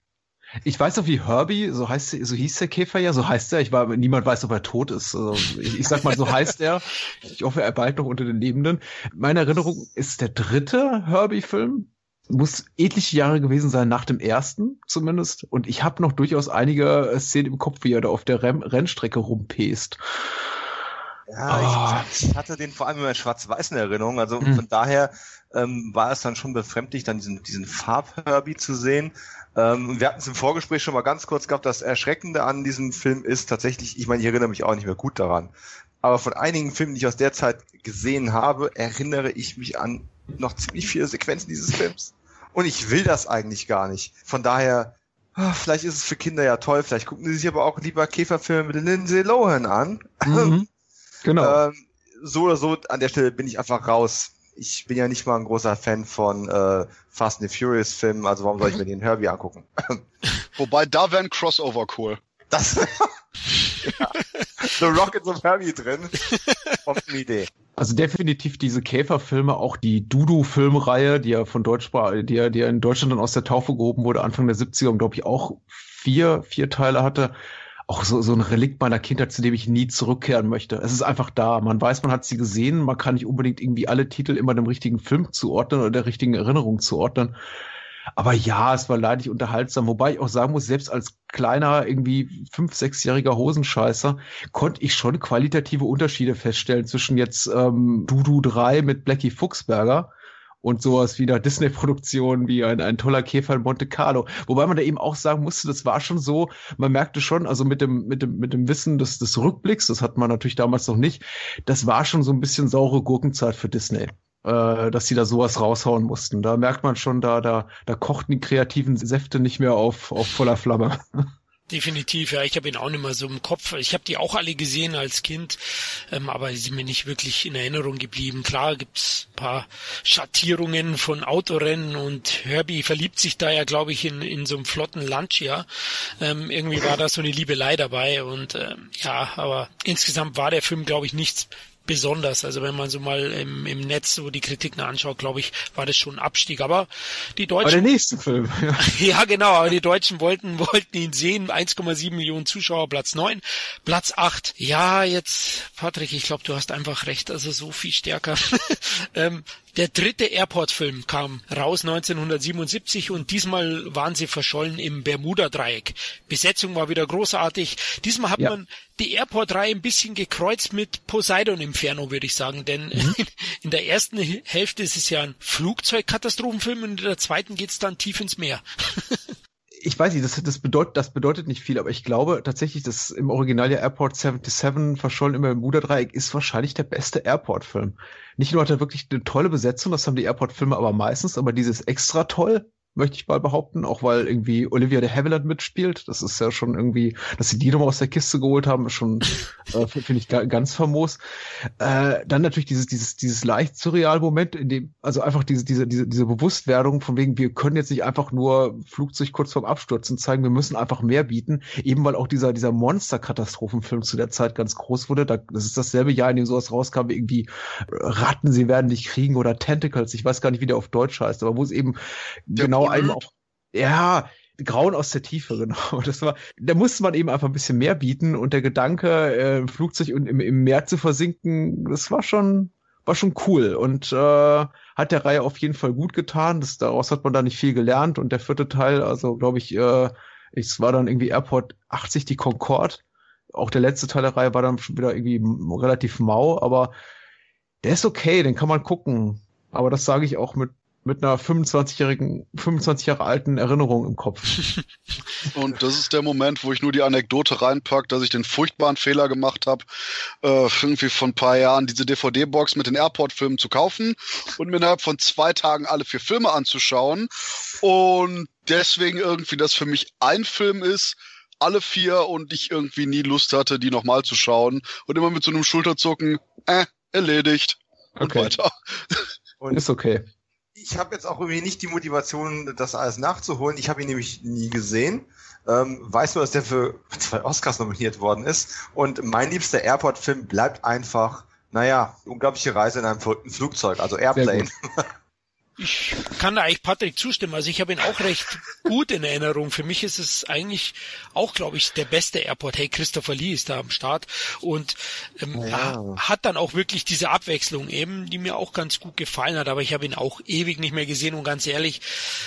Ich weiß noch, wie Herbie, so heißt, so hieß der Käfer ja, so heißt er. Ich war, niemand weiß, ob er tot ist. Also ich, ich sag mal, so heißt er. Ich hoffe, er bald noch unter den Lebenden. Meine Erinnerung ist der dritte Herbie-Film. Muss etliche Jahre gewesen sein, nach dem ersten zumindest. Und ich habe noch durchaus einige Szenen im Kopf, wie er da auf der Renn Rennstrecke rumpest. Ja, oh. ich, ich, hatte den vor allem in schwarz-weißen Erinnerung. Also mhm. von daher ähm, war es dann schon befremdlich, dann diesen, diesen Farb-Herbie zu sehen. Ähm, wir hatten es im Vorgespräch schon mal ganz kurz gehabt. Das Erschreckende an diesem Film ist tatsächlich, ich meine, ich erinnere mich auch nicht mehr gut daran. Aber von einigen Filmen, die ich aus der Zeit gesehen habe, erinnere ich mich an noch ziemlich viele Sequenzen dieses Films. Und ich will das eigentlich gar nicht. Von daher, ah, vielleicht ist es für Kinder ja toll, vielleicht gucken sie sich aber auch lieber Käferfilme mit Lindsay Lohan an. Mhm. Genau. ähm, so oder so, an der Stelle bin ich einfach raus ich bin ja nicht mal ein großer Fan von äh, Fast and the Furious Filmen, also warum soll ich mir den Herbie angucken? Wobei, da wäre ein Crossover cool. Das, ja. The Rockets of Herbie drin. Kommt eine Idee. Also definitiv diese Käferfilme, auch die Dudu-Filmreihe, die ja von Deutschsprach, die ja, die ja in Deutschland dann aus der Taufe gehoben wurde, Anfang der 70er und glaube ich auch vier, vier Teile hatte auch so, so ein Relikt meiner Kindheit, zu dem ich nie zurückkehren möchte. Es ist einfach da. Man weiß, man hat sie gesehen. Man kann nicht unbedingt irgendwie alle Titel immer dem richtigen Film zuordnen oder der richtigen Erinnerung zuordnen. Aber ja, es war leidig unterhaltsam. Wobei ich auch sagen muss, selbst als kleiner, irgendwie fünf-, sechsjähriger Hosenscheißer konnte ich schon qualitative Unterschiede feststellen zwischen jetzt ähm, Dudu 3 mit Blackie Fuchsberger und sowas wie eine Disney-Produktion wie ein, ein toller Käfer in Monte Carlo. Wobei man da eben auch sagen musste, das war schon so, man merkte schon, also mit dem, mit dem, mit dem Wissen des, des Rückblicks, das hat man natürlich damals noch nicht, das war schon so ein bisschen saure Gurkenzeit für Disney äh, dass sie da sowas raushauen mussten. Da merkt man schon, da, da, da kochten die kreativen Säfte nicht mehr auf, auf voller Flamme. Definitiv, ja, ich habe ihn auch nicht mehr so im Kopf. Ich habe die auch alle gesehen als Kind, ähm, aber die sind mir nicht wirklich in Erinnerung geblieben. Klar gibt's paar Schattierungen von Autorennen und Herbie verliebt sich da ja, glaube ich, in, in so einem flotten Lancia. Ähm, irgendwie war da so eine Liebelei dabei und ähm, ja, aber insgesamt war der Film, glaube ich, nichts besonders. Also wenn man so mal im, im Netz so die Kritiken anschaut, glaube ich, war das schon ein Abstieg. Aber die Deutschen. Aber der nächste Film. Ja. ja, genau. Aber die Deutschen wollten, wollten ihn sehen. 1,7 Millionen Zuschauer, Platz 9. Platz 8. Ja, jetzt, Patrick, ich glaube, du hast einfach recht. Also so viel stärker. ähm, der dritte Airport-Film kam raus 1977 und diesmal waren sie verschollen im Bermuda-Dreieck. Besetzung war wieder großartig. Diesmal hat ja. man die Airport-Reihe ein bisschen gekreuzt mit Poseidon Inferno, würde ich sagen, denn mhm. in der ersten Hälfte ist es ja ein Flugzeugkatastrophenfilm und in der zweiten geht's dann tief ins Meer. ich weiß nicht, das, das, bedeutet, das bedeutet nicht viel, aber ich glaube tatsächlich, dass im Original ja Airport 77 verschollen im Bermuda-Dreieck ist wahrscheinlich der beste Airport-Film. Nicht nur hat er wirklich eine tolle Besetzung, das haben die Airport-Filme aber meistens, aber dieses extra toll möchte ich mal behaupten, auch weil irgendwie Olivia de Havilland mitspielt. Das ist ja schon irgendwie, dass sie die nochmal aus der Kiste geholt haben, ist schon, äh, finde ich, ganz famos. Äh, dann natürlich dieses, dieses, dieses leicht surreal Moment, in dem, also einfach diese, diese, diese, diese Bewusstwerdung von wegen, wir können jetzt nicht einfach nur Flugzeug kurz vorm Abstürzen zeigen, wir müssen einfach mehr bieten, eben weil auch dieser, dieser Monster-Katastrophenfilm zu der Zeit ganz groß wurde. Da, das ist dasselbe Jahr, in dem sowas rauskam, wie irgendwie Ratten, sie werden dich kriegen oder Tentacles, ich weiß gar nicht, wie der auf Deutsch heißt, aber wo es eben der genau einem auch, ja, Grauen aus der Tiefe, genau. Das war, da musste man eben einfach ein bisschen mehr bieten und der Gedanke, äh, im Flugzeug und im, im Meer zu versinken, das war schon, war schon cool und äh, hat der Reihe auf jeden Fall gut getan. Das, daraus hat man da nicht viel gelernt und der vierte Teil, also glaube ich, äh, es war dann irgendwie Airport 80 die Concorde. Auch der letzte Teil der Reihe war dann schon wieder irgendwie relativ mau, aber der ist okay, den kann man gucken. Aber das sage ich auch mit mit einer 25-jährigen, 25 Jahre alten Erinnerung im Kopf. Und das ist der Moment, wo ich nur die Anekdote reinpack, dass ich den furchtbaren Fehler gemacht habe, äh, irgendwie vor ein paar Jahren diese DVD-Box mit den Airport-Filmen zu kaufen und mir innerhalb von zwei Tagen alle vier Filme anzuschauen. Und deswegen irgendwie das für mich ein Film ist, alle vier und ich irgendwie nie Lust hatte, die nochmal zu schauen. Und immer mit so einem Schulterzucken, äh, erledigt. Und okay. weiter. Und ist okay ich habe jetzt auch irgendwie nicht die Motivation, das alles nachzuholen. Ich habe ihn nämlich nie gesehen. Ähm, weiß nur, dass der für zwei Oscars nominiert worden ist. Und mein liebster Airport-Film bleibt einfach, naja, unglaubliche Reise in einem Flugzeug, also Airplane. ich kann da eigentlich Patrick zustimmen. Also ich habe ihn auch recht gut in Erinnerung. Für mich ist es eigentlich auch, glaube ich, der beste Airport. Hey, Christopher Lee ist da am Start und ähm, ja. hat dann auch wirklich diese Abwechslung eben, die mir auch ganz gut gefallen hat. Aber ich habe ihn auch ewig nicht mehr gesehen und ganz ehrlich,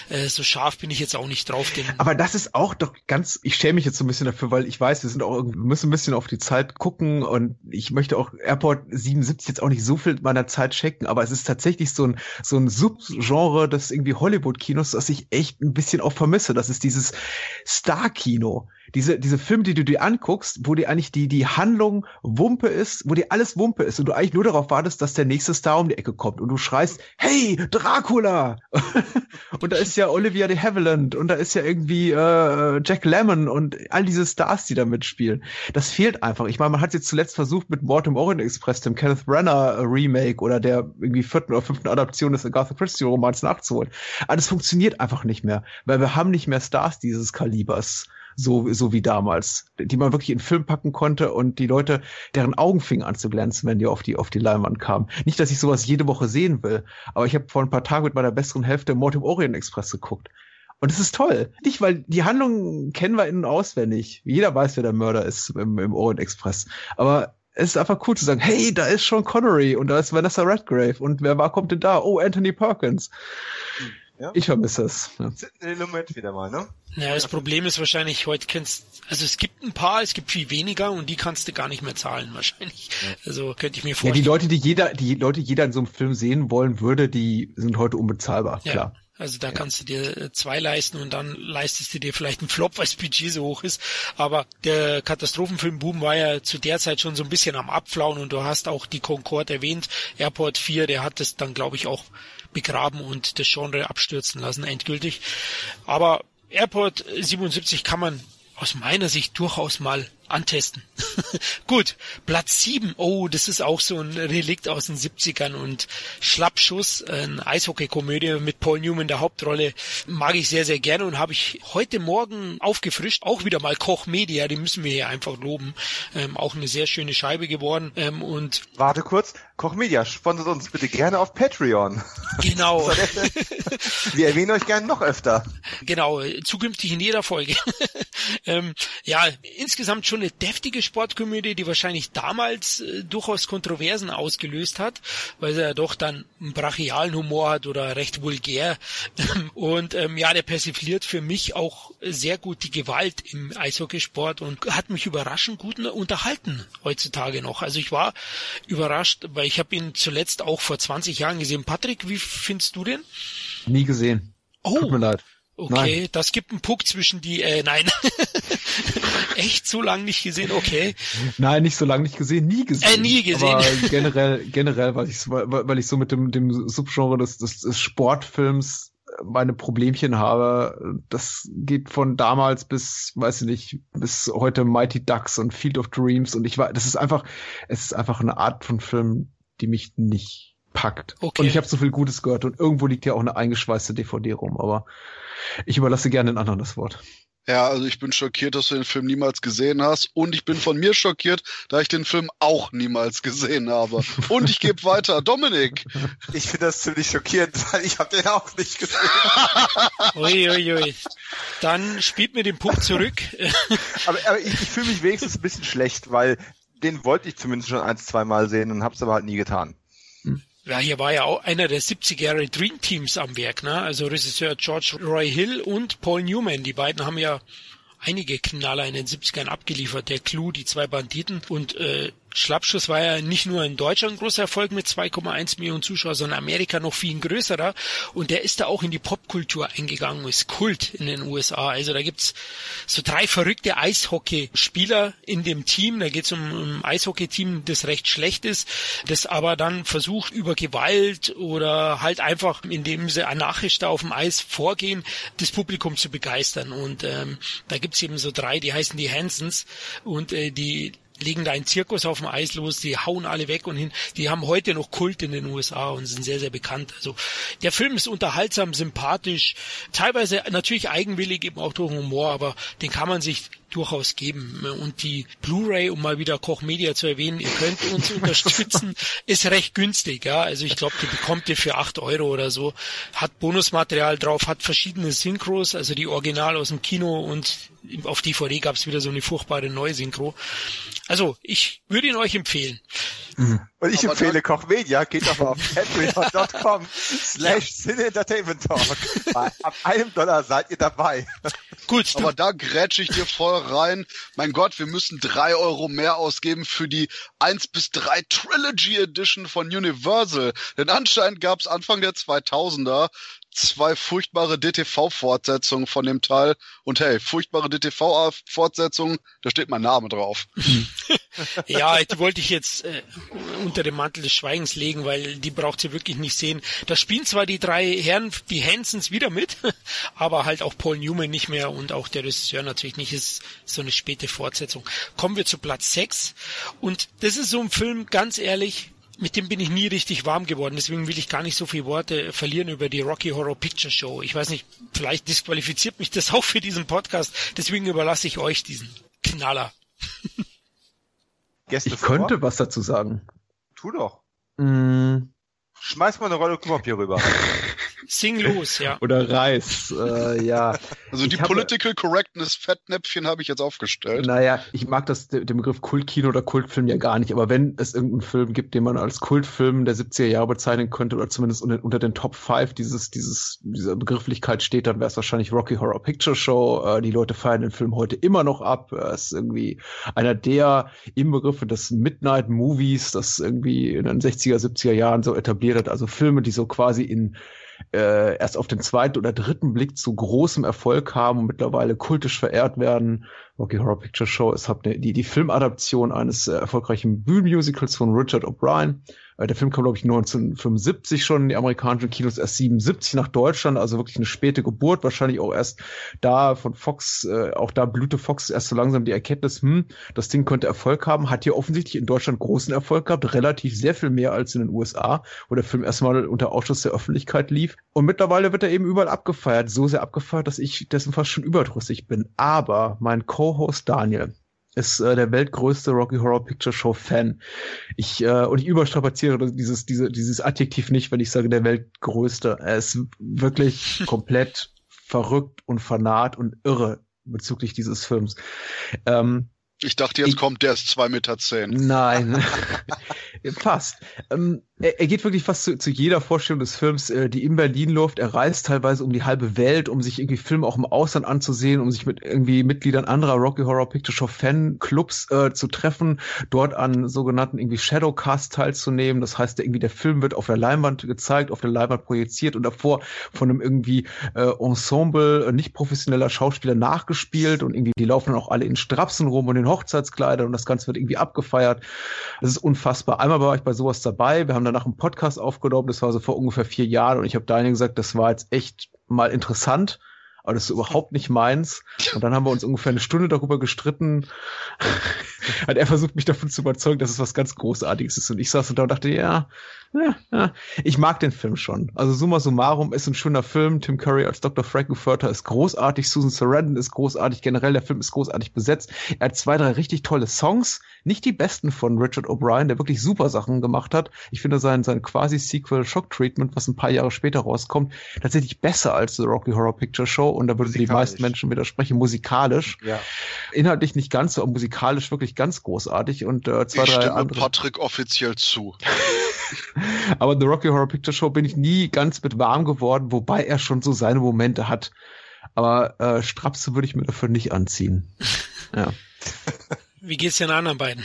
äh, so scharf bin ich jetzt auch nicht drauf. Aber das ist auch doch ganz, ich schäme mich jetzt so ein bisschen dafür, weil ich weiß, wir sind auch, wir müssen ein bisschen auf die Zeit gucken und ich möchte auch Airport 77 jetzt auch nicht so viel meiner Zeit checken, aber es ist tatsächlich so ein, so ein Subgenre des irgendwie Hollywood-Kinos, das ich echt ein bisschen auch vermisse. Das ist dieses Star-Kino diese, diese Filme, die du dir anguckst, wo dir eigentlich die, die Handlung Wumpe ist, wo dir alles Wumpe ist und du eigentlich nur darauf wartest, dass der nächste Star um die Ecke kommt und du schreist, hey, Dracula! und da ist ja Olivia de Havilland und da ist ja irgendwie äh, Jack Lemmon und all diese Stars, die da mitspielen. Das fehlt einfach. Ich meine, man hat jetzt zuletzt versucht mit Mord im Orient Express, dem Kenneth Brenner Remake oder der irgendwie vierten oder fünften Adaption des Agatha Christie Romans nachzuholen. Aber das funktioniert einfach nicht mehr, weil wir haben nicht mehr Stars dieses Kalibers so, so wie damals, die man wirklich in Film packen konnte und die Leute, deren Augen fingen an zu glänzen, wenn die auf die, auf die Leinwand kamen. Nicht, dass ich sowas jede Woche sehen will, aber ich habe vor ein paar Tagen mit meiner besseren Hälfte Mord im Orient Express geguckt. Und es ist toll. Nicht, weil die Handlung kennen wir innen auswendig. Jeder weiß, wer der Mörder ist im, im Orient Express. Aber es ist einfach cool zu sagen, hey, da ist Sean Connery und da ist Vanessa Redgrave und wer war, kommt denn da? Oh, Anthony Perkins. Ja? Ich vermisse es. Ja. Moment wieder mal, ne? Ja, das Problem ist wahrscheinlich, heute kennst, also es gibt ein paar, es gibt viel weniger und die kannst du gar nicht mehr zahlen wahrscheinlich. Ja. Also könnte ich mir vorstellen. Ja, die Leute, die jeder, die Leute, die jeder in so einem Film sehen wollen würde, die sind heute unbezahlbar, ja. klar. Also da ja. kannst du dir äh, zwei leisten und dann leistest du dir vielleicht einen Flop, weil das Budget so hoch ist. Aber der Katastrophenfilmboom war ja zu der Zeit schon so ein bisschen am Abflauen und du hast auch die Concorde erwähnt. Airport 4, der hat das dann glaube ich auch begraben und das Genre abstürzen lassen, endgültig. Aber Airport 77 kann man aus meiner Sicht durchaus mal antesten. Gut, Platz 7. Oh, das ist auch so ein Relikt aus den 70ern und Schlappschuss, ein Eishockey-Komödie mit Paul Newman der Hauptrolle, mag ich sehr, sehr gerne und habe ich heute Morgen aufgefrischt. Auch wieder mal Koch Media, die müssen wir hier einfach loben. Ähm, auch eine sehr schöne Scheibe geworden. Ähm, und Warte kurz, Koch Media, sponsert uns bitte gerne auf Patreon. Genau. wir erwähnen euch gerne noch öfter. Genau, zukünftig in jeder Folge. ähm, ja, insgesamt schon eine deftige Sportkomödie, die wahrscheinlich damals äh, durchaus Kontroversen ausgelöst hat, weil er ja doch dann einen brachialen Humor hat oder recht vulgär. Und ähm, ja, der persifliert für mich auch sehr gut die Gewalt im Eishockeysport und hat mich überraschend gut unterhalten heutzutage noch. Also ich war überrascht, weil ich habe ihn zuletzt auch vor 20 Jahren gesehen. Patrick, wie findest du den? Nie gesehen. Oh. Tut mir leid. Okay, nein. das gibt einen Puck zwischen die, äh, nein. Echt so lange nicht gesehen, okay. Nein, nicht so lange nicht gesehen, nie gesehen. Äh, nie gesehen. Aber generell, generell, weil ich, weil ich so mit dem, dem Subgenre des, des, des Sportfilms meine Problemchen habe. Das geht von damals bis, weiß ich nicht, bis heute Mighty Ducks und Field of Dreams und ich war, das ist einfach, es ist einfach eine Art von Film, die mich nicht packt. Okay. Und ich habe so viel Gutes gehört und irgendwo liegt ja auch eine eingeschweißte DVD rum, aber ich überlasse gerne den anderen das Wort. Ja, also ich bin schockiert, dass du den Film niemals gesehen hast. Und ich bin von mir schockiert, da ich den Film auch niemals gesehen habe. Und ich gebe weiter. Dominik. Ich finde das ziemlich schockierend, weil ich habe den auch nicht gesehen. Uiuiui. Ui, ui. Dann spielt mir den Punkt zurück. aber, aber ich, ich fühle mich wenigstens ein bisschen schlecht, weil den wollte ich zumindest schon ein, zwei Mal sehen und habe es aber halt nie getan. Ja, hier war ja auch einer der 70 Jahre Dream Teams am Werk, ne? Also Regisseur George Roy Hill und Paul Newman. Die beiden haben ja einige Knaller in den 70ern abgeliefert. Der Clou, die zwei Banditen und äh, Schlappschuss war ja nicht nur in Deutschland ein großer Erfolg mit 2,1 Millionen Zuschauern, sondern Amerika noch viel größerer. Und der ist da auch in die Popkultur eingegangen, ist Kult in den USA. Also da gibt's so drei verrückte Eishockeyspieler in dem Team. Da geht's um ein Eishockey-Team, das recht schlecht ist, das aber dann versucht über Gewalt oder halt einfach, indem sie anarchisch da auf dem Eis vorgehen, das Publikum zu begeistern. Und ähm, da gibt's eben so drei, die heißen die Hansons und äh, die legen da einen Zirkus auf dem Eis los, die hauen alle weg und hin. Die haben heute noch Kult in den USA und sind sehr, sehr bekannt. Also der Film ist unterhaltsam, sympathisch, teilweise natürlich eigenwillig, eben auch durch Humor, aber den kann man sich durchaus geben. Und die Blu-ray, um mal wieder Koch Media zu erwähnen, ihr könnt uns unterstützen, ist recht günstig. Ja, also ich glaube, die bekommt ihr für acht Euro oder so. Hat Bonusmaterial drauf, hat verschiedene Synchros, also die Original aus dem Kino und auf DVD gab es wieder so eine furchtbare Neusynchro. Also, ich würde ihn euch empfehlen. Mhm. Und ich Aber empfehle Koch Media, geht mal auf patreon.com slash Cine Entertainment Talk. Ab einem Dollar seid ihr dabei. Gut. Aber da grätsche ich dir voll rein. Mein Gott, wir müssen drei Euro mehr ausgeben für die 1 bis 3 Trilogy Edition von Universal. Denn anscheinend gab es Anfang der 2000er zwei furchtbare DTV-Fortsetzungen von dem Teil. Und hey, furchtbare DTV-Fortsetzungen, da steht mein Name drauf. ja, die wollte ich jetzt äh, unter dem Mantel des Schweigens legen, weil die braucht sie wirklich nicht sehen. Da spielen zwar die drei Herren, die Hansons wieder mit, aber halt auch Paul Newman nicht mehr und auch der Regisseur natürlich nicht. Ist so eine späte Fortsetzung. Kommen wir zu Platz 6 und das ist so ein Film, ganz ehrlich, mit dem bin ich nie richtig warm geworden. Deswegen will ich gar nicht so viele Worte verlieren über die Rocky Horror Picture Show. Ich weiß nicht, vielleicht disqualifiziert mich das auch für diesen Podcast. Deswegen überlasse ich euch diesen Knaller. Gäste ich vor? könnte was dazu sagen. Tu doch. Mm. Schmeiß mal eine Rolle Klopapier rüber. Sing los, ja. Oder Reis, äh, ja. Also die hab, Political Correctness Fettnäpfchen habe ich jetzt aufgestellt. Naja, ich mag das, den Begriff Kultkino oder Kultfilm ja gar nicht, aber wenn es irgendeinen Film gibt, den man als Kultfilm der 70er Jahre bezeichnen könnte oder zumindest unter, unter den Top 5 dieses, dieses, dieser Begrifflichkeit steht, dann wäre es wahrscheinlich Rocky Horror Picture Show. Äh, die Leute feiern den Film heute immer noch ab. Er ist irgendwie einer der Inbegriffe des Midnight Movies, das irgendwie in den 60er, 70er Jahren so etabliert hat. Also Filme, die so quasi in äh, erst auf den zweiten oder dritten Blick zu großem Erfolg haben und mittlerweile kultisch verehrt werden. Rocky Horror Picture Show ist halt die, die Filmadaption eines äh, erfolgreichen Bühnenmusicals von Richard O'Brien. Äh, der Film kam, glaube ich, 1975 schon in die amerikanischen Kinos, erst 77 nach Deutschland, also wirklich eine späte Geburt, wahrscheinlich auch erst da von Fox, äh, auch da blühte Fox erst so langsam die Erkenntnis, hm, das Ding könnte Erfolg haben, hat hier offensichtlich in Deutschland großen Erfolg gehabt, relativ sehr viel mehr als in den USA, wo der Film erstmal unter Ausschuss der Öffentlichkeit lief. Und mittlerweile wird er eben überall abgefeiert, so sehr abgefeiert, dass ich dessen fast schon überdrüssig bin. Aber mein Co-Host Daniel, ist äh, der weltgrößte Rocky Horror Picture Show Fan. Ich äh, und ich überstrapaziere dieses diese, dieses Adjektiv nicht, wenn ich sage der weltgrößte. Er ist wirklich komplett verrückt und fanat und irre bezüglich dieses Films. Ähm, ich dachte, jetzt ich, kommt der ist zwei Meter zehn. Nein, fast. Ähm, er, er, geht wirklich fast zu, zu, jeder Vorstellung des Films, äh, die in Berlin läuft. Er reist teilweise um die halbe Welt, um sich irgendwie Filme auch im Ausland anzusehen, um sich mit irgendwie Mitgliedern anderer Rocky Horror Picture Show Fanclubs äh, zu treffen, dort an sogenannten irgendwie Shadowcast teilzunehmen. Das heißt, irgendwie der Film wird auf der Leinwand gezeigt, auf der Leinwand projiziert und davor von einem irgendwie äh, Ensemble äh, nicht professioneller Schauspieler nachgespielt und irgendwie die laufen dann auch alle in Strapsen rum und in Hochzeitskleidern und das Ganze wird irgendwie abgefeiert. Das ist unfassbar. Einmal war ich bei sowas dabei. Wir haben danach einen Podcast aufgenommen, das war so vor ungefähr vier Jahren und ich habe Daniel gesagt, das war jetzt echt mal interessant, aber das ist überhaupt nicht meins. Und dann haben wir uns ungefähr eine Stunde darüber gestritten. Hat er versucht, mich davon zu überzeugen, dass es was ganz Großartiges ist. Und ich saß da und dachte, ja, ich mag den Film schon. Also summa summarum ist ein schöner Film. Tim Curry als Dr. Frankenfurter ist großartig. Susan Sarandon ist großartig. Generell der Film ist großartig besetzt. Er hat zwei, drei richtig tolle Songs. Nicht die besten von Richard O'Brien, der wirklich super Sachen gemacht hat. Ich finde sein, sein quasi-Sequel Shock Treatment, was ein paar Jahre später rauskommt, tatsächlich besser als The Rocky Horror Picture Show. Und da würden die meisten Menschen widersprechen. Musikalisch. Ja. Inhaltlich nicht ganz so, aber musikalisch wirklich ganz großartig. Und äh, zwei, ich drei stimme andere. Patrick offiziell zu. Aber The Rocky Horror Picture Show bin ich nie ganz mit warm geworden, wobei er schon so seine Momente hat. Aber äh, Strapse würde ich mir dafür nicht anziehen. Ja. Wie geht's den anderen beiden?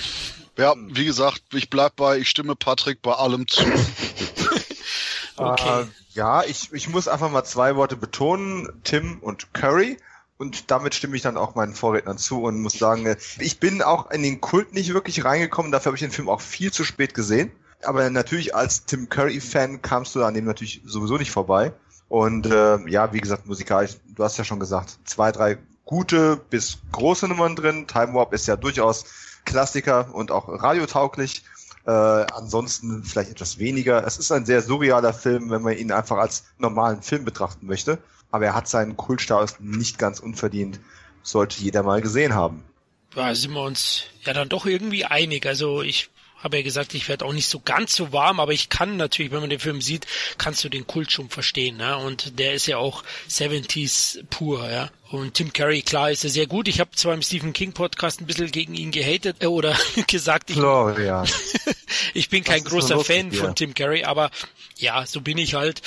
Ja, wie gesagt, ich bleib bei, ich stimme Patrick bei allem zu. okay. Uh, ja, ich, ich muss einfach mal zwei Worte betonen, Tim und Curry. Und damit stimme ich dann auch meinen Vorrednern zu und muss sagen, äh, ich bin auch in den Kult nicht wirklich reingekommen. Dafür habe ich den Film auch viel zu spät gesehen aber natürlich als Tim Curry-Fan kamst du an dem natürlich sowieso nicht vorbei. Und äh, ja, wie gesagt, musikalisch, du hast ja schon gesagt, zwei, drei gute bis große Nummern drin. Time Warp ist ja durchaus Klassiker und auch radiotauglich. Äh, ansonsten vielleicht etwas weniger. Es ist ein sehr surrealer Film, wenn man ihn einfach als normalen Film betrachten möchte. Aber er hat seinen Kultstatus nicht ganz unverdient. sollte jeder mal gesehen haben. Da sind wir uns ja dann doch irgendwie einig. Also ich habe ja gesagt, ich werde auch nicht so ganz so warm, aber ich kann natürlich, wenn man den Film sieht, kannst du den Kult schon verstehen. Ne? Und der ist ja auch 70s pur, ja. Und Tim Curry, klar, ist er sehr gut. Ich habe zwar im Stephen King Podcast ein bisschen gegen ihn gehatet äh, oder gesagt, ich, Florian. ich bin kein großer Fan von Tim Curry, aber ja, so bin ich halt.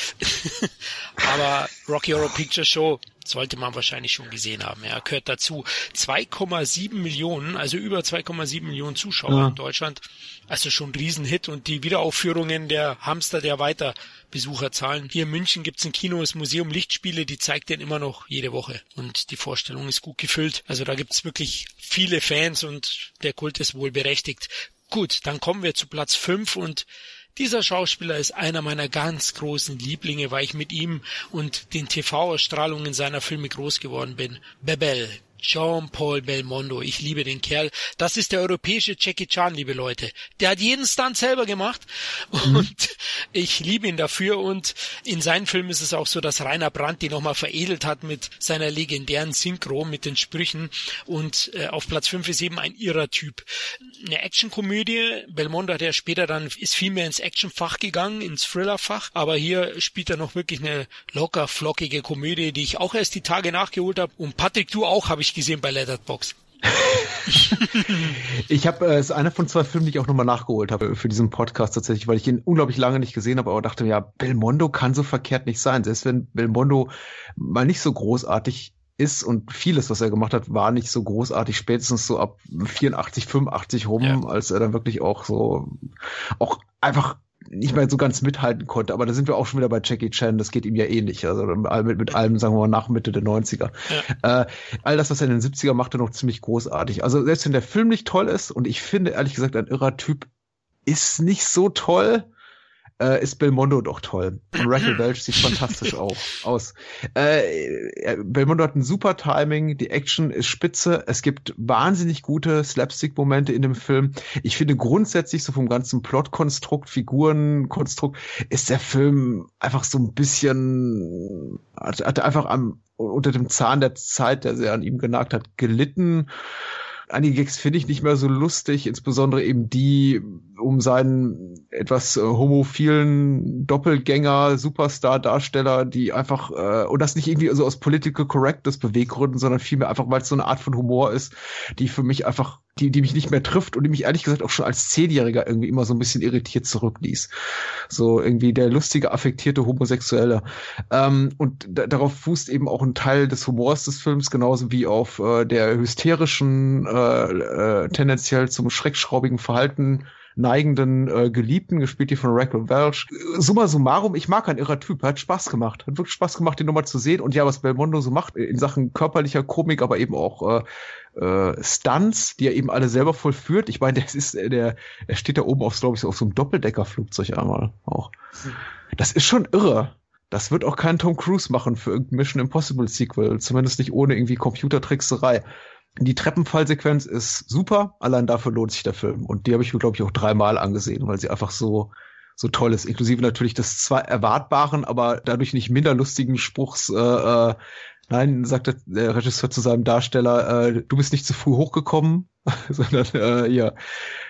aber Rocky Horror Picture Show sollte man wahrscheinlich schon gesehen haben. Er gehört dazu. 2,7 Millionen, also über 2,7 Millionen Zuschauer ja. in Deutschland. Also schon ein Riesenhit und die Wiederaufführungen der Hamster der weiter Besucherzahlen. Hier in München gibt's ein Kino, das Museum Lichtspiele, die zeigt den immer noch jede Woche und die Vorstellung ist gut gefüllt. Also da gibt's wirklich viele Fans und der Kult ist wohl berechtigt. Gut, dann kommen wir zu Platz 5 und dieser Schauspieler ist einer meiner ganz großen Lieblinge, weil ich mit ihm und den TV-Ausstrahlungen seiner Filme groß geworden bin. Bebel, Jean-Paul Belmondo. Ich liebe den Kerl. Das ist der europäische Jackie Chan, liebe Leute. Der hat jeden Stunt selber gemacht mhm. und ich liebe ihn dafür und in seinen Filmen ist es auch so, dass Rainer Brandt die nochmal veredelt hat mit seiner legendären Synchro, mit den Sprüchen und äh, auf Platz 5 ist eben ein irrer Typ. Eine Actionkomödie. Belmondo hat ja später dann, ist viel mehr ins Actionfach gegangen, ins Thrillerfach, aber hier spielt er noch wirklich eine locker flockige Komödie, die ich auch erst die Tage nachgeholt habe und Patrick, du auch, habe ich gesehen bei Letterbox. ich habe äh, es äh, einer von zwei Filmen, die ich auch nochmal nachgeholt habe für diesen Podcast tatsächlich, weil ich ihn unglaublich lange nicht gesehen habe, aber dachte ja, Belmondo kann so verkehrt nicht sein. Selbst wenn Belmondo mal nicht so großartig ist und vieles, was er gemacht hat, war nicht so großartig, spätestens so ab 84, 85 rum, ja. als er dann wirklich auch so auch einfach nicht mehr so ganz mithalten konnte. Aber da sind wir auch schon wieder bei Jackie Chan, das geht ihm ja ähnlich. Also mit, mit allem, sagen wir mal, nach Mitte der 90er. Ja. Äh, all das, was er in den 70er machte, noch ziemlich großartig. Also selbst wenn der Film nicht toll ist, und ich finde ehrlich gesagt, ein irrer Typ ist nicht so toll, äh, ist Belmondo doch toll. Und Rachel Welch sieht fantastisch auch aus. Äh, Belmondo hat ein super Timing, die Action ist spitze, es gibt wahnsinnig gute Slapstick-Momente in dem Film. Ich finde grundsätzlich so vom ganzen Plotkonstrukt, Figurenkonstrukt, ist der Film einfach so ein bisschen, hat, hat einfach am, unter dem Zahn der Zeit, der sehr an ihm genagt hat, gelitten. Einige Gags finde ich nicht mehr so lustig, insbesondere eben die um seinen etwas äh, homophilen Doppelgänger, Superstar-Darsteller, die einfach, äh, und das nicht irgendwie so aus Political Correctness Beweggründen, sondern vielmehr einfach, weil es so eine Art von Humor ist, die für mich einfach, die, die mich nicht mehr trifft und die mich ehrlich gesagt auch schon als Zehnjähriger irgendwie immer so ein bisschen irritiert zurückließ. So irgendwie der lustige, affektierte Homosexuelle. Ähm, und darauf fußt eben auch ein Teil des Humors des Films, genauso wie auf äh, der hysterischen, äh, äh, tendenziell zum schreckschraubigen Verhalten neigenden äh, Geliebten, gespielt die von Raquel Welch. Summa summarum, ich mag ein irrer Typ, hat Spaß gemacht. Hat wirklich Spaß gemacht, den nochmal zu sehen. Und ja, was Belmondo so macht in Sachen körperlicher Komik, aber eben auch äh, äh, Stunts, die er eben alle selber vollführt. Ich meine, das ist äh, der, er steht da oben auf, glaube ich, auf so einem Doppeldeckerflugzeug einmal auch. Das ist schon irre. Das wird auch kein Tom Cruise machen für Mission Impossible Sequel, zumindest nicht ohne irgendwie Computertrickserei. Die Treppenfallsequenz ist super, allein dafür lohnt sich der Film. Und die habe ich mir, glaube ich, auch dreimal angesehen, weil sie einfach so, so toll ist. Inklusive natürlich des zwar erwartbaren, aber dadurch nicht minder lustigen Spruchs, äh, äh, nein, sagt der, Regisseur zu seinem Darsteller, äh, du bist nicht zu früh hochgekommen, sondern äh, ja,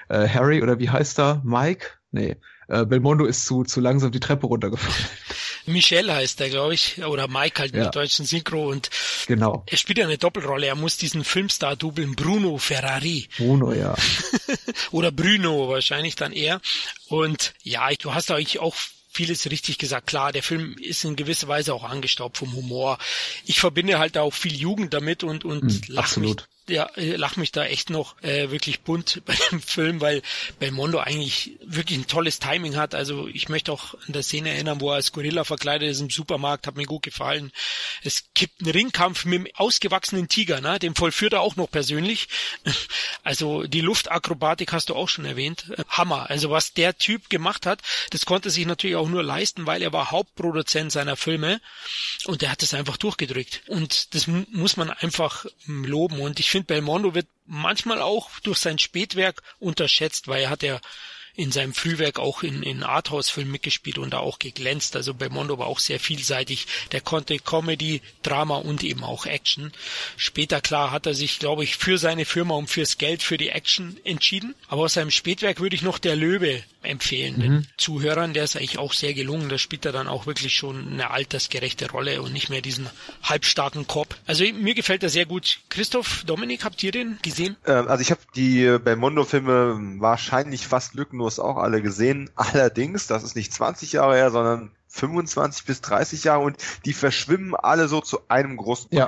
äh, Harry oder wie heißt er? Mike? Nee. Äh, Belmondo ist zu, zu langsam die Treppe runtergefallen. Michel heißt er, glaube ich, oder Mike halt ja. mit deutschen Synchro und genau. er spielt ja eine Doppelrolle. Er muss diesen Filmstar dubeln, Bruno Ferrari. Bruno, ja. oder Bruno wahrscheinlich dann eher. Und ja, du hast eigentlich auch vieles richtig gesagt. Klar, der Film ist in gewisser Weise auch angestaubt vom Humor. Ich verbinde halt auch viel Jugend damit und, und mm, lach mich ja, äh, lach mich da echt noch äh, wirklich bunt bei dem Film, weil Belmondo eigentlich wirklich ein tolles Timing hat. Also ich möchte auch an der Szene erinnern, wo er als Gorilla verkleidet ist im Supermarkt, hat mir gut gefallen. Es gibt einen Ringkampf mit einem ausgewachsenen Tiger, ne? den vollführt er auch noch persönlich. Also die Luftakrobatik hast du auch schon erwähnt. Hammer. Also was der Typ gemacht hat, das konnte sich natürlich auch nur leisten, weil er war Hauptproduzent seiner Filme und der hat es einfach durchgedrückt. Und das muss man einfach loben. Und ich finde, Belmondo wird manchmal auch durch sein Spätwerk unterschätzt, weil er hat ja in seinem Frühwerk auch in, in Arthouse-Filmen mitgespielt und da auch geglänzt. Also Belmondo war auch sehr vielseitig. Der konnte Comedy, Drama und eben auch Action. Später, klar, hat er sich, glaube ich, für seine Firma und fürs Geld für die Action entschieden. Aber aus seinem Spätwerk würde ich noch Der Löwe empfehlen. Mhm. Den Zuhörern, der ist eigentlich auch sehr gelungen. Da spielt er dann auch wirklich schon eine altersgerechte Rolle und nicht mehr diesen halbstarken Cop. Also mir gefällt er sehr gut. Christoph, Dominik, habt ihr den gesehen? Ähm, also ich habe die Belmondo-Filme wahrscheinlich fast lückenlos auch alle gesehen. Allerdings, das ist nicht 20 Jahre her, sondern 25 bis 30 Jahre und die verschwimmen alle so zu einem großen ja.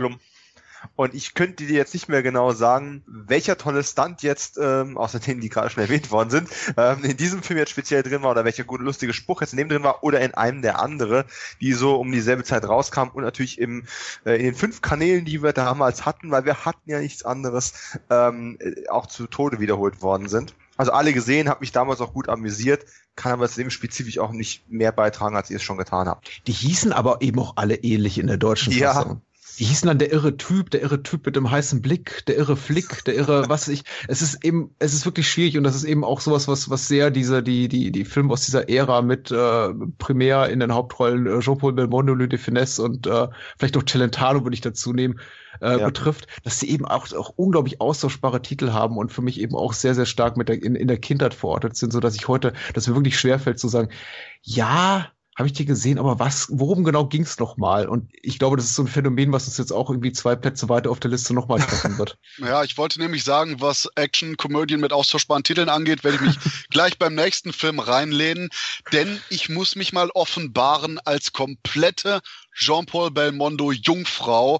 Und ich könnte dir jetzt nicht mehr genau sagen, welcher tolle Stunt jetzt, ähm, außer denen, die gerade schon erwähnt worden sind, ähm, in diesem Film jetzt speziell drin war oder welcher gute lustige Spruch jetzt in dem drin war oder in einem der andere, die so um dieselbe Zeit rauskam und natürlich im, äh, in den fünf Kanälen, die wir damals hatten, weil wir hatten ja nichts anderes, ähm, äh, auch zu Tode wiederholt worden sind. Also alle gesehen, habe mich damals auch gut amüsiert, kann aber zu dem spezifisch auch nicht mehr beitragen, als ihr es schon getan habt. Die hießen aber eben auch alle ähnlich in der deutschen Fassung. Ja, die hießen dann der irre Typ, der irre Typ mit dem heißen Blick, der irre Flick, der irre, was ich. Es ist eben, es ist wirklich schwierig und das ist eben auch sowas, was, was sehr diese, die, die, die Filme aus dieser Ära mit äh, primär in den Hauptrollen äh, Jean-Paul Belmondo, Louis de Finesse und äh, vielleicht noch Celentano würde ich dazu nehmen, äh, ja. betrifft, dass sie eben auch, auch unglaublich austauschbare Titel haben und für mich eben auch sehr, sehr stark mit der, in, in der Kindheit verortet sind, so dass ich heute, dass mir wirklich schwerfällt zu sagen, ja, habe ich die gesehen, aber was, worum genau ging es nochmal? Und ich glaube, das ist so ein Phänomen, was uns jetzt auch irgendwie zwei Plätze weiter auf der Liste nochmal treffen wird. ja, ich wollte nämlich sagen, was Action-Komödien mit austauschbaren Titeln angeht, werde ich mich gleich beim nächsten Film reinlehnen, denn ich muss mich mal offenbaren als komplette Jean-Paul Belmondo Jungfrau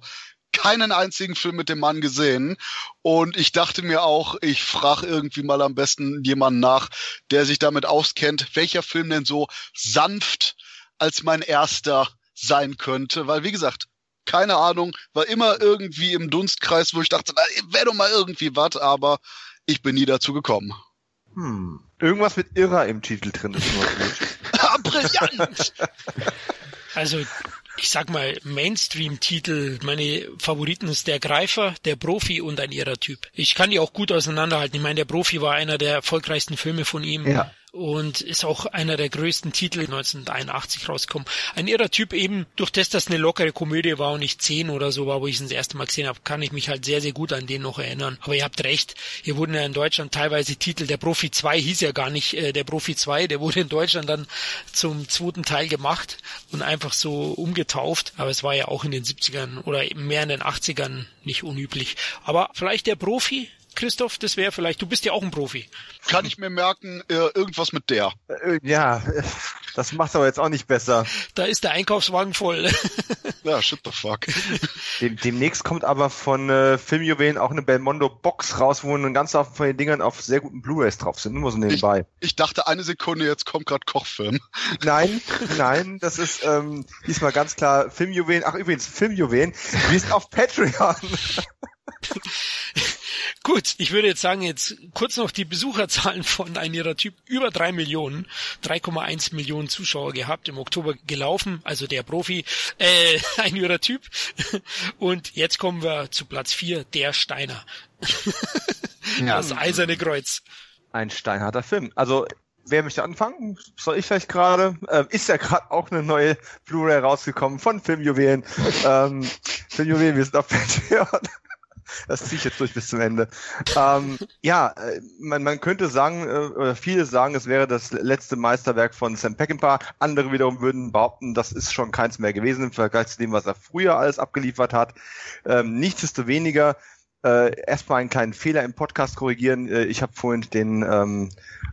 keinen einzigen Film mit dem Mann gesehen. Und ich dachte mir auch, ich frage irgendwie mal am besten jemanden nach, der sich damit auskennt, welcher Film denn so sanft als mein erster sein könnte, weil wie gesagt, keine Ahnung, war immer irgendwie im Dunstkreis, wo ich dachte, wäre doch mal irgendwie was, aber ich bin nie dazu gekommen. Hm. Irgendwas mit Irrer im Titel drin ist nur gut. ah, brillant! Also ich sag mal, Mainstream-Titel, meine Favoriten ist der Greifer, der Profi und ein irrer Typ. Ich kann die auch gut auseinanderhalten. Ich meine, der Profi war einer der erfolgreichsten Filme von ihm. Ja und ist auch einer der größten Titel 1981 rausgekommen. Ein irrer Typ eben, durch das das eine lockere Komödie war und nicht zehn oder so war, wo ich es das erste Mal gesehen habe, kann ich mich halt sehr, sehr gut an den noch erinnern. Aber ihr habt recht, hier wurden ja in Deutschland teilweise Titel, der Profi 2 hieß ja gar nicht äh, der Profi 2, der wurde in Deutschland dann zum zweiten Teil gemacht und einfach so umgetauft. Aber es war ja auch in den 70ern oder mehr in den 80ern nicht unüblich. Aber vielleicht der Profi, Christoph, das wäre vielleicht, du bist ja auch ein Profi. Kann ich mir merken, äh, irgendwas mit der. Äh, ja, das macht aber jetzt auch nicht besser. Da ist der Einkaufswagen voll. ja, shit the fuck. Dem, demnächst kommt aber von äh, Filmjuwelen auch eine Belmondo Box raus, wo ein ganzer Haufen von den Dingern auf sehr guten Blu-rays drauf sind, nur so nebenbei. Ich, ich dachte eine Sekunde, jetzt kommt gerade Kochfilm. Nein, nein, das ist ähm, diesmal ganz klar Filmjuwelen. Ach übrigens, Filmjuwelen, wir sind auf Patreon. Gut, ich würde jetzt sagen, jetzt kurz noch die Besucherzahlen von ein ihrer Typ. Über drei Millionen, 3,1 Millionen Zuschauer gehabt, im Oktober gelaufen, also der Profi, äh, ein ihrer Typ. Und jetzt kommen wir zu Platz vier, der Steiner. ja. Das eiserne Kreuz. Ein steinharter Film. Also Wer möchte anfangen? Soll ich vielleicht gerade? Ähm, ist ja gerade auch eine neue Blu-ray rausgekommen von Filmjuwelen. ähm, Filmjuwelen, wir sind auf Patreon. Das ziehe ich jetzt durch bis zum Ende. Ähm, ja, äh, man, man könnte sagen, äh, oder viele sagen, es wäre das letzte Meisterwerk von Sam Peckinpah. Andere wiederum würden behaupten, das ist schon keins mehr gewesen im Vergleich zu dem, was er früher alles abgeliefert hat. Ähm, nichtsdestoweniger, äh, erstmal einen kleinen Fehler im Podcast korrigieren. Äh, ich habe vorhin den ähm,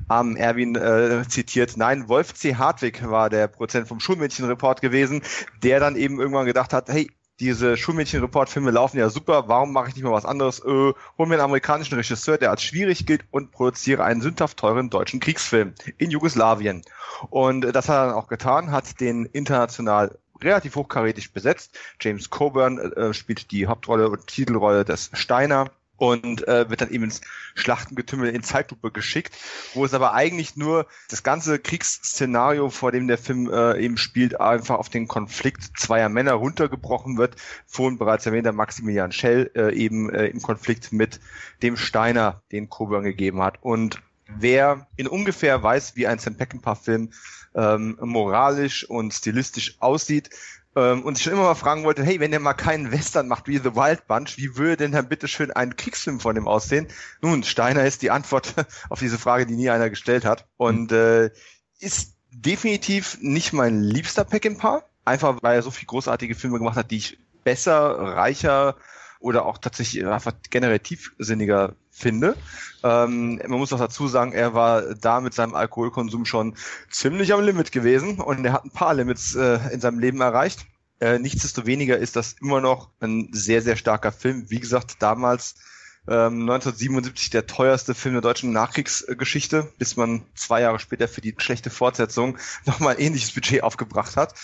armen Erwin äh, zitiert. Nein, Wolf C. Hartwig war der Prozent vom Schulmädchenreport gewesen, der dann eben irgendwann gedacht hat, hey, diese Schulmädchen-Report-Filme laufen ja super, warum mache ich nicht mal was anderes? Äh, hol mir einen amerikanischen Regisseur, der als schwierig gilt und produziere einen sündhaft teuren deutschen Kriegsfilm in Jugoslawien. Und das hat er dann auch getan, hat den international relativ hochkarätig besetzt. James Coburn äh, spielt die Hauptrolle und Titelrolle des Steiner und äh, wird dann eben ins Schlachtengetümmel in Zeitlupe geschickt, wo es aber eigentlich nur das ganze Kriegsszenario, vor dem der Film äh, eben spielt, einfach auf den Konflikt zweier Männer runtergebrochen wird. Vorhin bereits erwähnter Maximilian Schell äh, eben äh, im Konflikt mit dem Steiner, den Coburn gegeben hat. Und wer in ungefähr weiß, wie ein Sam Peckinpah-Film ähm, moralisch und stilistisch aussieht, ähm, und ich schon immer mal fragen wollte, hey, wenn der mal keinen Western macht wie The Wild Bunch, wie würde denn dann bitte schön ein Kriegsfilm von dem aussehen? Nun, Steiner ist die Antwort auf diese Frage, die nie einer gestellt hat. Und äh, ist definitiv nicht mein liebster Peckinpah, einfach weil er so viele großartige Filme gemacht hat, die ich besser, reicher oder auch tatsächlich einfach generell tiefsinniger finde. Ähm, man muss auch dazu sagen, er war da mit seinem Alkoholkonsum schon ziemlich am Limit gewesen und er hat ein paar Limits äh, in seinem Leben erreicht. Äh, nichtsdestoweniger ist das immer noch ein sehr, sehr starker Film. Wie gesagt, damals ähm, 1977 der teuerste Film der deutschen Nachkriegsgeschichte, bis man zwei Jahre später für die schlechte Fortsetzung nochmal ein ähnliches Budget aufgebracht hat.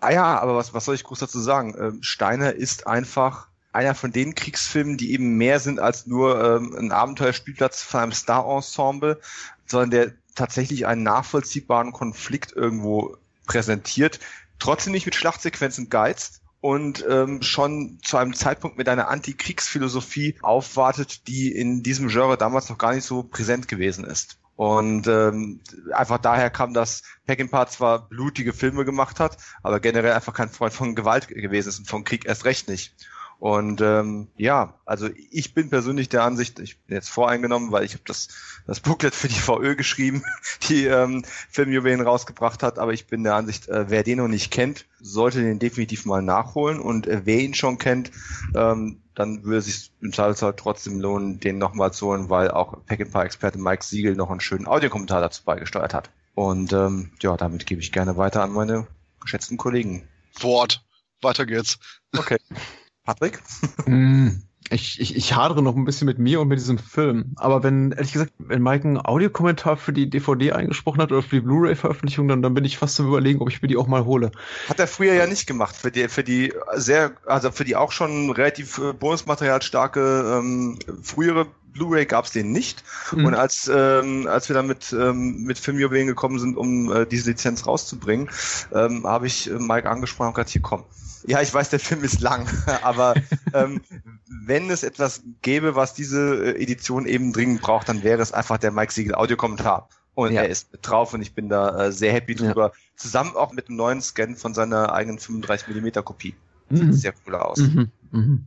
Ah ja, aber was, was soll ich groß dazu sagen? Ähm, Steiner ist einfach einer von den Kriegsfilmen, die eben mehr sind als nur ähm, ein Abenteuerspielplatz von einem Star-Ensemble, sondern der tatsächlich einen nachvollziehbaren Konflikt irgendwo präsentiert, trotzdem nicht mit Schlachtsequenzen geizt und ähm, schon zu einem Zeitpunkt mit einer Antikriegsphilosophie aufwartet, die in diesem Genre damals noch gar nicht so präsent gewesen ist. Und ähm, einfach daher kam, dass Peckinpah zwar blutige Filme gemacht hat, aber generell einfach kein Freund von Gewalt gewesen ist und von Krieg erst recht nicht. Und ähm, ja, also ich bin persönlich der Ansicht, ich bin jetzt voreingenommen, weil ich habe das, das Booklet für die VÖ geschrieben, die ähm, Filmjuwelen rausgebracht hat, aber ich bin der Ansicht, äh, wer den noch nicht kennt, sollte den definitiv mal nachholen und äh, wer ihn schon kennt, ähm, dann würde es sich im Zweifelsfall trotzdem lohnen, den nochmal zu holen, weil auch Pack-and-Experte Mike Siegel noch einen schönen Audiokommentar dazu beigesteuert hat. Und ähm, ja, damit gebe ich gerne weiter an meine geschätzten Kollegen. Wort. Weiter geht's. Okay. Patrick? Mm, ich, ich, ich hadere noch ein bisschen mit mir und mit diesem Film. Aber wenn, ehrlich gesagt, wenn Mike einen Audiokommentar für die DVD eingesprochen hat oder für die Blu-ray-Veröffentlichung, dann, dann bin ich fast zum Überlegen, ob ich mir die auch mal hole. Hat er früher ja nicht gemacht. Für die, für die sehr, also für die auch schon relativ äh, Bonusmaterial starke ähm, frühere Blu-ray gab es den nicht. Mhm. Und als, ähm, als wir dann mit, ähm, mit Filmjuwelen gekommen sind, um äh, diese Lizenz rauszubringen, ähm, habe ich äh, Mike angesprochen und gesagt, hier komm, ja, ich weiß, der Film ist lang, aber ähm, wenn es etwas gäbe, was diese äh, Edition eben dringend braucht, dann wäre es einfach der Mike Siegel Audiokommentar. Und ja. er ist drauf und ich bin da äh, sehr happy drüber. Ja. Zusammen auch mit dem neuen Scan von seiner eigenen 35 mm Kopie. Mhm. Sieht sehr cool aus. Mhm. Mhm.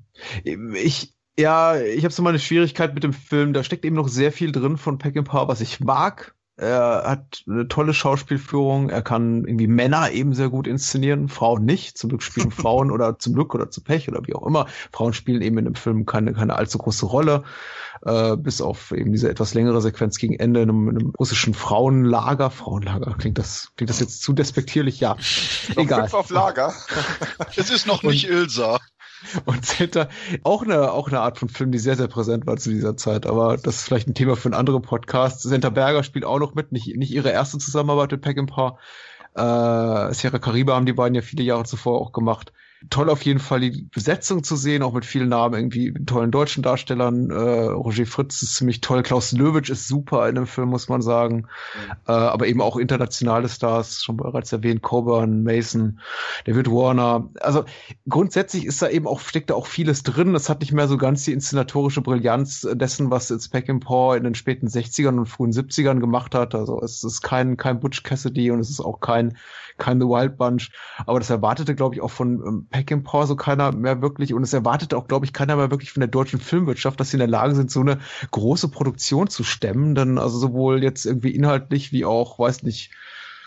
Ich, ja, ich habe so meine Schwierigkeit mit dem Film. Da steckt eben noch sehr viel drin von Peckinpah, was ich mag. Er hat eine tolle Schauspielführung. Er kann irgendwie Männer eben sehr gut inszenieren, Frauen nicht. Zum Glück spielen Frauen oder zum Glück oder zu Pech oder wie auch immer. Frauen spielen eben in dem Film keine, keine allzu große Rolle. Äh, bis auf eben diese etwas längere Sequenz gegen Ende in einem, in einem russischen Frauenlager. Frauenlager, klingt das, klingt das jetzt zu despektierlich? Ja. Egal. auf Lager. es ist noch nicht Ilsa. Und Zeta, auch eine, auch eine Art von Film, die sehr, sehr präsent war zu dieser Zeit, aber das ist vielleicht ein Thema für einen anderen Podcast. Senta Berger spielt auch noch mit, nicht, nicht ihre erste Zusammenarbeit mit Peckinpah. Äh, Sierra Caribe haben die beiden ja viele Jahre zuvor auch gemacht toll auf jeden Fall die Besetzung zu sehen, auch mit vielen Namen, irgendwie tollen deutschen Darstellern. Äh, Roger Fritz ist ziemlich toll, Klaus Löwitsch ist super in dem Film, muss man sagen. Mhm. Äh, aber eben auch internationale Stars, schon bereits erwähnt, Coburn, Mason, David Warner. Also grundsätzlich ist da eben auch, steckt da auch vieles drin. Es hat nicht mehr so ganz die inszenatorische Brillanz dessen, was jetzt Peckinpah in den späten 60ern und frühen 70ern gemacht hat. Also es ist kein, kein Butch Cassidy und es ist auch kein, kein The Wild Bunch. Aber das erwartete, glaube ich, auch von ähm, Peckinpah so keiner mehr wirklich und es erwartet auch, glaube ich, keiner mehr wirklich von der deutschen Filmwirtschaft, dass sie in der Lage sind, so eine große Produktion zu stemmen. Denn also sowohl jetzt irgendwie inhaltlich wie auch, weiß nicht,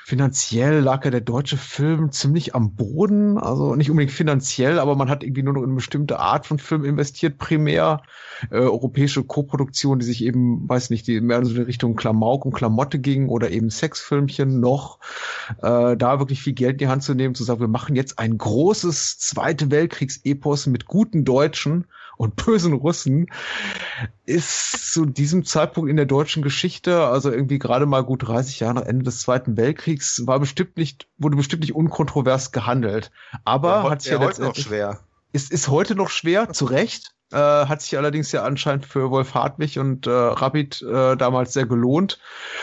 finanziell lag ja der deutsche Film ziemlich am Boden. Also nicht unbedingt finanziell, aber man hat irgendwie nur noch in eine bestimmte Art von Film investiert, primär. Äh, europäische Koproduktion, die sich eben, weiß nicht, die mehr so in Richtung Klamauk und Klamotte ging oder eben Sexfilmchen noch. Äh, da wirklich viel Geld in die Hand zu nehmen, zu sagen, wir machen jetzt ein großes Zweite Weltkriegs-Epos mit guten Deutschen und bösen Russen ist zu diesem Zeitpunkt in der deutschen Geschichte, also irgendwie gerade mal gut 30 Jahre nach Ende des Zweiten Weltkriegs, war bestimmt nicht, wurde bestimmt nicht unkontrovers gehandelt. Aber ja, hat sich ja heute noch schwer. Ist, ist heute noch schwer, zu Recht. Äh, hat sich allerdings ja anscheinend für Wolf Hartwig und äh, Rabbit äh, damals sehr gelohnt.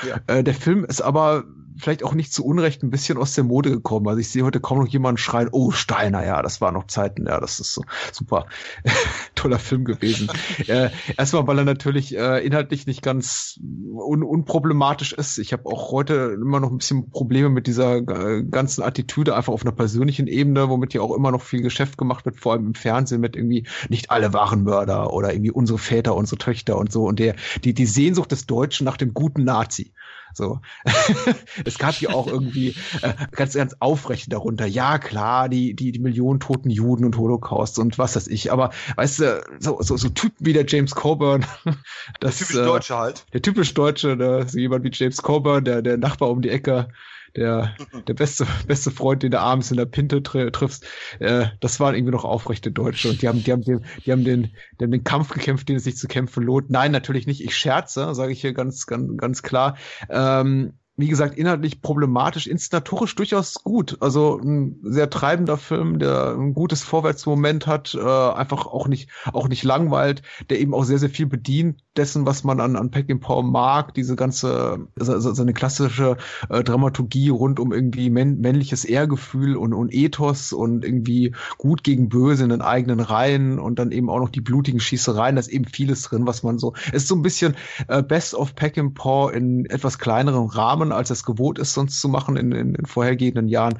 Ja. Äh, der Film ist aber vielleicht auch nicht zu Unrecht ein bisschen aus der Mode gekommen. Also ich sehe heute kaum noch jemanden schreien, oh Steiner, ja, das war noch Zeiten, ja, das ist so super toller Film gewesen. äh, erstmal, weil er natürlich äh, inhaltlich nicht ganz un unproblematisch ist. Ich habe auch heute immer noch ein bisschen Probleme mit dieser äh, ganzen Attitüde einfach auf einer persönlichen Ebene, womit ja auch immer noch viel Geschäft gemacht wird, vor allem im Fernsehen mit irgendwie nicht alle waren Mörder oder irgendwie unsere Väter, unsere Töchter und so und der die die Sehnsucht des Deutschen nach dem guten Nazi. So. es gab hier auch irgendwie äh, ganz, ganz aufrecht darunter. Ja, klar, die, die, die Millionen toten Juden und Holocaust und was weiß ich. Aber weißt du, so, so, so Typen wie der James Coburn. Das, der typisch äh, Deutsche halt. Der typisch Deutsche, der, so jemand wie James Coburn, der, der Nachbar um die Ecke, der, der beste, beste Freund, den du abends in der Pinte tri triffst, äh, das waren irgendwie noch aufrechte Deutsche und die haben, die haben den, die haben den, die haben den Kampf gekämpft, den es sich zu kämpfen lohnt. Nein, natürlich nicht. Ich scherze, sage ich hier ganz, ganz, ganz klar. Ähm, wie gesagt, inhaltlich problematisch, inszenatorisch durchaus gut. Also ein sehr treibender Film, der ein gutes Vorwärtsmoment hat, äh, einfach auch nicht, auch nicht langweilt, der eben auch sehr, sehr viel bedient dessen, was man an, an Peckin Paul mag, diese ganze, so, so eine klassische äh, Dramaturgie rund um irgendwie männ männliches Ehrgefühl und, und Ethos und irgendwie gut gegen böse in den eigenen Reihen und dann eben auch noch die blutigen Schießereien, da ist eben vieles drin, was man so, es ist so ein bisschen äh, Best of Peckin Paul in etwas kleineren Rahmen machen, als es gewohnt ist, sonst zu machen in, in, in vorhergehenden Jahren.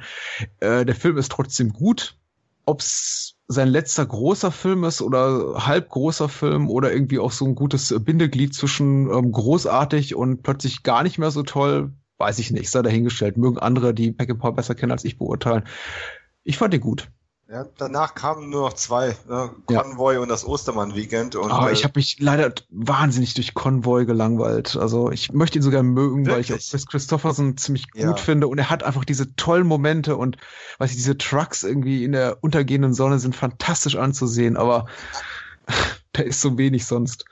Äh, der Film ist trotzdem gut. Ob es sein letzter großer Film ist oder halb großer Film oder irgendwie auch so ein gutes Bindeglied zwischen ähm, großartig und plötzlich gar nicht mehr so toll, weiß ich nicht, sei dahingestellt. Mögen andere, die Paul besser kennen als ich, beurteilen. Ich fand den gut. Ja, danach kamen nur noch zwei, ne? Convoy ja. und das Ostermann-Weekend. Aber äh, ich habe mich leider wahnsinnig durch Convoy gelangweilt. Also ich möchte ihn sogar mögen, wirklich? weil ich auch Chris Christopherson ziemlich gut ja. finde und er hat einfach diese tollen Momente und weiß ich, diese Trucks irgendwie in der untergehenden Sonne sind fantastisch anzusehen, aber da ist so wenig sonst.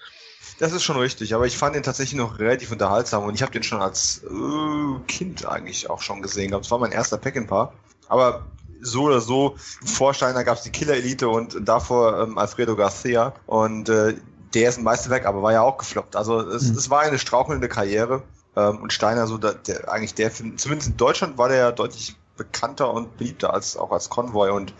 Das ist schon richtig, aber ich fand ihn tatsächlich noch relativ unterhaltsam und ich habe den schon als äh, Kind eigentlich auch schon gesehen. Das war mein erster Pack-in-Paar. Aber so oder so, vor Steiner gab es die Killer-Elite und davor ähm, Alfredo Garcia. Und äh, der ist ein Meisterwerk, aber war ja auch gefloppt. Also es, mhm. es war eine strauchelnde Karriere. Ähm, und Steiner, so der, der, eigentlich der Film, zumindest in Deutschland war der ja deutlich bekannter und beliebter als auch als Convoy und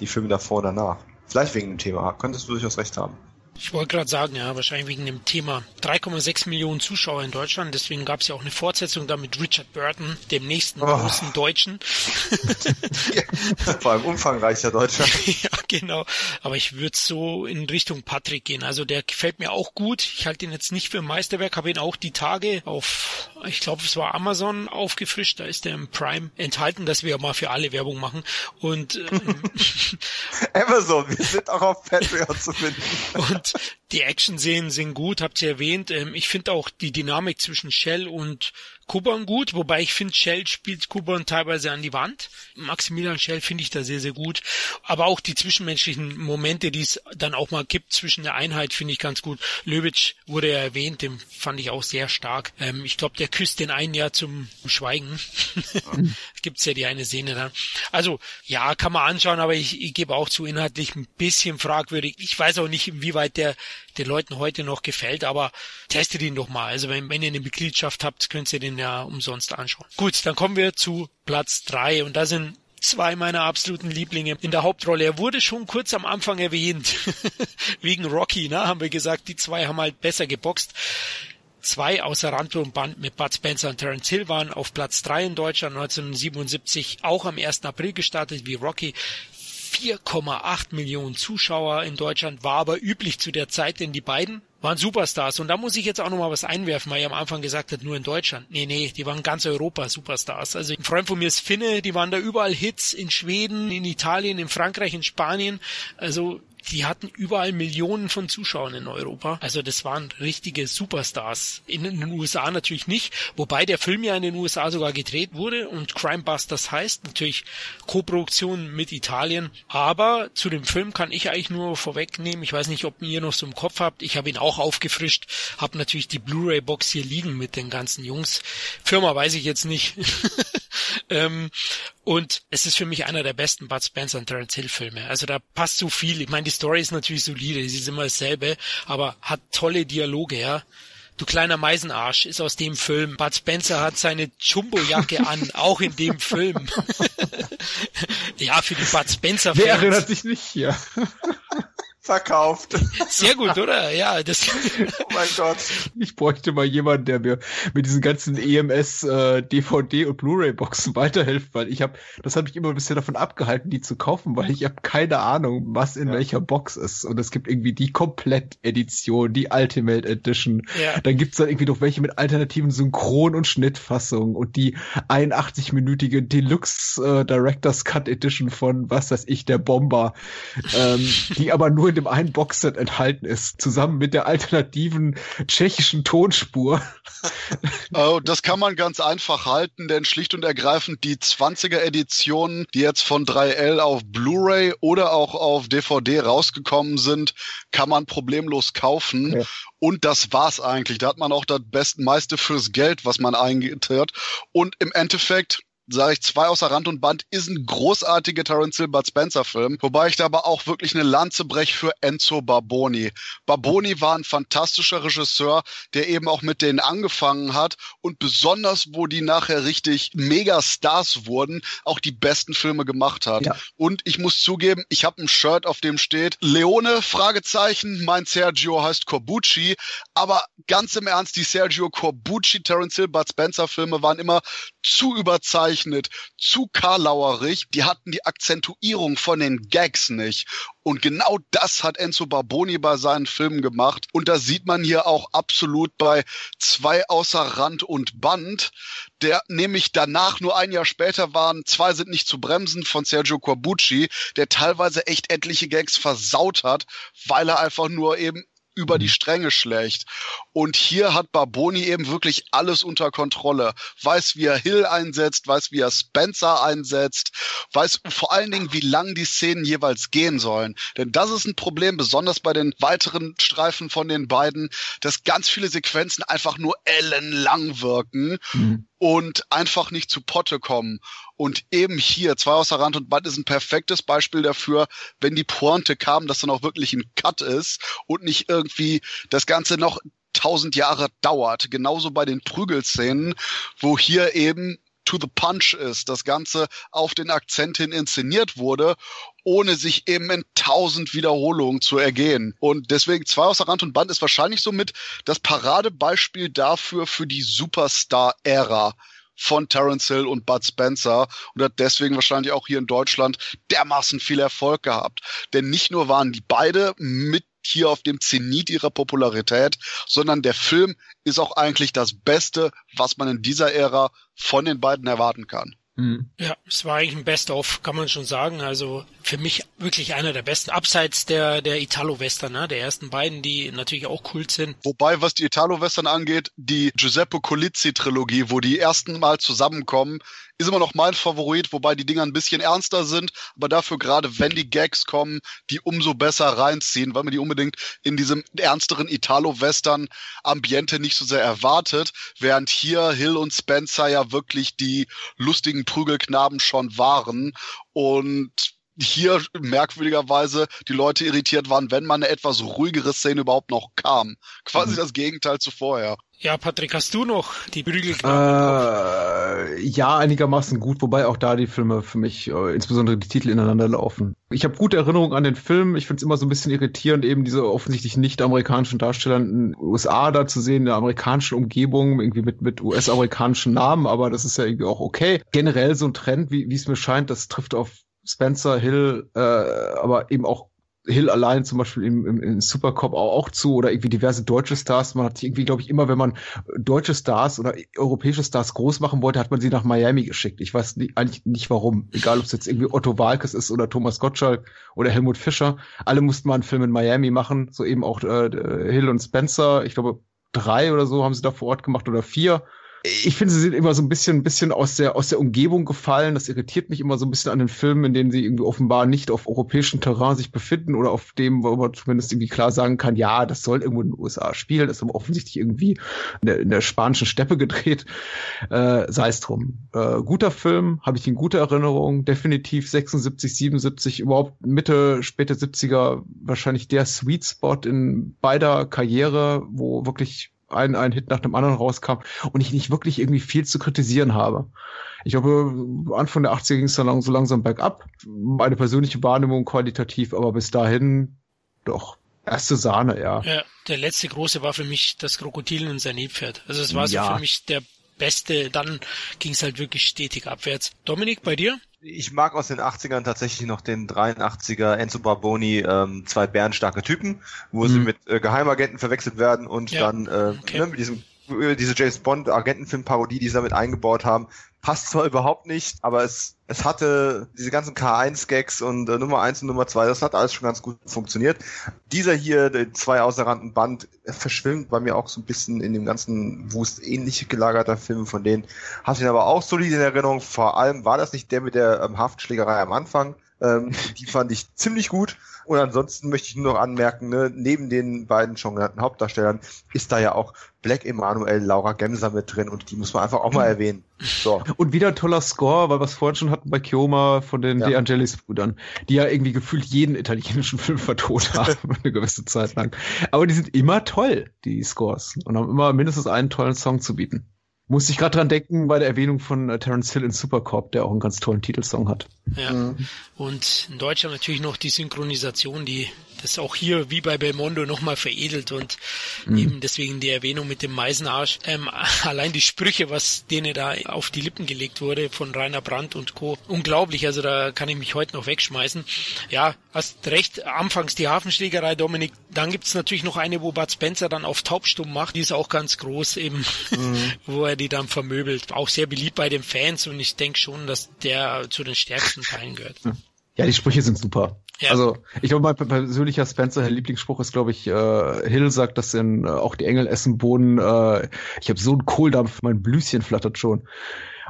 die Filme davor und danach. Vielleicht wegen dem Thema, könntest du durchaus recht haben. Ich wollte gerade sagen, ja, wahrscheinlich wegen dem Thema 3,6 Millionen Zuschauer in Deutschland. Deswegen gab es ja auch eine Fortsetzung da mit Richard Burton, dem nächsten oh. großen Deutschen. vor allem umfangreicher Deutscher. ja, genau. Aber ich würde so in Richtung Patrick gehen. Also der gefällt mir auch gut. Ich halte ihn jetzt nicht für ein Meisterwerk, habe ihn auch die Tage auf, ich glaube, es war Amazon aufgefrischt. Da ist der im Prime enthalten, dass wir mal für alle Werbung machen. Und ähm, Amazon, wir sind auch auf Patreon zu finden. Und die Action-Szenen sind gut, habt ihr erwähnt. Ähm, ich finde auch die Dynamik zwischen Shell und Kuban gut, wobei ich finde, Shell spielt Kuban teilweise an die Wand. Maximilian Shell finde ich da sehr, sehr gut. Aber auch die zwischenmenschlichen Momente, die es dann auch mal gibt zwischen der Einheit, finde ich ganz gut. Löwitsch wurde ja erwähnt, den fand ich auch sehr stark. Ähm, ich glaube, der küsst den einen ja zum Schweigen. Gibt's ja die eine Szene dann. Also, ja, kann man anschauen, aber ich, ich gebe auch zu inhaltlich ein bisschen fragwürdig. Ich weiß auch nicht, inwieweit der den Leuten heute noch gefällt, aber testet ihn doch mal. Also wenn, wenn ihr eine Mitgliedschaft habt, könnt ihr den ja umsonst anschauen. Gut, dann kommen wir zu Platz drei und da sind zwei meiner absoluten Lieblinge in der Hauptrolle. Er wurde schon kurz am Anfang erwähnt. Wegen Rocky, ne, haben wir gesagt, die zwei haben halt besser geboxt. Zwei außer Rand und Band mit Bud Spencer und Terence Hill waren auf Platz drei in Deutschland 1977 auch am 1. April gestartet wie Rocky. 4,8 Millionen Zuschauer in Deutschland war aber üblich zu der Zeit, denn die beiden waren Superstars. Und da muss ich jetzt auch nochmal was einwerfen, weil ihr am Anfang gesagt habt, nur in Deutschland. Nee, nee, die waren ganz Europa Superstars. Also ein Freund von mir ist Finne, die waren da überall Hits in Schweden, in Italien, in Frankreich, in Spanien. Also die hatten überall Millionen von Zuschauern in Europa. Also das waren richtige Superstars. In den USA natürlich nicht, wobei der Film ja in den USA sogar gedreht wurde und Crime Busters heißt natürlich Koproduktion mit Italien. Aber zu dem Film kann ich eigentlich nur vorwegnehmen. Ich weiß nicht, ob ihr noch so im Kopf habt. Ich habe ihn auch aufgefrischt, habe natürlich die Blu-ray-Box hier liegen mit den ganzen Jungs. Firma weiß ich jetzt nicht. ähm, und es ist für mich einer der besten Bud Spencer und Terence Hill Filme. Also da passt so viel. Ich meine, die Story ist natürlich solide, sie ist immer dasselbe, aber hat tolle Dialoge, ja. Du kleiner Meisenarsch ist aus dem Film. Bud Spencer hat seine Jumbo-Jacke an, auch in dem Film. ja, für die Bud Spencer Wer erinnert sich nicht hier? Verkauft. Sehr gut, oder? Ja, das. oh mein Gott. Ich bräuchte mal jemanden, der mir mit diesen ganzen EMS äh, DVD und Blu-ray Boxen weiterhilft, weil ich habe, das hat mich immer ein bisschen davon abgehalten, die zu kaufen, weil ich habe keine Ahnung, was in ja. welcher Box ist. Und es gibt irgendwie die Komplett-Edition, die Ultimate Edition. Ja. Dann gibt's dann irgendwie noch welche mit alternativen Synchron- und Schnittfassungen und die 81-minütige Deluxe äh, Director's Cut Edition von was weiß ich, der Bomber, ähm, die aber nur in dem einen Boxset enthalten ist, zusammen mit der alternativen tschechischen Tonspur. Oh, das kann man ganz einfach halten, denn schlicht und ergreifend die 20er Editionen, die jetzt von 3L auf Blu-ray oder auch auf DVD rausgekommen sind, kann man problemlos kaufen. Ja. Und das war's eigentlich. Da hat man auch das beste meiste fürs Geld, was man eingetört. Und im Endeffekt sage ich, zwei außer Rand und Band ist ein großartiger Terence Hill Bud Spencer Film, wobei ich da aber auch wirklich eine Lanze breche für Enzo Barboni. Barboni war ein fantastischer Regisseur, der eben auch mit denen angefangen hat und besonders, wo die nachher richtig Megastars wurden, auch die besten Filme gemacht hat. Ja. Und ich muss zugeben, ich habe ein Shirt, auf dem steht Leone, Fragezeichen, mein Sergio heißt Corbucci, aber ganz im Ernst, die Sergio Corbucci, Terence Hill, Bud Spencer Filme waren immer zu überzeichnet, zu karlauerig. Die hatten die Akzentuierung von den Gags nicht. Und genau das hat Enzo Barboni bei seinen Filmen gemacht. Und da sieht man hier auch absolut bei zwei außer Rand und Band, der nämlich danach nur ein Jahr später waren, zwei sind nicht zu bremsen von Sergio Corbucci, der teilweise echt etliche Gags versaut hat, weil er einfach nur eben über die mhm. Stränge schlägt. Und hier hat Barboni eben wirklich alles unter Kontrolle. Weiß, wie er Hill einsetzt, weiß, wie er Spencer einsetzt, weiß vor allen Dingen, wie lang die Szenen jeweils gehen sollen. Denn das ist ein Problem, besonders bei den weiteren Streifen von den beiden, dass ganz viele Sequenzen einfach nur ellenlang wirken. Mhm und einfach nicht zu Potte kommen. Und eben hier, zwei außer Rand und Band ist ein perfektes Beispiel dafür, wenn die Pointe kam, dass dann auch wirklich ein Cut ist und nicht irgendwie das Ganze noch tausend Jahre dauert. Genauso bei den Prügelszenen, wo hier eben to the punch ist, das Ganze auf den Akzent hin inszeniert wurde, ohne sich eben in tausend Wiederholungen zu ergehen. Und deswegen zwei außer Rand und Band ist wahrscheinlich somit das Paradebeispiel dafür für die Superstar-Ära von Terence Hill und Bud Spencer und hat deswegen wahrscheinlich auch hier in Deutschland dermaßen viel Erfolg gehabt. Denn nicht nur waren die beide mit hier auf dem Zenit ihrer Popularität, sondern der Film ist auch eigentlich das Beste, was man in dieser Ära von den beiden erwarten kann. Mhm. Ja, es war eigentlich ein Best-of, kann man schon sagen. Also für mich wirklich einer der besten, abseits der, der Italo-Western, ne? der ersten beiden, die natürlich auch Kult sind. Wobei, was die Italo-Western angeht, die Giuseppe Colizzi-Trilogie, wo die ersten Mal zusammenkommen, ist immer noch mein Favorit, wobei die Dinger ein bisschen ernster sind, aber dafür gerade, wenn die Gags kommen, die umso besser reinziehen, weil man die unbedingt in diesem ernsteren Italo-Western-Ambiente nicht so sehr erwartet, während hier Hill und Spencer ja wirklich die lustigen Prügelknaben schon waren. Und hier merkwürdigerweise die Leute irritiert waren, wenn man eine etwas ruhigere Szene überhaupt noch kam. Quasi mhm. das Gegenteil zu vorher. Ja, Patrick, hast du noch die Prügelknaben äh, Ja, einigermaßen gut, wobei auch da die Filme für mich, äh, insbesondere die Titel ineinander laufen. Ich habe gute Erinnerungen an den Film. Ich finde es immer so ein bisschen irritierend, eben diese offensichtlich nicht amerikanischen Darsteller in den USA da zu sehen, in der amerikanischen Umgebung, irgendwie mit, mit US-amerikanischen Namen, aber das ist ja irgendwie auch okay. Generell so ein Trend, wie es mir scheint, das trifft auf Spencer Hill, äh, aber eben auch Hill allein zum Beispiel im, im, im Supercop auch, auch zu oder irgendwie diverse deutsche Stars. Man hat irgendwie, glaube ich, immer, wenn man deutsche Stars oder europäische Stars groß machen wollte, hat man sie nach Miami geschickt. Ich weiß nicht, eigentlich nicht warum. Egal, ob es jetzt irgendwie Otto Walkes ist oder Thomas Gottschalk oder Helmut Fischer. Alle mussten mal einen Film in Miami machen. So eben auch äh, Hill und Spencer. Ich glaube, drei oder so haben sie da vor Ort gemacht oder vier ich finde, sie sind immer so ein bisschen, ein bisschen aus der, aus der Umgebung gefallen. Das irritiert mich immer so ein bisschen an den Filmen, in denen sie irgendwie offenbar nicht auf europäischem Terrain sich befinden oder auf dem, wo man zumindest irgendwie klar sagen kann, ja, das soll irgendwo in den USA spielen. Das ist aber offensichtlich irgendwie in der, in der spanischen Steppe gedreht. Äh, Sei es drum. Äh, guter Film, habe ich in guter Erinnerung. Definitiv 76, 77, überhaupt Mitte, späte 70er wahrscheinlich der Sweet Spot in beider Karriere, wo wirklich ein, ein Hit nach dem anderen rauskam und ich nicht wirklich irgendwie viel zu kritisieren habe. Ich glaube, Anfang der 80er ging es dann so langsam bergab. Meine persönliche Wahrnehmung qualitativ, aber bis dahin doch erste Sahne, ja. Ja, der letzte große war für mich das Krokodil und sein Nebpferd. Also es war so ja. für mich der beste, dann ging es halt wirklich stetig abwärts. Dominik, bei dir? Ich mag aus den 80ern tatsächlich noch den 83er Enzo Barboni, ähm, zwei bärenstarke Typen, wo mhm. sie mit äh, Geheimagenten verwechselt werden und ja. dann äh, okay. ne, mit diesem äh, diese James Bond Agentenfilm-Parodie, die sie damit eingebaut haben, passt zwar überhaupt nicht, aber es, es hatte diese ganzen K1-Gags und äh, Nummer 1 und Nummer 2, das hat alles schon ganz gut funktioniert. Dieser hier, der zwei außerrannten Band, verschwimmt bei mir auch so ein bisschen in dem ganzen Wust ähnlich gelagerter Film von denen. Hatte ihn aber auch solid in Erinnerung. Vor allem war das nicht der mit der ähm, Haftschlägerei am Anfang. Ähm, die fand ich ziemlich gut. Und ansonsten möchte ich nur noch anmerken, ne, neben den beiden schon genannten Hauptdarstellern ist da ja auch Black Emanuel, Laura Gemser mit drin und die muss man einfach auch mal erwähnen. So. Und wieder ein toller Score, weil wir es vorhin schon hatten bei Chioma von den ja. De Angelis-Brüdern, die ja irgendwie gefühlt jeden italienischen Film vertont haben, eine gewisse Zeit lang. Aber die sind immer toll, die Scores, und haben immer mindestens einen tollen Song zu bieten. Musste ich gerade dran denken bei der Erwähnung von äh, Terence Hill in Supercorp, der auch einen ganz tollen Titelsong hat. Ja. Mhm. Und in Deutschland natürlich noch die Synchronisation, die das auch hier wie bei Belmondo nochmal veredelt und mhm. eben deswegen die Erwähnung mit dem Meisenarsch. Ähm, allein die Sprüche, was denen da auf die Lippen gelegt wurde von Rainer Brandt und Co. Unglaublich, also da kann ich mich heute noch wegschmeißen. Ja, hast recht, anfangs die Hafenschlägerei, Dominik, dann gibt's natürlich noch eine, wo Bud Spencer dann auf taubstumm macht, die ist auch ganz groß eben, mhm. wo er die dann vermöbelt. Auch sehr beliebt bei den Fans und ich denke schon, dass der zu den stärksten Teilen gehört. Ja, die Sprüche sind super. Ja. Also ich glaube, mein persönlicher Spencer Lieblingsspruch ist, glaube ich, äh, Hill sagt das in äh, auch die Engel essen Boden. Äh, ich habe so einen Kohldampf, mein Blüschen flattert schon.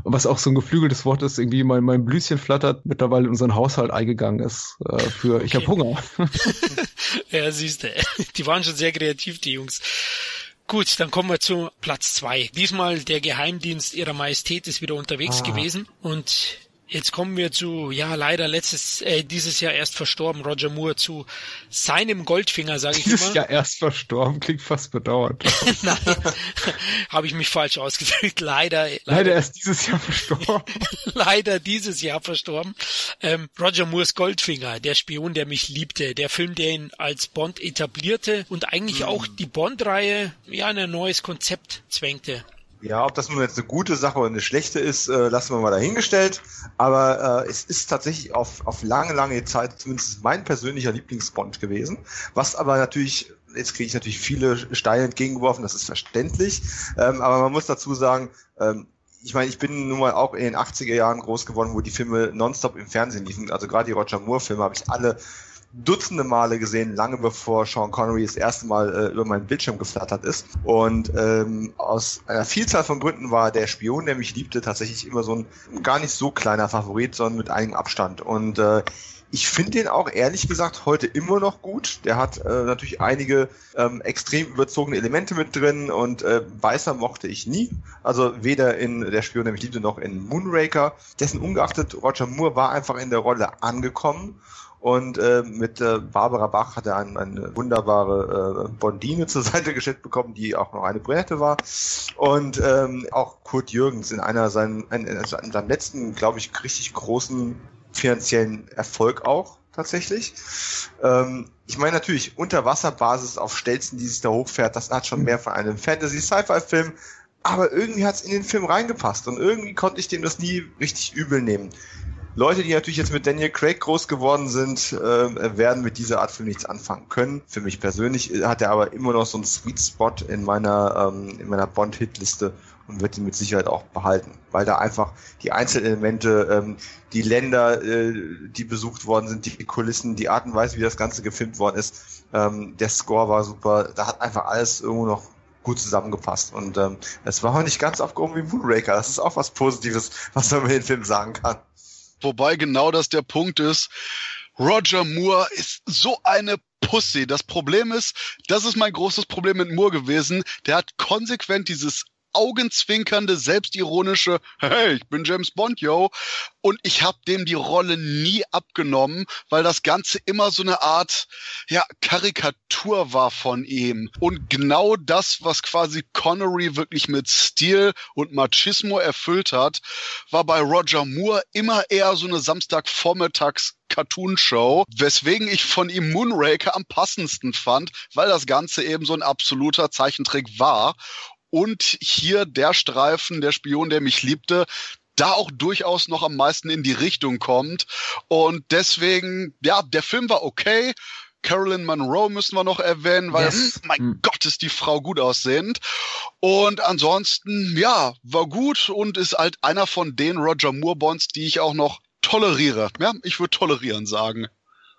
Und was auch so ein geflügeltes Wort ist, irgendwie mein, mein Blüschen flattert mittlerweile in unseren Haushalt eingegangen ist. Äh, für okay. ich habe Hunger. ja, siehst du. Die waren schon sehr kreativ, die Jungs. Gut, dann kommen wir zu Platz zwei. Diesmal der Geheimdienst ihrer Majestät ist wieder unterwegs ah. gewesen und Jetzt kommen wir zu, ja, leider letztes, äh, dieses Jahr erst verstorben, Roger Moore, zu seinem Goldfinger, sage ich dieses immer. Dieses Jahr erst verstorben, klingt fast bedauert. Nein, habe ich mich falsch ausgedrückt. Leider, leider. Leider erst dieses Jahr verstorben. leider dieses Jahr verstorben. Ähm, Roger Moores Goldfinger, der Spion, der mich liebte, der Film, der ihn als Bond etablierte und eigentlich mhm. auch die Bond-Reihe, ja, in ein neues Konzept zwängte. Ja, ob das nun jetzt eine gute Sache oder eine schlechte ist, äh, lassen wir mal dahingestellt. Aber äh, es ist tatsächlich auf, auf lange, lange Zeit zumindest mein persönlicher Lieblingsbond gewesen. Was aber natürlich, jetzt kriege ich natürlich viele Steine entgegengeworfen, das ist verständlich. Ähm, aber man muss dazu sagen, ähm, ich meine, ich bin nun mal auch in den 80er Jahren groß geworden, wo die Filme nonstop im Fernsehen liefen. Also gerade die Roger Moore-Filme habe ich alle Dutzende Male gesehen, lange bevor Sean Connery das erste Mal äh, über meinen Bildschirm geflattert ist. Und ähm, aus einer Vielzahl von Gründen war der Spion, der mich liebte, tatsächlich immer so ein gar nicht so kleiner Favorit, sondern mit einigem Abstand. Und äh, ich finde den auch ehrlich gesagt heute immer noch gut. Der hat äh, natürlich einige ähm, extrem überzogene Elemente mit drin und äh, Weißer mochte ich nie. Also weder in Der Spion, der mich liebte, noch in Moonraker. Dessen ungeachtet, Roger Moore war einfach in der Rolle angekommen und äh, mit äh, Barbara Bach hat er ein, eine wunderbare äh, Bondine zur Seite gestellt bekommen, die auch noch eine Brünette war. Und ähm, auch Kurt Jürgens in einer seinen, in, in seinem letzten, glaube ich, richtig großen finanziellen Erfolg auch tatsächlich. Ähm, ich meine natürlich, Unterwasserbasis auf Stelzen, die sich da hochfährt, das hat schon mehr von einem Fantasy-Sci-Fi-Film, aber irgendwie hat es in den Film reingepasst und irgendwie konnte ich dem das nie richtig übel nehmen. Leute, die natürlich jetzt mit Daniel Craig groß geworden sind, äh, werden mit dieser Art Film nichts anfangen können. Für mich persönlich hat er aber immer noch so einen Sweet Spot in meiner, ähm, in meiner Bond-Hitliste und wird ihn mit Sicherheit auch behalten, weil da einfach die Einzelelemente, ähm, die Länder, äh, die besucht worden sind, die Kulissen, die Art und Weise, wie das Ganze gefilmt worden ist, ähm, der Score war super, da hat einfach alles irgendwo noch gut zusammengepasst und ähm, es war auch nicht ganz abgehoben wie Moonraker, das ist auch was Positives, was man über den Film sagen kann. Wobei genau das der Punkt ist. Roger Moore ist so eine Pussy. Das Problem ist, das ist mein großes Problem mit Moore gewesen. Der hat konsequent dieses augenzwinkernde, selbstironische, hey, ich bin James Bond, yo. Und ich habe dem die Rolle nie abgenommen, weil das Ganze immer so eine Art, ja, Karikatur war von ihm. Und genau das, was quasi Connery wirklich mit Stil und Machismo erfüllt hat, war bei Roger Moore immer eher so eine Samstagvormittags Cartoon-Show, weswegen ich von ihm Moonraker am passendsten fand, weil das Ganze eben so ein absoluter Zeichentrick war. Und hier der Streifen, der Spion, der mich liebte, da auch durchaus noch am meisten in die Richtung kommt. Und deswegen, ja, der Film war okay. Carolyn Monroe müssen wir noch erwähnen, weil, yes. hm, mein hm. Gott, ist die Frau gut aussehend. Und ansonsten, ja, war gut und ist halt einer von den Roger Moore Bonds, die ich auch noch toleriere. Ja, ich würde tolerieren sagen.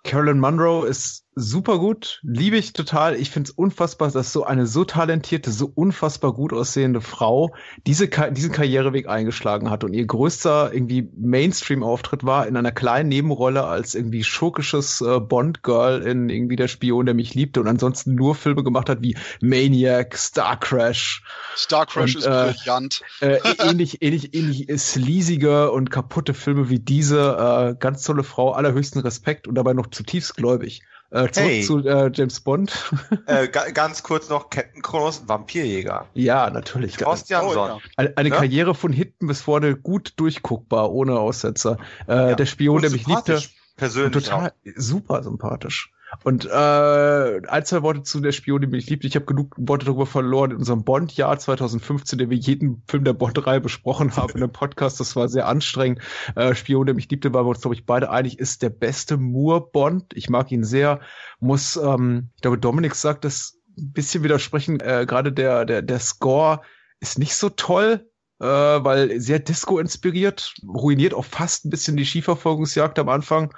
Carolyn Monroe ist super gut, liebe ich total. Ich finde es unfassbar, dass so eine so talentierte, so unfassbar gut aussehende Frau diese diesen Karriereweg eingeschlagen hat und ihr größter irgendwie Mainstream-Auftritt war in einer kleinen Nebenrolle als irgendwie schurkisches äh, Bond-Girl in irgendwie der Spion, der mich liebte und ansonsten nur Filme gemacht hat wie Maniac, Star Crash. Star Crash und, ist äh, brillant. Äh, ähnlich, ähnlich, ähnlich sleasige und kaputte Filme wie diese. Äh, ganz tolle Frau, allerhöchsten Respekt und dabei noch zutiefst gläubig. Äh, zurück hey. zu äh, James Bond. äh, ganz kurz noch Captain Kronos, Vampirjäger. Ja, natürlich. Horst Jansson. Oh, ja. Eine, eine ja? Karriere von hinten bis vorne gut durchguckbar, ohne Aussetzer. Äh, ja. Der Spion, der mich liebte. Persönlich. Total auch. super sympathisch. Und äh, ein, zwei Worte zu der Spion, die mich liebt. Ich habe genug Worte darüber verloren in unserem Bond-Jahr 2015, der wir jeden Film der Bond-Reihe besprochen haben in einem Podcast. Das war sehr anstrengend. Äh, Spion, der mich liebte, waren wir uns, glaube ich, beide einig, ist der beste Moore-Bond. Ich mag ihn sehr. Muss, ähm, ich glaube, Dominik sagt das ein bisschen widersprechen. Äh, Gerade der, der, der Score ist nicht so toll. Äh, weil sehr Disco inspiriert, ruiniert auch fast ein bisschen die Skiverfolgungsjagd am Anfang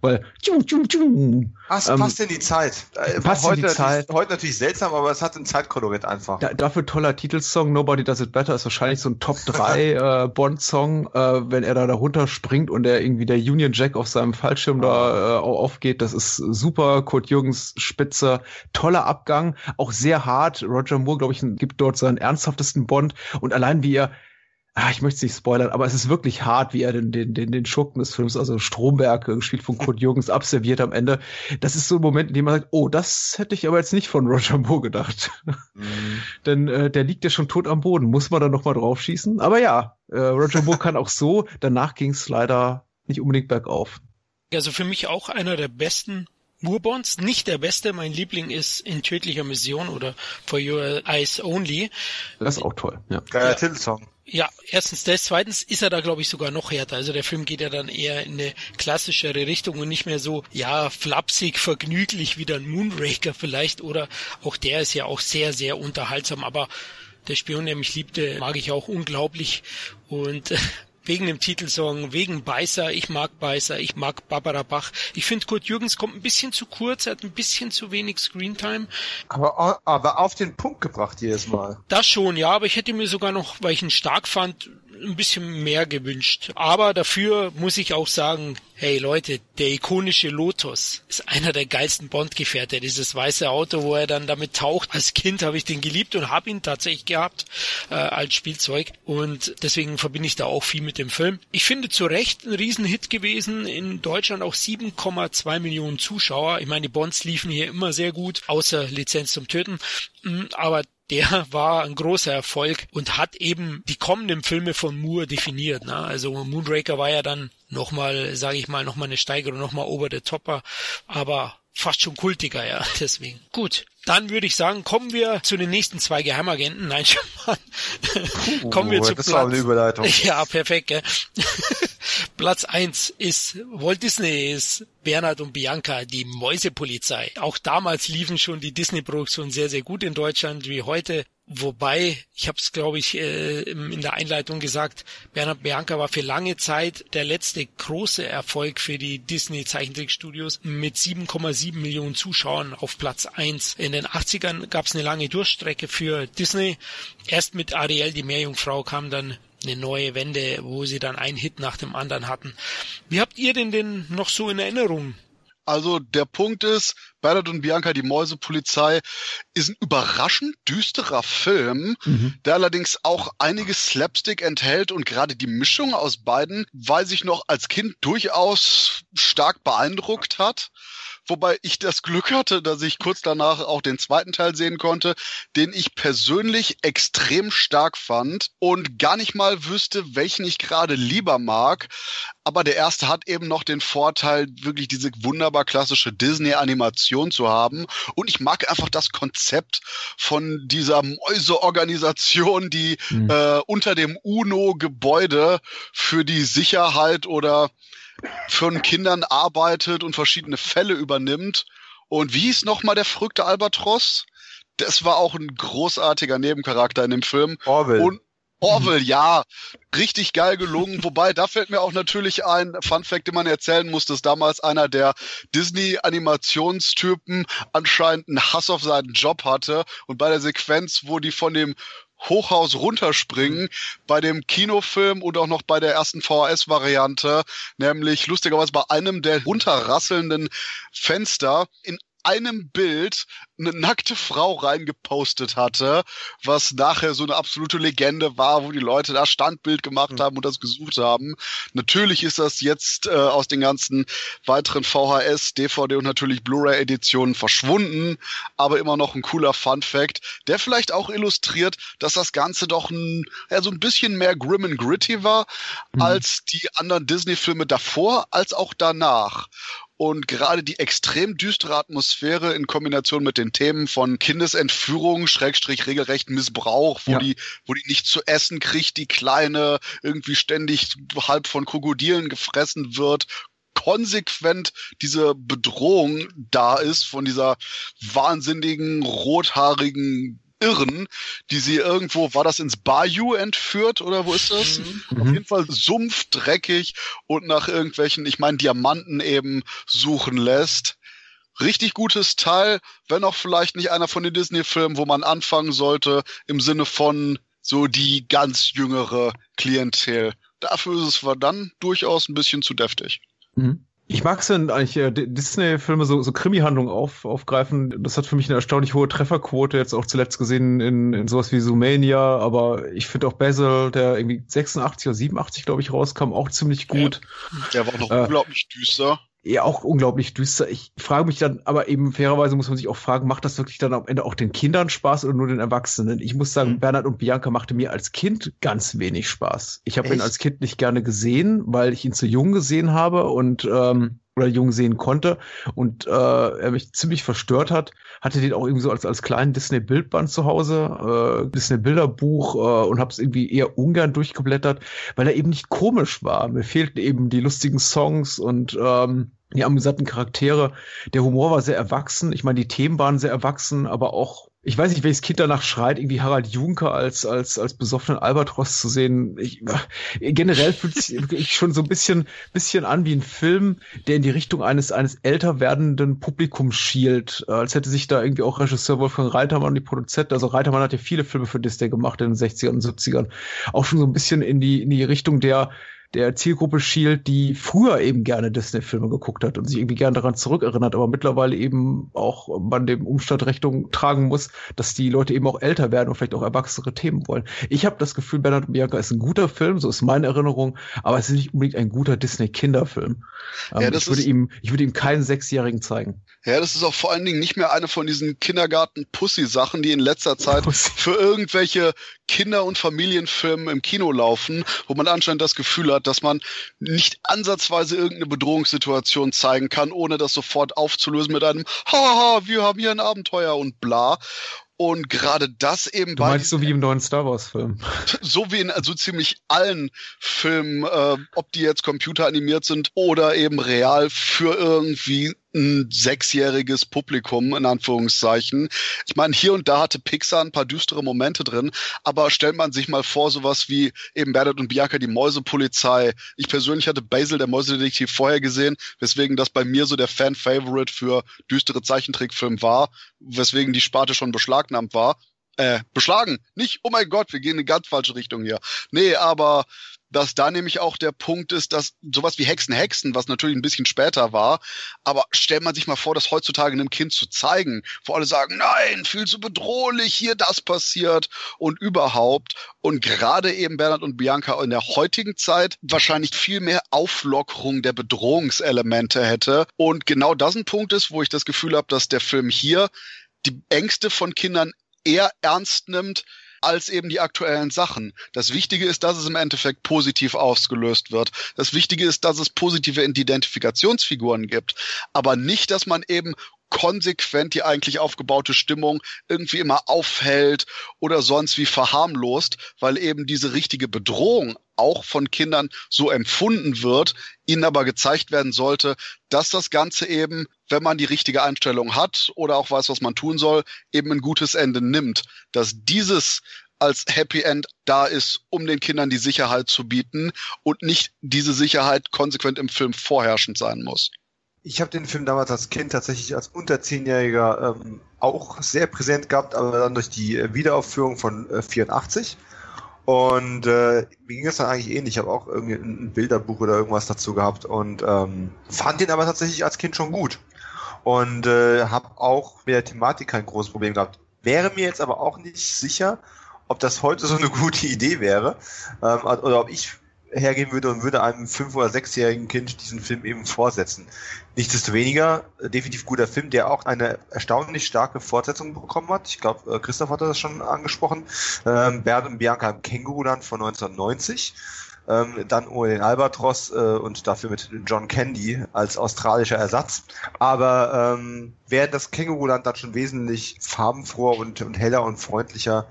weil. Ach, ähm, passt in die Zeit. Äh, passt heute, in die Zeit. Heute natürlich seltsam, aber es hat ein Zeitkolorit einfach. Da, dafür toller Titelsong, Nobody Does It Better, ist wahrscheinlich so ein Top 3 äh, Bond-Song, äh, wenn er da darunter springt und er irgendwie der Union Jack auf seinem Fallschirm da äh, aufgeht. Das ist super. Kurt Jürgens Spitze, toller Abgang, auch sehr hart. Roger Moore, glaube ich, gibt dort seinen ernsthaftesten Bond und allein wie er ah, ich möchte es nicht spoilern, aber es ist wirklich hart, wie er den, den, den, den Schurken des Films, also Stromberg, äh, gespielt von Kurt Jürgens, abserviert am Ende. Das ist so ein Moment, in dem man sagt, oh, das hätte ich aber jetzt nicht von Roger Moore gedacht. Mhm. Denn äh, der liegt ja schon tot am Boden. Muss man da noch mal drauf schießen? Aber ja, äh, Roger Moore kann auch so. Danach ging es leider nicht unbedingt bergauf. Also für mich auch einer der besten Moorbonds, nicht der beste. Mein Liebling ist in tödlicher Mission oder For Your Eyes Only. Das ist auch toll, ja. Geiler ja. Titelsong. Ja, erstens das, zweitens ist er da glaube ich sogar noch härter. Also der Film geht ja dann eher in eine klassischere Richtung und nicht mehr so, ja, flapsig, vergnüglich wie der Moonraker vielleicht oder auch der ist ja auch sehr, sehr unterhaltsam, aber der Spion, der mich liebte, mag ich auch unglaublich und wegen dem Titelsong, wegen Beißer, ich mag Beißer, ich mag Barbara Bach. Ich finde, Kurt Jürgens kommt ein bisschen zu kurz, er hat ein bisschen zu wenig Screentime. Aber, aber auf den Punkt gebracht jedes Mal. Das schon, ja, aber ich hätte mir sogar noch, weil ich ihn stark fand, ein bisschen mehr gewünscht. Aber dafür muss ich auch sagen, hey Leute, der ikonische Lotus ist einer der geilsten Bond-Gefährte. Dieses weiße Auto, wo er dann damit taucht. Als Kind habe ich den geliebt und habe ihn tatsächlich gehabt äh, als Spielzeug. Und deswegen verbinde ich da auch viel mit dem Film. Ich finde zu Recht ein Riesenhit gewesen. In Deutschland auch 7,2 Millionen Zuschauer. Ich meine, die Bonds liefen hier immer sehr gut, außer Lizenz zum Töten. Mm, aber der war ein großer Erfolg und hat eben die kommenden Filme von Moore definiert. Ne? Also Moonraker war ja dann nochmal, sage ich mal, nochmal eine Steigerung, nochmal over the topper, aber fast schon kultiger, ja, deswegen. Gut, dann würde ich sagen, kommen wir zu den nächsten zwei Geheimagenten. Nein, schon mal. Uh, kommen wir zu das Platz. Eine Überleitung. Ja, perfekt. Gell? Platz eins ist Walt Disney, ist Bernhard und Bianca, die Mäusepolizei. Auch damals liefen schon die Disney-Produktionen sehr, sehr gut in Deutschland wie heute. Wobei, ich habe es, glaube ich, äh, in der Einleitung gesagt, Bernhard Bianca war für lange Zeit der letzte große Erfolg für die Disney Zeichentrickstudios mit 7,7 Millionen Zuschauern auf Platz eins. In den 80ern gab es eine lange Durchstrecke für Disney. Erst mit Ariel, die Meerjungfrau, kam dann eine neue Wende, wo sie dann einen Hit nach dem anderen hatten. Wie habt ihr denn denn noch so in Erinnerung? Also der Punkt ist, Bernhard und Bianca, die Mäusepolizei, ist ein überraschend düsterer Film, mhm. der allerdings auch einiges Slapstick enthält und gerade die Mischung aus beiden, weiß ich noch als Kind durchaus stark beeindruckt hat. Wobei ich das Glück hatte, dass ich kurz danach auch den zweiten Teil sehen konnte, den ich persönlich extrem stark fand und gar nicht mal wüsste, welchen ich gerade lieber mag. Aber der erste hat eben noch den Vorteil, wirklich diese wunderbar klassische Disney-Animation zu haben. Und ich mag einfach das Konzept von dieser Mäuseorganisation, die mhm. äh, unter dem UNO-Gebäude für die Sicherheit oder von Kindern arbeitet und verschiedene Fälle übernimmt. Und wie hieß nochmal der verrückte Albatros? Das war auch ein großartiger Nebencharakter in dem Film. Orwell. Und Orwell, ja, richtig geil gelungen. Wobei, da fällt mir auch natürlich ein Fun Fact, den man erzählen muss, dass damals einer der Disney-Animationstypen anscheinend einen Hass auf seinen Job hatte und bei der Sequenz, wo die von dem Hochhaus runterspringen bei dem Kinofilm und auch noch bei der ersten VHS-Variante, nämlich lustigerweise bei einem der runterrasselnden Fenster. In einem Bild eine nackte Frau reingepostet hatte, was nachher so eine absolute Legende war, wo die Leute da Standbild gemacht mhm. haben und das gesucht haben. Natürlich ist das jetzt äh, aus den ganzen weiteren VHS, DVD und natürlich Blu-ray-Editionen verschwunden, aber immer noch ein cooler Fun-Fact, der vielleicht auch illustriert, dass das Ganze doch ein, ja, so ein bisschen mehr grim and gritty war mhm. als die anderen Disney-Filme davor, als auch danach. Und gerade die extrem düstere Atmosphäre in Kombination mit den Themen von Kindesentführung, Schrägstrich regelrechten Missbrauch, wo ja. die, wo die nicht zu essen kriegt, die Kleine irgendwie ständig halb von Krokodilen gefressen wird, konsequent diese Bedrohung da ist von dieser wahnsinnigen, rothaarigen Irren, die sie irgendwo, war das ins Bayou entführt oder wo ist das? Mhm. Auf jeden Fall sumpfdreckig und nach irgendwelchen, ich meine, Diamanten eben suchen lässt. Richtig gutes Teil, wenn auch vielleicht nicht einer von den Disney-Filmen, wo man anfangen sollte, im Sinne von so die ganz jüngere Klientel. Dafür ist es dann durchaus ein bisschen zu deftig. Mhm. Ich mag es denn eigentlich, äh, Disney-Filme so, so Krimi-Handlungen auf, aufgreifen. Das hat für mich eine erstaunlich hohe Trefferquote, jetzt auch zuletzt gesehen in, in sowas wie Zoomania, aber ich finde auch Basil, der irgendwie 86 oder 87, glaube ich, rauskam, auch ziemlich gut. Ja, der war auch noch äh, unglaublich düster ja auch unglaublich düster. Ich frage mich dann, aber eben fairerweise muss man sich auch fragen, macht das wirklich dann am Ende auch den Kindern Spaß oder nur den Erwachsenen? Ich muss sagen, mhm. Bernhard und Bianca machte mir als Kind ganz wenig Spaß. Ich habe ihn als Kind nicht gerne gesehen, weil ich ihn zu jung gesehen habe und ähm, oder jung sehen konnte und äh, er mich ziemlich verstört hat. Hatte den auch irgendwie so als, als kleinen Disney-Bildband zu Hause, äh, Disney-Bilderbuch äh, und habe es irgendwie eher ungern durchgeblättert, weil er eben nicht komisch war. Mir fehlten eben die lustigen Songs und ähm, die amüsanten Charaktere. Der Humor war sehr erwachsen. Ich meine, die Themen waren sehr erwachsen, aber auch ich weiß nicht, welches Kind danach schreit, irgendwie Harald Juncker als, als, als besoffenen Albatros zu sehen. Ich, generell fühlt sich schon so ein bisschen, bisschen an wie ein Film, der in die Richtung eines, eines älter werdenden Publikums schielt. Als hätte sich da irgendwie auch Regisseur Wolfgang Reitermann und die Produzent, also Reitermann hat ja viele Filme für Disney gemacht in den 60ern und 70ern, auch schon so ein bisschen in die, in die Richtung der, der Zielgruppe schielt, die früher eben gerne Disney-Filme geguckt hat und sich irgendwie gerne daran zurückerinnert, aber mittlerweile eben auch man dem Umstand Rechnung tragen muss, dass die Leute eben auch älter werden und vielleicht auch erwachsene Themen wollen. Ich habe das Gefühl, Bernhard und Bianca ist ein guter Film, so ist meine Erinnerung, aber es ist nicht unbedingt ein guter Disney-Kinderfilm. Ähm, ja, ich würde ihm, ich würde ihm keinen Sechsjährigen zeigen. Ja, das ist auch vor allen Dingen nicht mehr eine von diesen Kindergarten-Pussy-Sachen, die in letzter Zeit Pussy. für irgendwelche Kinder- und Familienfilme im Kino laufen, wo man anscheinend das Gefühl hat, dass man nicht ansatzweise irgendeine Bedrohungssituation zeigen kann, ohne das sofort aufzulösen mit einem Haha, wir haben hier ein Abenteuer und bla. Und gerade das eben du bei. Meinst so wie im neuen Star Wars Film. So wie in also ziemlich allen Filmen, äh, ob die jetzt computeranimiert sind oder eben real für irgendwie ein sechsjähriges Publikum, in Anführungszeichen. Ich meine, hier und da hatte Pixar ein paar düstere Momente drin, aber stellt man sich mal vor, sowas wie eben Bernhard und Bianca, die Mäusepolizei. Ich persönlich hatte Basil, der Mäusedetektiv, vorher gesehen, weswegen das bei mir so der Fan-Favorite für düstere Zeichentrickfilm war, weswegen die Sparte schon beschlagnahmt war. Äh, beschlagen. Nicht, oh mein Gott, wir gehen in eine ganz falsche Richtung hier. Nee, aber dass da nämlich auch der Punkt ist, dass sowas wie Hexen, Hexen, was natürlich ein bisschen später war, aber stellt man sich mal vor, das heutzutage einem Kind zu zeigen, wo alle sagen, nein, viel zu bedrohlich, hier das passiert und überhaupt. Und gerade eben Bernhard und Bianca in der heutigen Zeit wahrscheinlich viel mehr Auflockerung der Bedrohungselemente hätte. Und genau das ein Punkt ist, wo ich das Gefühl habe, dass der Film hier die Ängste von Kindern eher ernst nimmt, als eben die aktuellen Sachen. Das Wichtige ist, dass es im Endeffekt positiv ausgelöst wird. Das Wichtige ist, dass es positive Identifikationsfiguren gibt. Aber nicht, dass man eben konsequent die eigentlich aufgebaute Stimmung irgendwie immer aufhält oder sonst wie verharmlost, weil eben diese richtige Bedrohung auch von Kindern so empfunden wird, ihnen aber gezeigt werden sollte, dass das Ganze eben, wenn man die richtige Einstellung hat oder auch weiß, was man tun soll, eben ein gutes Ende nimmt. Dass dieses als Happy End da ist, um den Kindern die Sicherheit zu bieten und nicht diese Sicherheit konsequent im Film vorherrschend sein muss. Ich habe den Film damals als Kind tatsächlich als unter zehnjähriger ähm, auch sehr präsent gehabt, aber dann durch die äh, Wiederaufführung von äh, 84. Und äh, mir ging es dann eigentlich ähnlich. Ich habe auch irgendwie ein Bilderbuch oder irgendwas dazu gehabt und ähm, fand den aber tatsächlich als Kind schon gut. Und äh, habe auch mit der Thematik kein großes Problem gehabt. Wäre mir jetzt aber auch nicht sicher, ob das heute so eine gute Idee wäre ähm, oder ob ich hergehen würde und würde einem fünf- oder sechsjährigen Kind diesen Film eben vorsetzen. Nichtsdestoweniger, äh, definitiv guter Film, der auch eine erstaunlich starke Fortsetzung bekommen hat. Ich glaube, äh, Christoph hat das schon angesprochen. Ähm, Bernd und Bianca im Känguruland von 1990. Ähm, dann ohne den Albatros äh, und dafür mit John Candy als australischer Ersatz. Aber ähm, wäre das Känguruland dann schon wesentlich farbenfroher und, und heller und freundlicher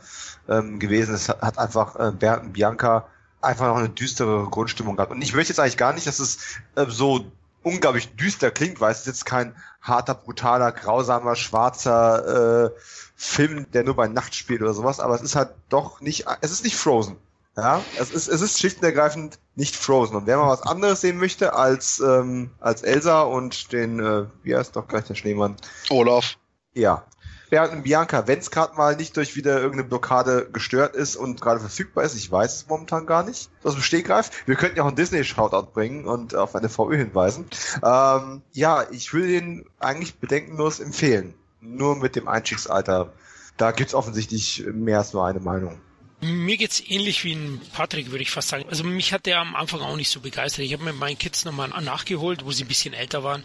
ähm, gewesen. Es hat, einfach äh, Bernd und Bianca einfach noch eine düstere Grundstimmung gehabt. Und ich möchte jetzt eigentlich gar nicht, dass es äh, so unglaublich düster klingt, weil es ist jetzt kein harter, brutaler, grausamer, schwarzer äh, Film, der nur bei Nacht spielt oder sowas, aber es ist halt doch nicht, es ist nicht Frozen. Ja, es ist, es ist schlicht und ergreifend nicht Frozen. Und wer mal was anderes sehen möchte als, ähm, als Elsa und den, äh, wie heißt doch gleich der Schneemann? Olaf. Ja, Bernd und Bianca, wenn es gerade mal nicht durch wieder irgendeine Blockade gestört ist und gerade verfügbar ist, ich weiß es momentan gar nicht, aus dem Stegreif. Wir könnten ja auch einen Disney-Shoutout bringen und auf eine VÖ hinweisen. Ähm, ja, ich will den eigentlich bedenkenlos empfehlen. Nur mit dem Einstiegsalter. Da gibt's offensichtlich mehr als nur eine Meinung. Mir geht's ähnlich wie ein Patrick, würde ich fast sagen. Also mich hat der am Anfang auch nicht so begeistert. Ich habe mit meinen Kids nochmal nachgeholt, wo sie ein bisschen älter waren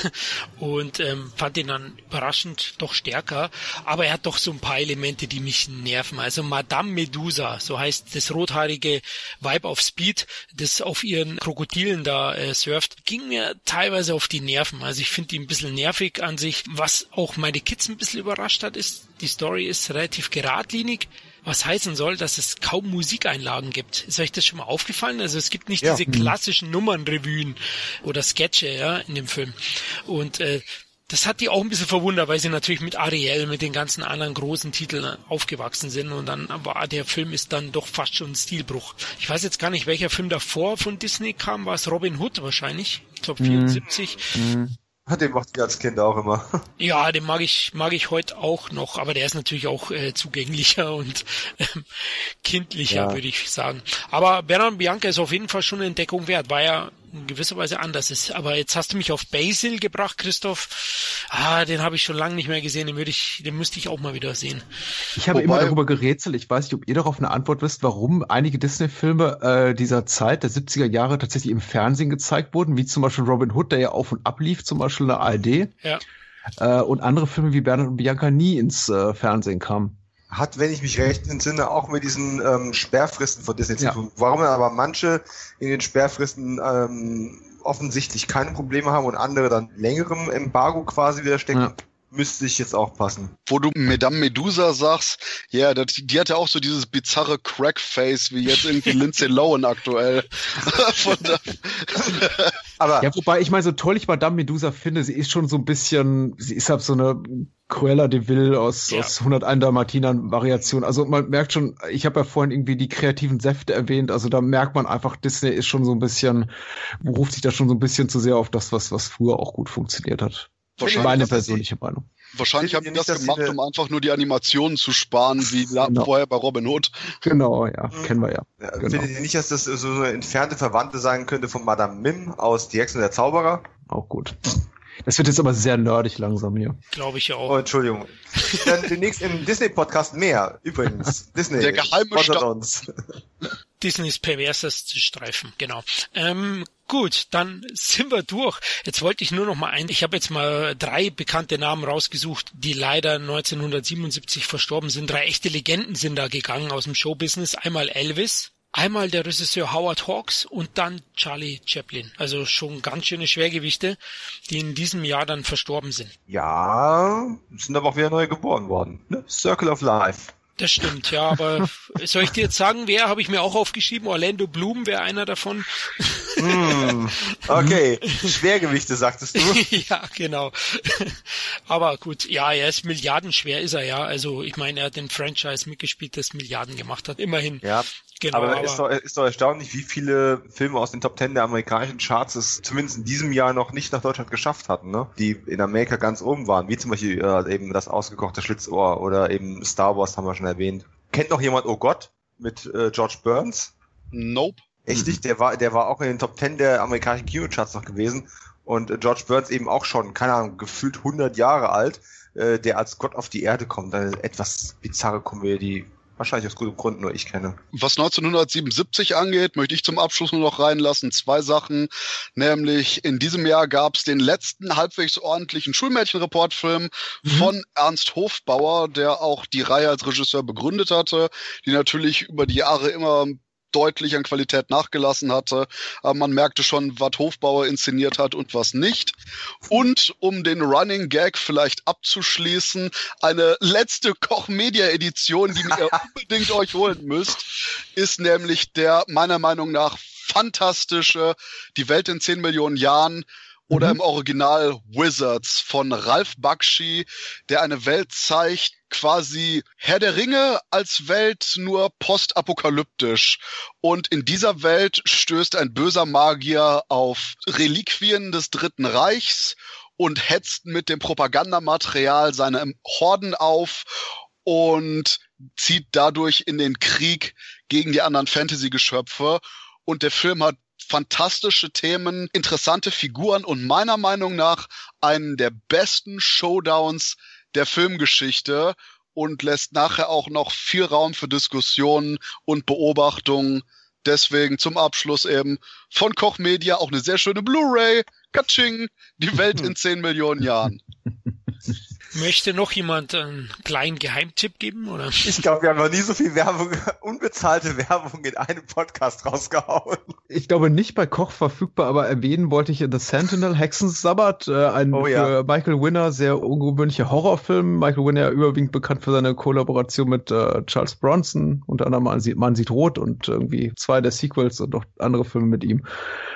und ähm, fand ihn dann überraschend doch stärker. Aber er hat doch so ein paar Elemente, die mich nerven. Also Madame Medusa, so heißt das rothaarige Weib auf Speed, das auf ihren Krokodilen da äh, surft, ging mir teilweise auf die Nerven. Also ich finde die ein bisschen nervig an sich. Was auch meine Kids ein bisschen überrascht hat, ist, die Story ist relativ geradlinig was heißen soll, dass es kaum Musikeinlagen gibt. Ist euch das schon mal aufgefallen? Also es gibt nicht ja. diese mhm. klassischen Nummernrevuen oder Sketche ja, in dem Film. Und äh, das hat die auch ein bisschen verwundert, weil sie natürlich mit Ariel, mit den ganzen anderen großen Titeln aufgewachsen sind und dann war der Film ist dann doch fast schon ein Stilbruch. Ich weiß jetzt gar nicht, welcher Film davor von Disney kam, war es Robin Hood wahrscheinlich? Ich glaube 74. Mhm. Den mochte ich als Kind auch immer. Ja, den mag ich, mag ich heute auch noch, aber der ist natürlich auch äh, zugänglicher und ähm, kindlicher, ja. würde ich sagen. Aber Bernard Bianca ist auf jeden Fall schon eine Entdeckung wert, weil er in gewisser Weise anders ist. Aber jetzt hast du mich auf Basil gebracht, Christoph. Ah, den habe ich schon lange nicht mehr gesehen. Den würde ich, den müsste ich auch mal wieder sehen. Ich habe Wobei, immer darüber gerätselt. Ich weiß nicht, ob ihr darauf eine Antwort wisst, warum einige Disney-Filme äh, dieser Zeit, der 70er Jahre, tatsächlich im Fernsehen gezeigt wurden, wie zum Beispiel Robin Hood, der ja auf und ab lief, zum Beispiel in der ARD. Ja. Äh, und andere Filme wie Bernhard und Bianca nie ins äh, Fernsehen kamen hat, wenn ich mich recht entsinne, auch mit diesen ähm, Sperrfristen von Disney zu tun. Warum aber manche in den Sperrfristen ähm, offensichtlich keine Probleme haben und andere dann längerem Embargo quasi wieder stecken, ja müsste ich jetzt auch passen. Wo du Madame Medusa sagst, ja, yeah, die hatte auch so dieses bizarre Crackface wie jetzt irgendwie Lindsay Lohan aktuell. Aber ja, wobei ich meine, so toll ich Madame Medusa finde, sie ist schon so ein bisschen, sie ist halt so eine Cruella de Vil aus, ja. aus 101 Dalmatinern Variation. Also man merkt schon, ich habe ja vorhin irgendwie die kreativen Säfte erwähnt, also da merkt man einfach, Disney ist schon so ein bisschen, ruft sich da schon so ein bisschen zu sehr auf das, was, was früher auch gut funktioniert hat. Wahrscheinlich meine persönliche Meinung. Wahrscheinlich haben die das gemacht, um einfach nur die Animationen zu sparen, wie genau. vorher bei Robin Hood. Genau, ja, kennen wir ja. ja genau. Findet ihr nicht, dass das so eine entfernte Verwandte sein könnte von Madame Mim aus Die Hexe und der Zauberer? Auch gut. Das wird jetzt aber sehr nerdig langsam hier. Glaube ich auch. Oh, Entschuldigung. Dann demnächst im Disney-Podcast mehr, übrigens. Disney. Der geheime Disneys perverses Streifen, genau. Ähm, gut, dann sind wir durch. Jetzt wollte ich nur noch mal ein, ich habe jetzt mal drei bekannte Namen rausgesucht, die leider 1977 verstorben sind. Drei echte Legenden sind da gegangen aus dem Showbusiness. Einmal Elvis, Einmal der Regisseur Howard Hawks und dann Charlie Chaplin. Also schon ganz schöne Schwergewichte, die in diesem Jahr dann verstorben sind. Ja, sind aber auch wieder neu geboren worden. Ne? Circle of Life. Das stimmt, ja, aber soll ich dir jetzt sagen, wer habe ich mir auch aufgeschrieben? Orlando Bloom wäre einer davon. Mm, okay, Schwergewichte sagtest du. ja, genau. Aber gut, ja, er ist milliardenschwer, ist er ja. Also ich meine, er hat den Franchise mitgespielt, das Milliarden gemacht hat. Immerhin. Ja, Genau, aber, aber ist, doch, ist doch erstaunlich, wie viele Filme aus den Top Ten der amerikanischen Charts es zumindest in diesem Jahr noch nicht nach Deutschland geschafft hatten, ne? Die in Amerika ganz oben waren, wie zum Beispiel äh, eben das ausgekochte Schlitzohr oder eben Star Wars haben wir schon erwähnt. Kennt noch jemand Oh Gott mit äh, George Burns? Nope. Echt nicht? Der war, der war auch in den Top Ten der amerikanischen Kinocharts noch gewesen und äh, George Burns eben auch schon, keine Ahnung, gefühlt 100 Jahre alt, äh, der als Gott auf die Erde kommt. Eine etwas bizarre Komödie, wahrscheinlich aus gutem Grund nur ich kenne. Was 1977 angeht, möchte ich zum Abschluss nur noch reinlassen zwei Sachen. Nämlich in diesem Jahr gab es den letzten halbwegs ordentlichen Schulmädchenreportfilm mhm. von Ernst Hofbauer, der auch die Reihe als Regisseur begründet hatte, die natürlich über die Jahre immer deutlich an Qualität nachgelassen hatte. Aber man merkte schon, was Hofbauer inszeniert hat und was nicht. Und um den Running Gag vielleicht abzuschließen, eine letzte Koch-Media-Edition, die ihr unbedingt euch holen müsst, ist nämlich der meiner Meinung nach fantastische Die Welt in 10 Millionen Jahren oder mhm. im Original Wizards von Ralph Bakshi, der eine Welt zeigt, quasi Herr der Ringe als Welt nur postapokalyptisch. Und in dieser Welt stößt ein böser Magier auf Reliquien des Dritten Reichs und hetzt mit dem Propagandamaterial seine Horden auf und zieht dadurch in den Krieg gegen die anderen Fantasy-Geschöpfe. Und der Film hat fantastische Themen, interessante Figuren und meiner Meinung nach einen der besten Showdowns der Filmgeschichte und lässt nachher auch noch viel Raum für Diskussionen und Beobachtungen. Deswegen zum Abschluss eben von Koch Media auch eine sehr schöne Blu-ray. Katsching, die Welt in 10 Millionen Jahren. Möchte noch jemand einen kleinen Geheimtipp geben? Oder? Ich glaube, wir haben noch nie so viel Werbung, unbezahlte Werbung in einem Podcast rausgehauen. Ich glaube nicht bei Koch verfügbar, aber erwähnen wollte ich The Sentinel, Hexensabbat, äh, ein oh, ja. für Michael Winner sehr ungewöhnlicher Horrorfilm. Michael Winner überwiegend bekannt für seine Kollaboration mit äh, Charles Bronson, unter anderem Man sieht, Man sieht Rot und irgendwie zwei der Sequels und auch andere Filme mit ihm.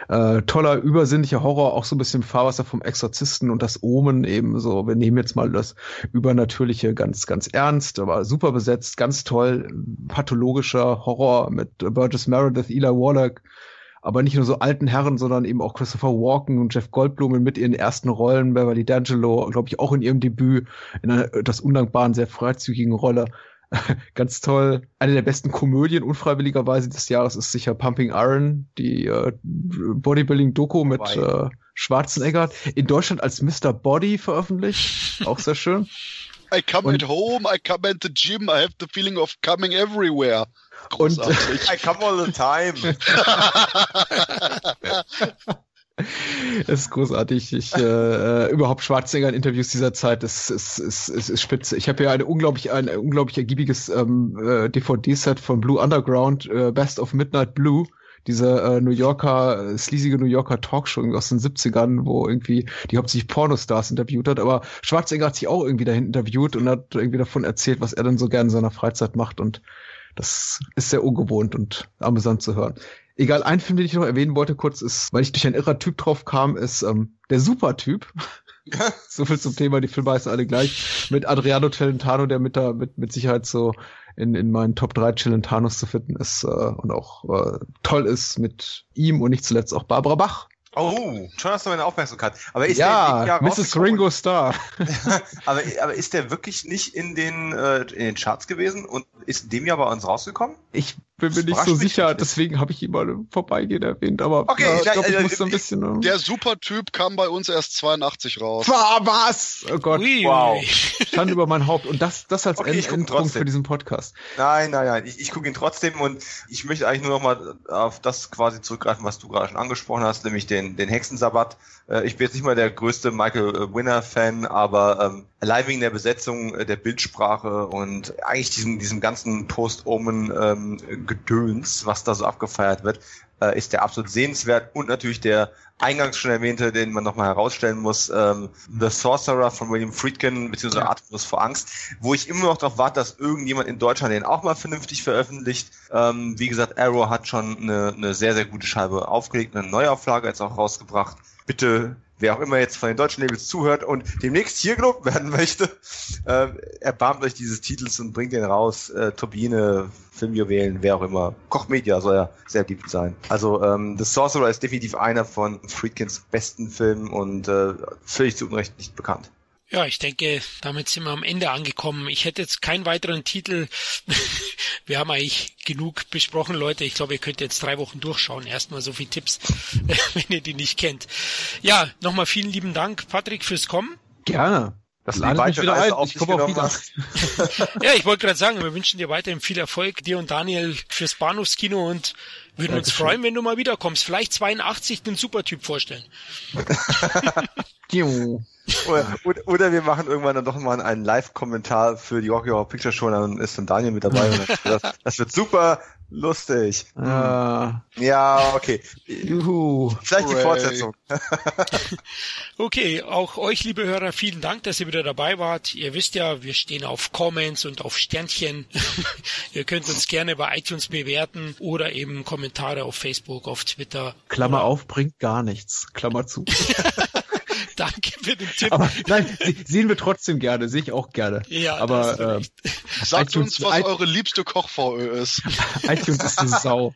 Äh, toller, übersinnlicher Horror, auch so ein bisschen Fahrwasser vom Exorzisten und das Omen eben so. Wir nehmen jetzt mal das Übernatürliche ganz, ganz ernst, aber super besetzt, ganz toll, pathologischer Horror mit Burgess Meredith, Eli Wallach, aber nicht nur so alten Herren, sondern eben auch Christopher Walken und Jeff Goldblum mit ihren ersten Rollen, Beverly D'Angelo, glaube ich, auch in ihrem Debüt in einer das undankbaren, sehr freizügigen Rolle. ganz toll. Eine der besten Komödien unfreiwilligerweise des Jahres ist sicher Pumping Iron, die äh, Bodybuilding-Doku mit äh, Schwarzenegger. In Deutschland als Mr. Body veröffentlicht. Auch sehr schön. I come Und, at home, I come at the gym, I have the feeling of coming everywhere. Großartig. Und I come all the time. Das ist großartig. Ich, äh, äh, überhaupt Schwarzenegger in Interviews dieser Zeit ist, ist, ist, ist, ist spitze. Ich habe ja eine unglaublich, ein unglaublich ergiebiges ähm, äh, DVD-Set von Blue Underground, äh, Best of Midnight Blue. Diese äh, New Yorker, äh, sleasige New Yorker Talkshow aus den 70ern, wo irgendwie die hauptsächlich Pornostars interviewt hat. Aber Schwarzenegger hat sich auch irgendwie dahin interviewt und hat irgendwie davon erzählt, was er dann so gerne in seiner Freizeit macht. Und das ist sehr ungewohnt und amüsant zu hören. Egal, ein Film, den ich noch erwähnen wollte kurz, ist, weil ich durch ein irrer Typ drauf kam, ist ähm, der Supertyp. so viel zum Thema, die Filme heißen alle gleich. Mit Adriano Celentano, der mit da mit, mit Sicherheit so in, in meinen Top 3 Celentanos zu finden ist äh, und auch äh, toll ist mit ihm und nicht zuletzt auch Barbara Bach Oh, schon hast du meine Aufmerksamkeit. Aber ist ja, der Mrs. Ringo Starr. aber, aber ist der wirklich nicht in den, äh, in den Charts gewesen und ist in dem Jahr bei uns rausgekommen? Ich bin mir nicht so sicher, nicht. deswegen habe ich ihn mal im Vorbeigehen erwähnt, aber okay, ja, ich glaube, ich äh, muss ein bisschen. Äh, der Supertyp kam bei uns erst 82 raus. Was? Oh Gott. Ui, wow. Stand über mein Haupt. Und das, das als okay, Endpunkt für diesen Podcast. Nein, nein, nein. Ich, ich gucke ihn trotzdem und ich möchte eigentlich nur noch mal auf das quasi zurückgreifen, was du gerade schon angesprochen hast, nämlich den, den Hexensabbat. Äh, ich bin jetzt nicht mal der größte Michael äh, Winner-Fan, aber ähm, allein wegen der Besetzung, der Bildsprache und eigentlich diesem, diesem ganzen Post-Omen-Gedöns, ähm, was da so abgefeiert wird, äh, ist der absolut sehenswert und natürlich der eingangs schon erwähnte, den man nochmal herausstellen muss, ähm, The Sorcerer von William Friedkin, beziehungsweise ja. Artemis vor Angst, wo ich immer noch darauf warte, dass irgendjemand in Deutschland den auch mal vernünftig veröffentlicht. Ähm, wie gesagt, Arrow hat schon eine, eine sehr, sehr gute Scheibe aufgelegt, eine Neuauflage jetzt auch rausgebracht. Bitte wer auch immer jetzt von den deutschen Labels zuhört und demnächst hier gelobt werden möchte, äh, erbarmt euch dieses Titels und bringt den raus. Äh, Turbine, Filmjuwelen, wer auch immer. Kochmedia soll ja sehr beliebt sein. Also ähm, The Sorcerer ist definitiv einer von Friedkins besten Filmen und äh, völlig zu Unrecht nicht bekannt. Ja, ich denke, damit sind wir am Ende angekommen. Ich hätte jetzt keinen weiteren Titel. wir haben eigentlich genug besprochen, Leute. Ich glaube, ihr könnt jetzt drei Wochen durchschauen. Erstmal so viele Tipps, wenn ihr die nicht kennt. Ja, nochmal vielen lieben Dank, Patrick, fürs Kommen. Gerne. Das ladet mich wieder ein. Ich komme auch wieder. ja, ich wollte gerade sagen, wir wünschen dir weiterhin viel Erfolg, dir und Daniel fürs Bahnhofskino und würden Dankeschön. uns freuen, wenn du mal wiederkommst. Vielleicht 82 den Supertyp vorstellen. Oder, oder, wir machen irgendwann dann doch mal einen Live-Kommentar für die Rocky Horror Picture Show, dann ist dann Daniel mit dabei. das, das, wird super lustig. Ah. Ja, okay. Juhu. Vielleicht die Fortsetzung. okay, auch euch, liebe Hörer, vielen Dank, dass ihr wieder dabei wart. Ihr wisst ja, wir stehen auf Comments und auf Sternchen. ihr könnt uns gerne bei iTunes bewerten oder eben Kommentare auf Facebook, auf Twitter. Klammer auf, bringt gar nichts. Klammer zu. Danke für den Tipp. Aber nein, sehen wir trotzdem gerne, sehe ich auch gerne. Ja, aber äh, sagt uns, was eure liebste Koch-VÖ ist. iTunes ist eine Sau.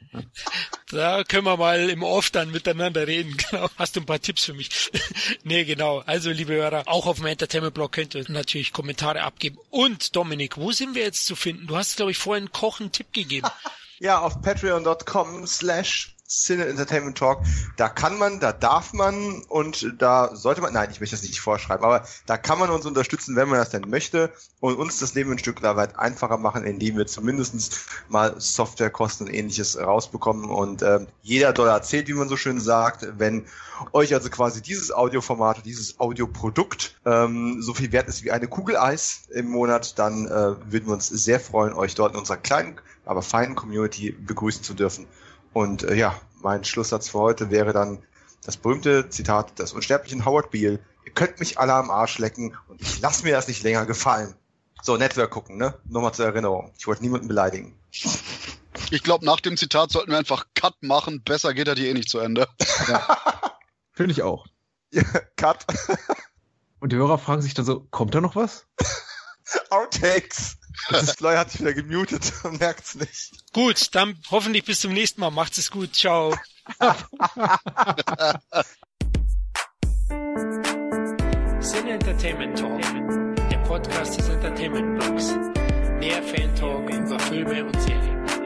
Da können wir mal im Off dann miteinander reden. Genau. Hast du ein paar Tipps für mich? nee, genau. Also, liebe Hörer, auch auf dem Entertainment-Blog könnt ihr natürlich Kommentare abgeben. Und Dominik, wo sind wir jetzt zu finden? Du hast, glaube ich, vorhin Koch einen Tipp gegeben. Ja, auf patreon.com slash Cine Entertainment Talk. Da kann man, da darf man und da sollte man, nein, ich möchte das nicht vorschreiben, aber da kann man uns unterstützen, wenn man das denn möchte und uns das Leben ein Stück weit einfacher machen, indem wir zumindest mal Softwarekosten und ähnliches rausbekommen und äh, jeder Dollar zählt, wie man so schön sagt. Wenn euch also quasi dieses Audioformat, dieses Audioprodukt ähm, so viel wert ist wie eine Kugel Eis im Monat, dann äh, würden wir uns sehr freuen, euch dort in unserer kleinen, aber feinen Community begrüßen zu dürfen. Und äh, ja, mein Schlusssatz für heute wäre dann das berühmte Zitat des unsterblichen Howard Beale. Ihr könnt mich alle am Arsch lecken und ich lasse mir das nicht länger gefallen. So, Network gucken, ne? Nochmal zur Erinnerung. Ich wollte niemanden beleidigen. Ich glaube, nach dem Zitat sollten wir einfach Cut machen. Besser geht er hier eh nicht zu Ende. Ja. Finde ich auch. Ja, Cut. Und die Hörer fragen sich dann so, kommt da noch was? Outtakes. Das Fly hat sich wieder gemutet und merkt's nicht. Gut, dann hoffentlich bis zum nächsten Mal. Macht's es gut. Ciao. Sin Entertainment Talk, der Podcast des Entertainment Blogs. Mehr Fan Talk über Filme und Serien.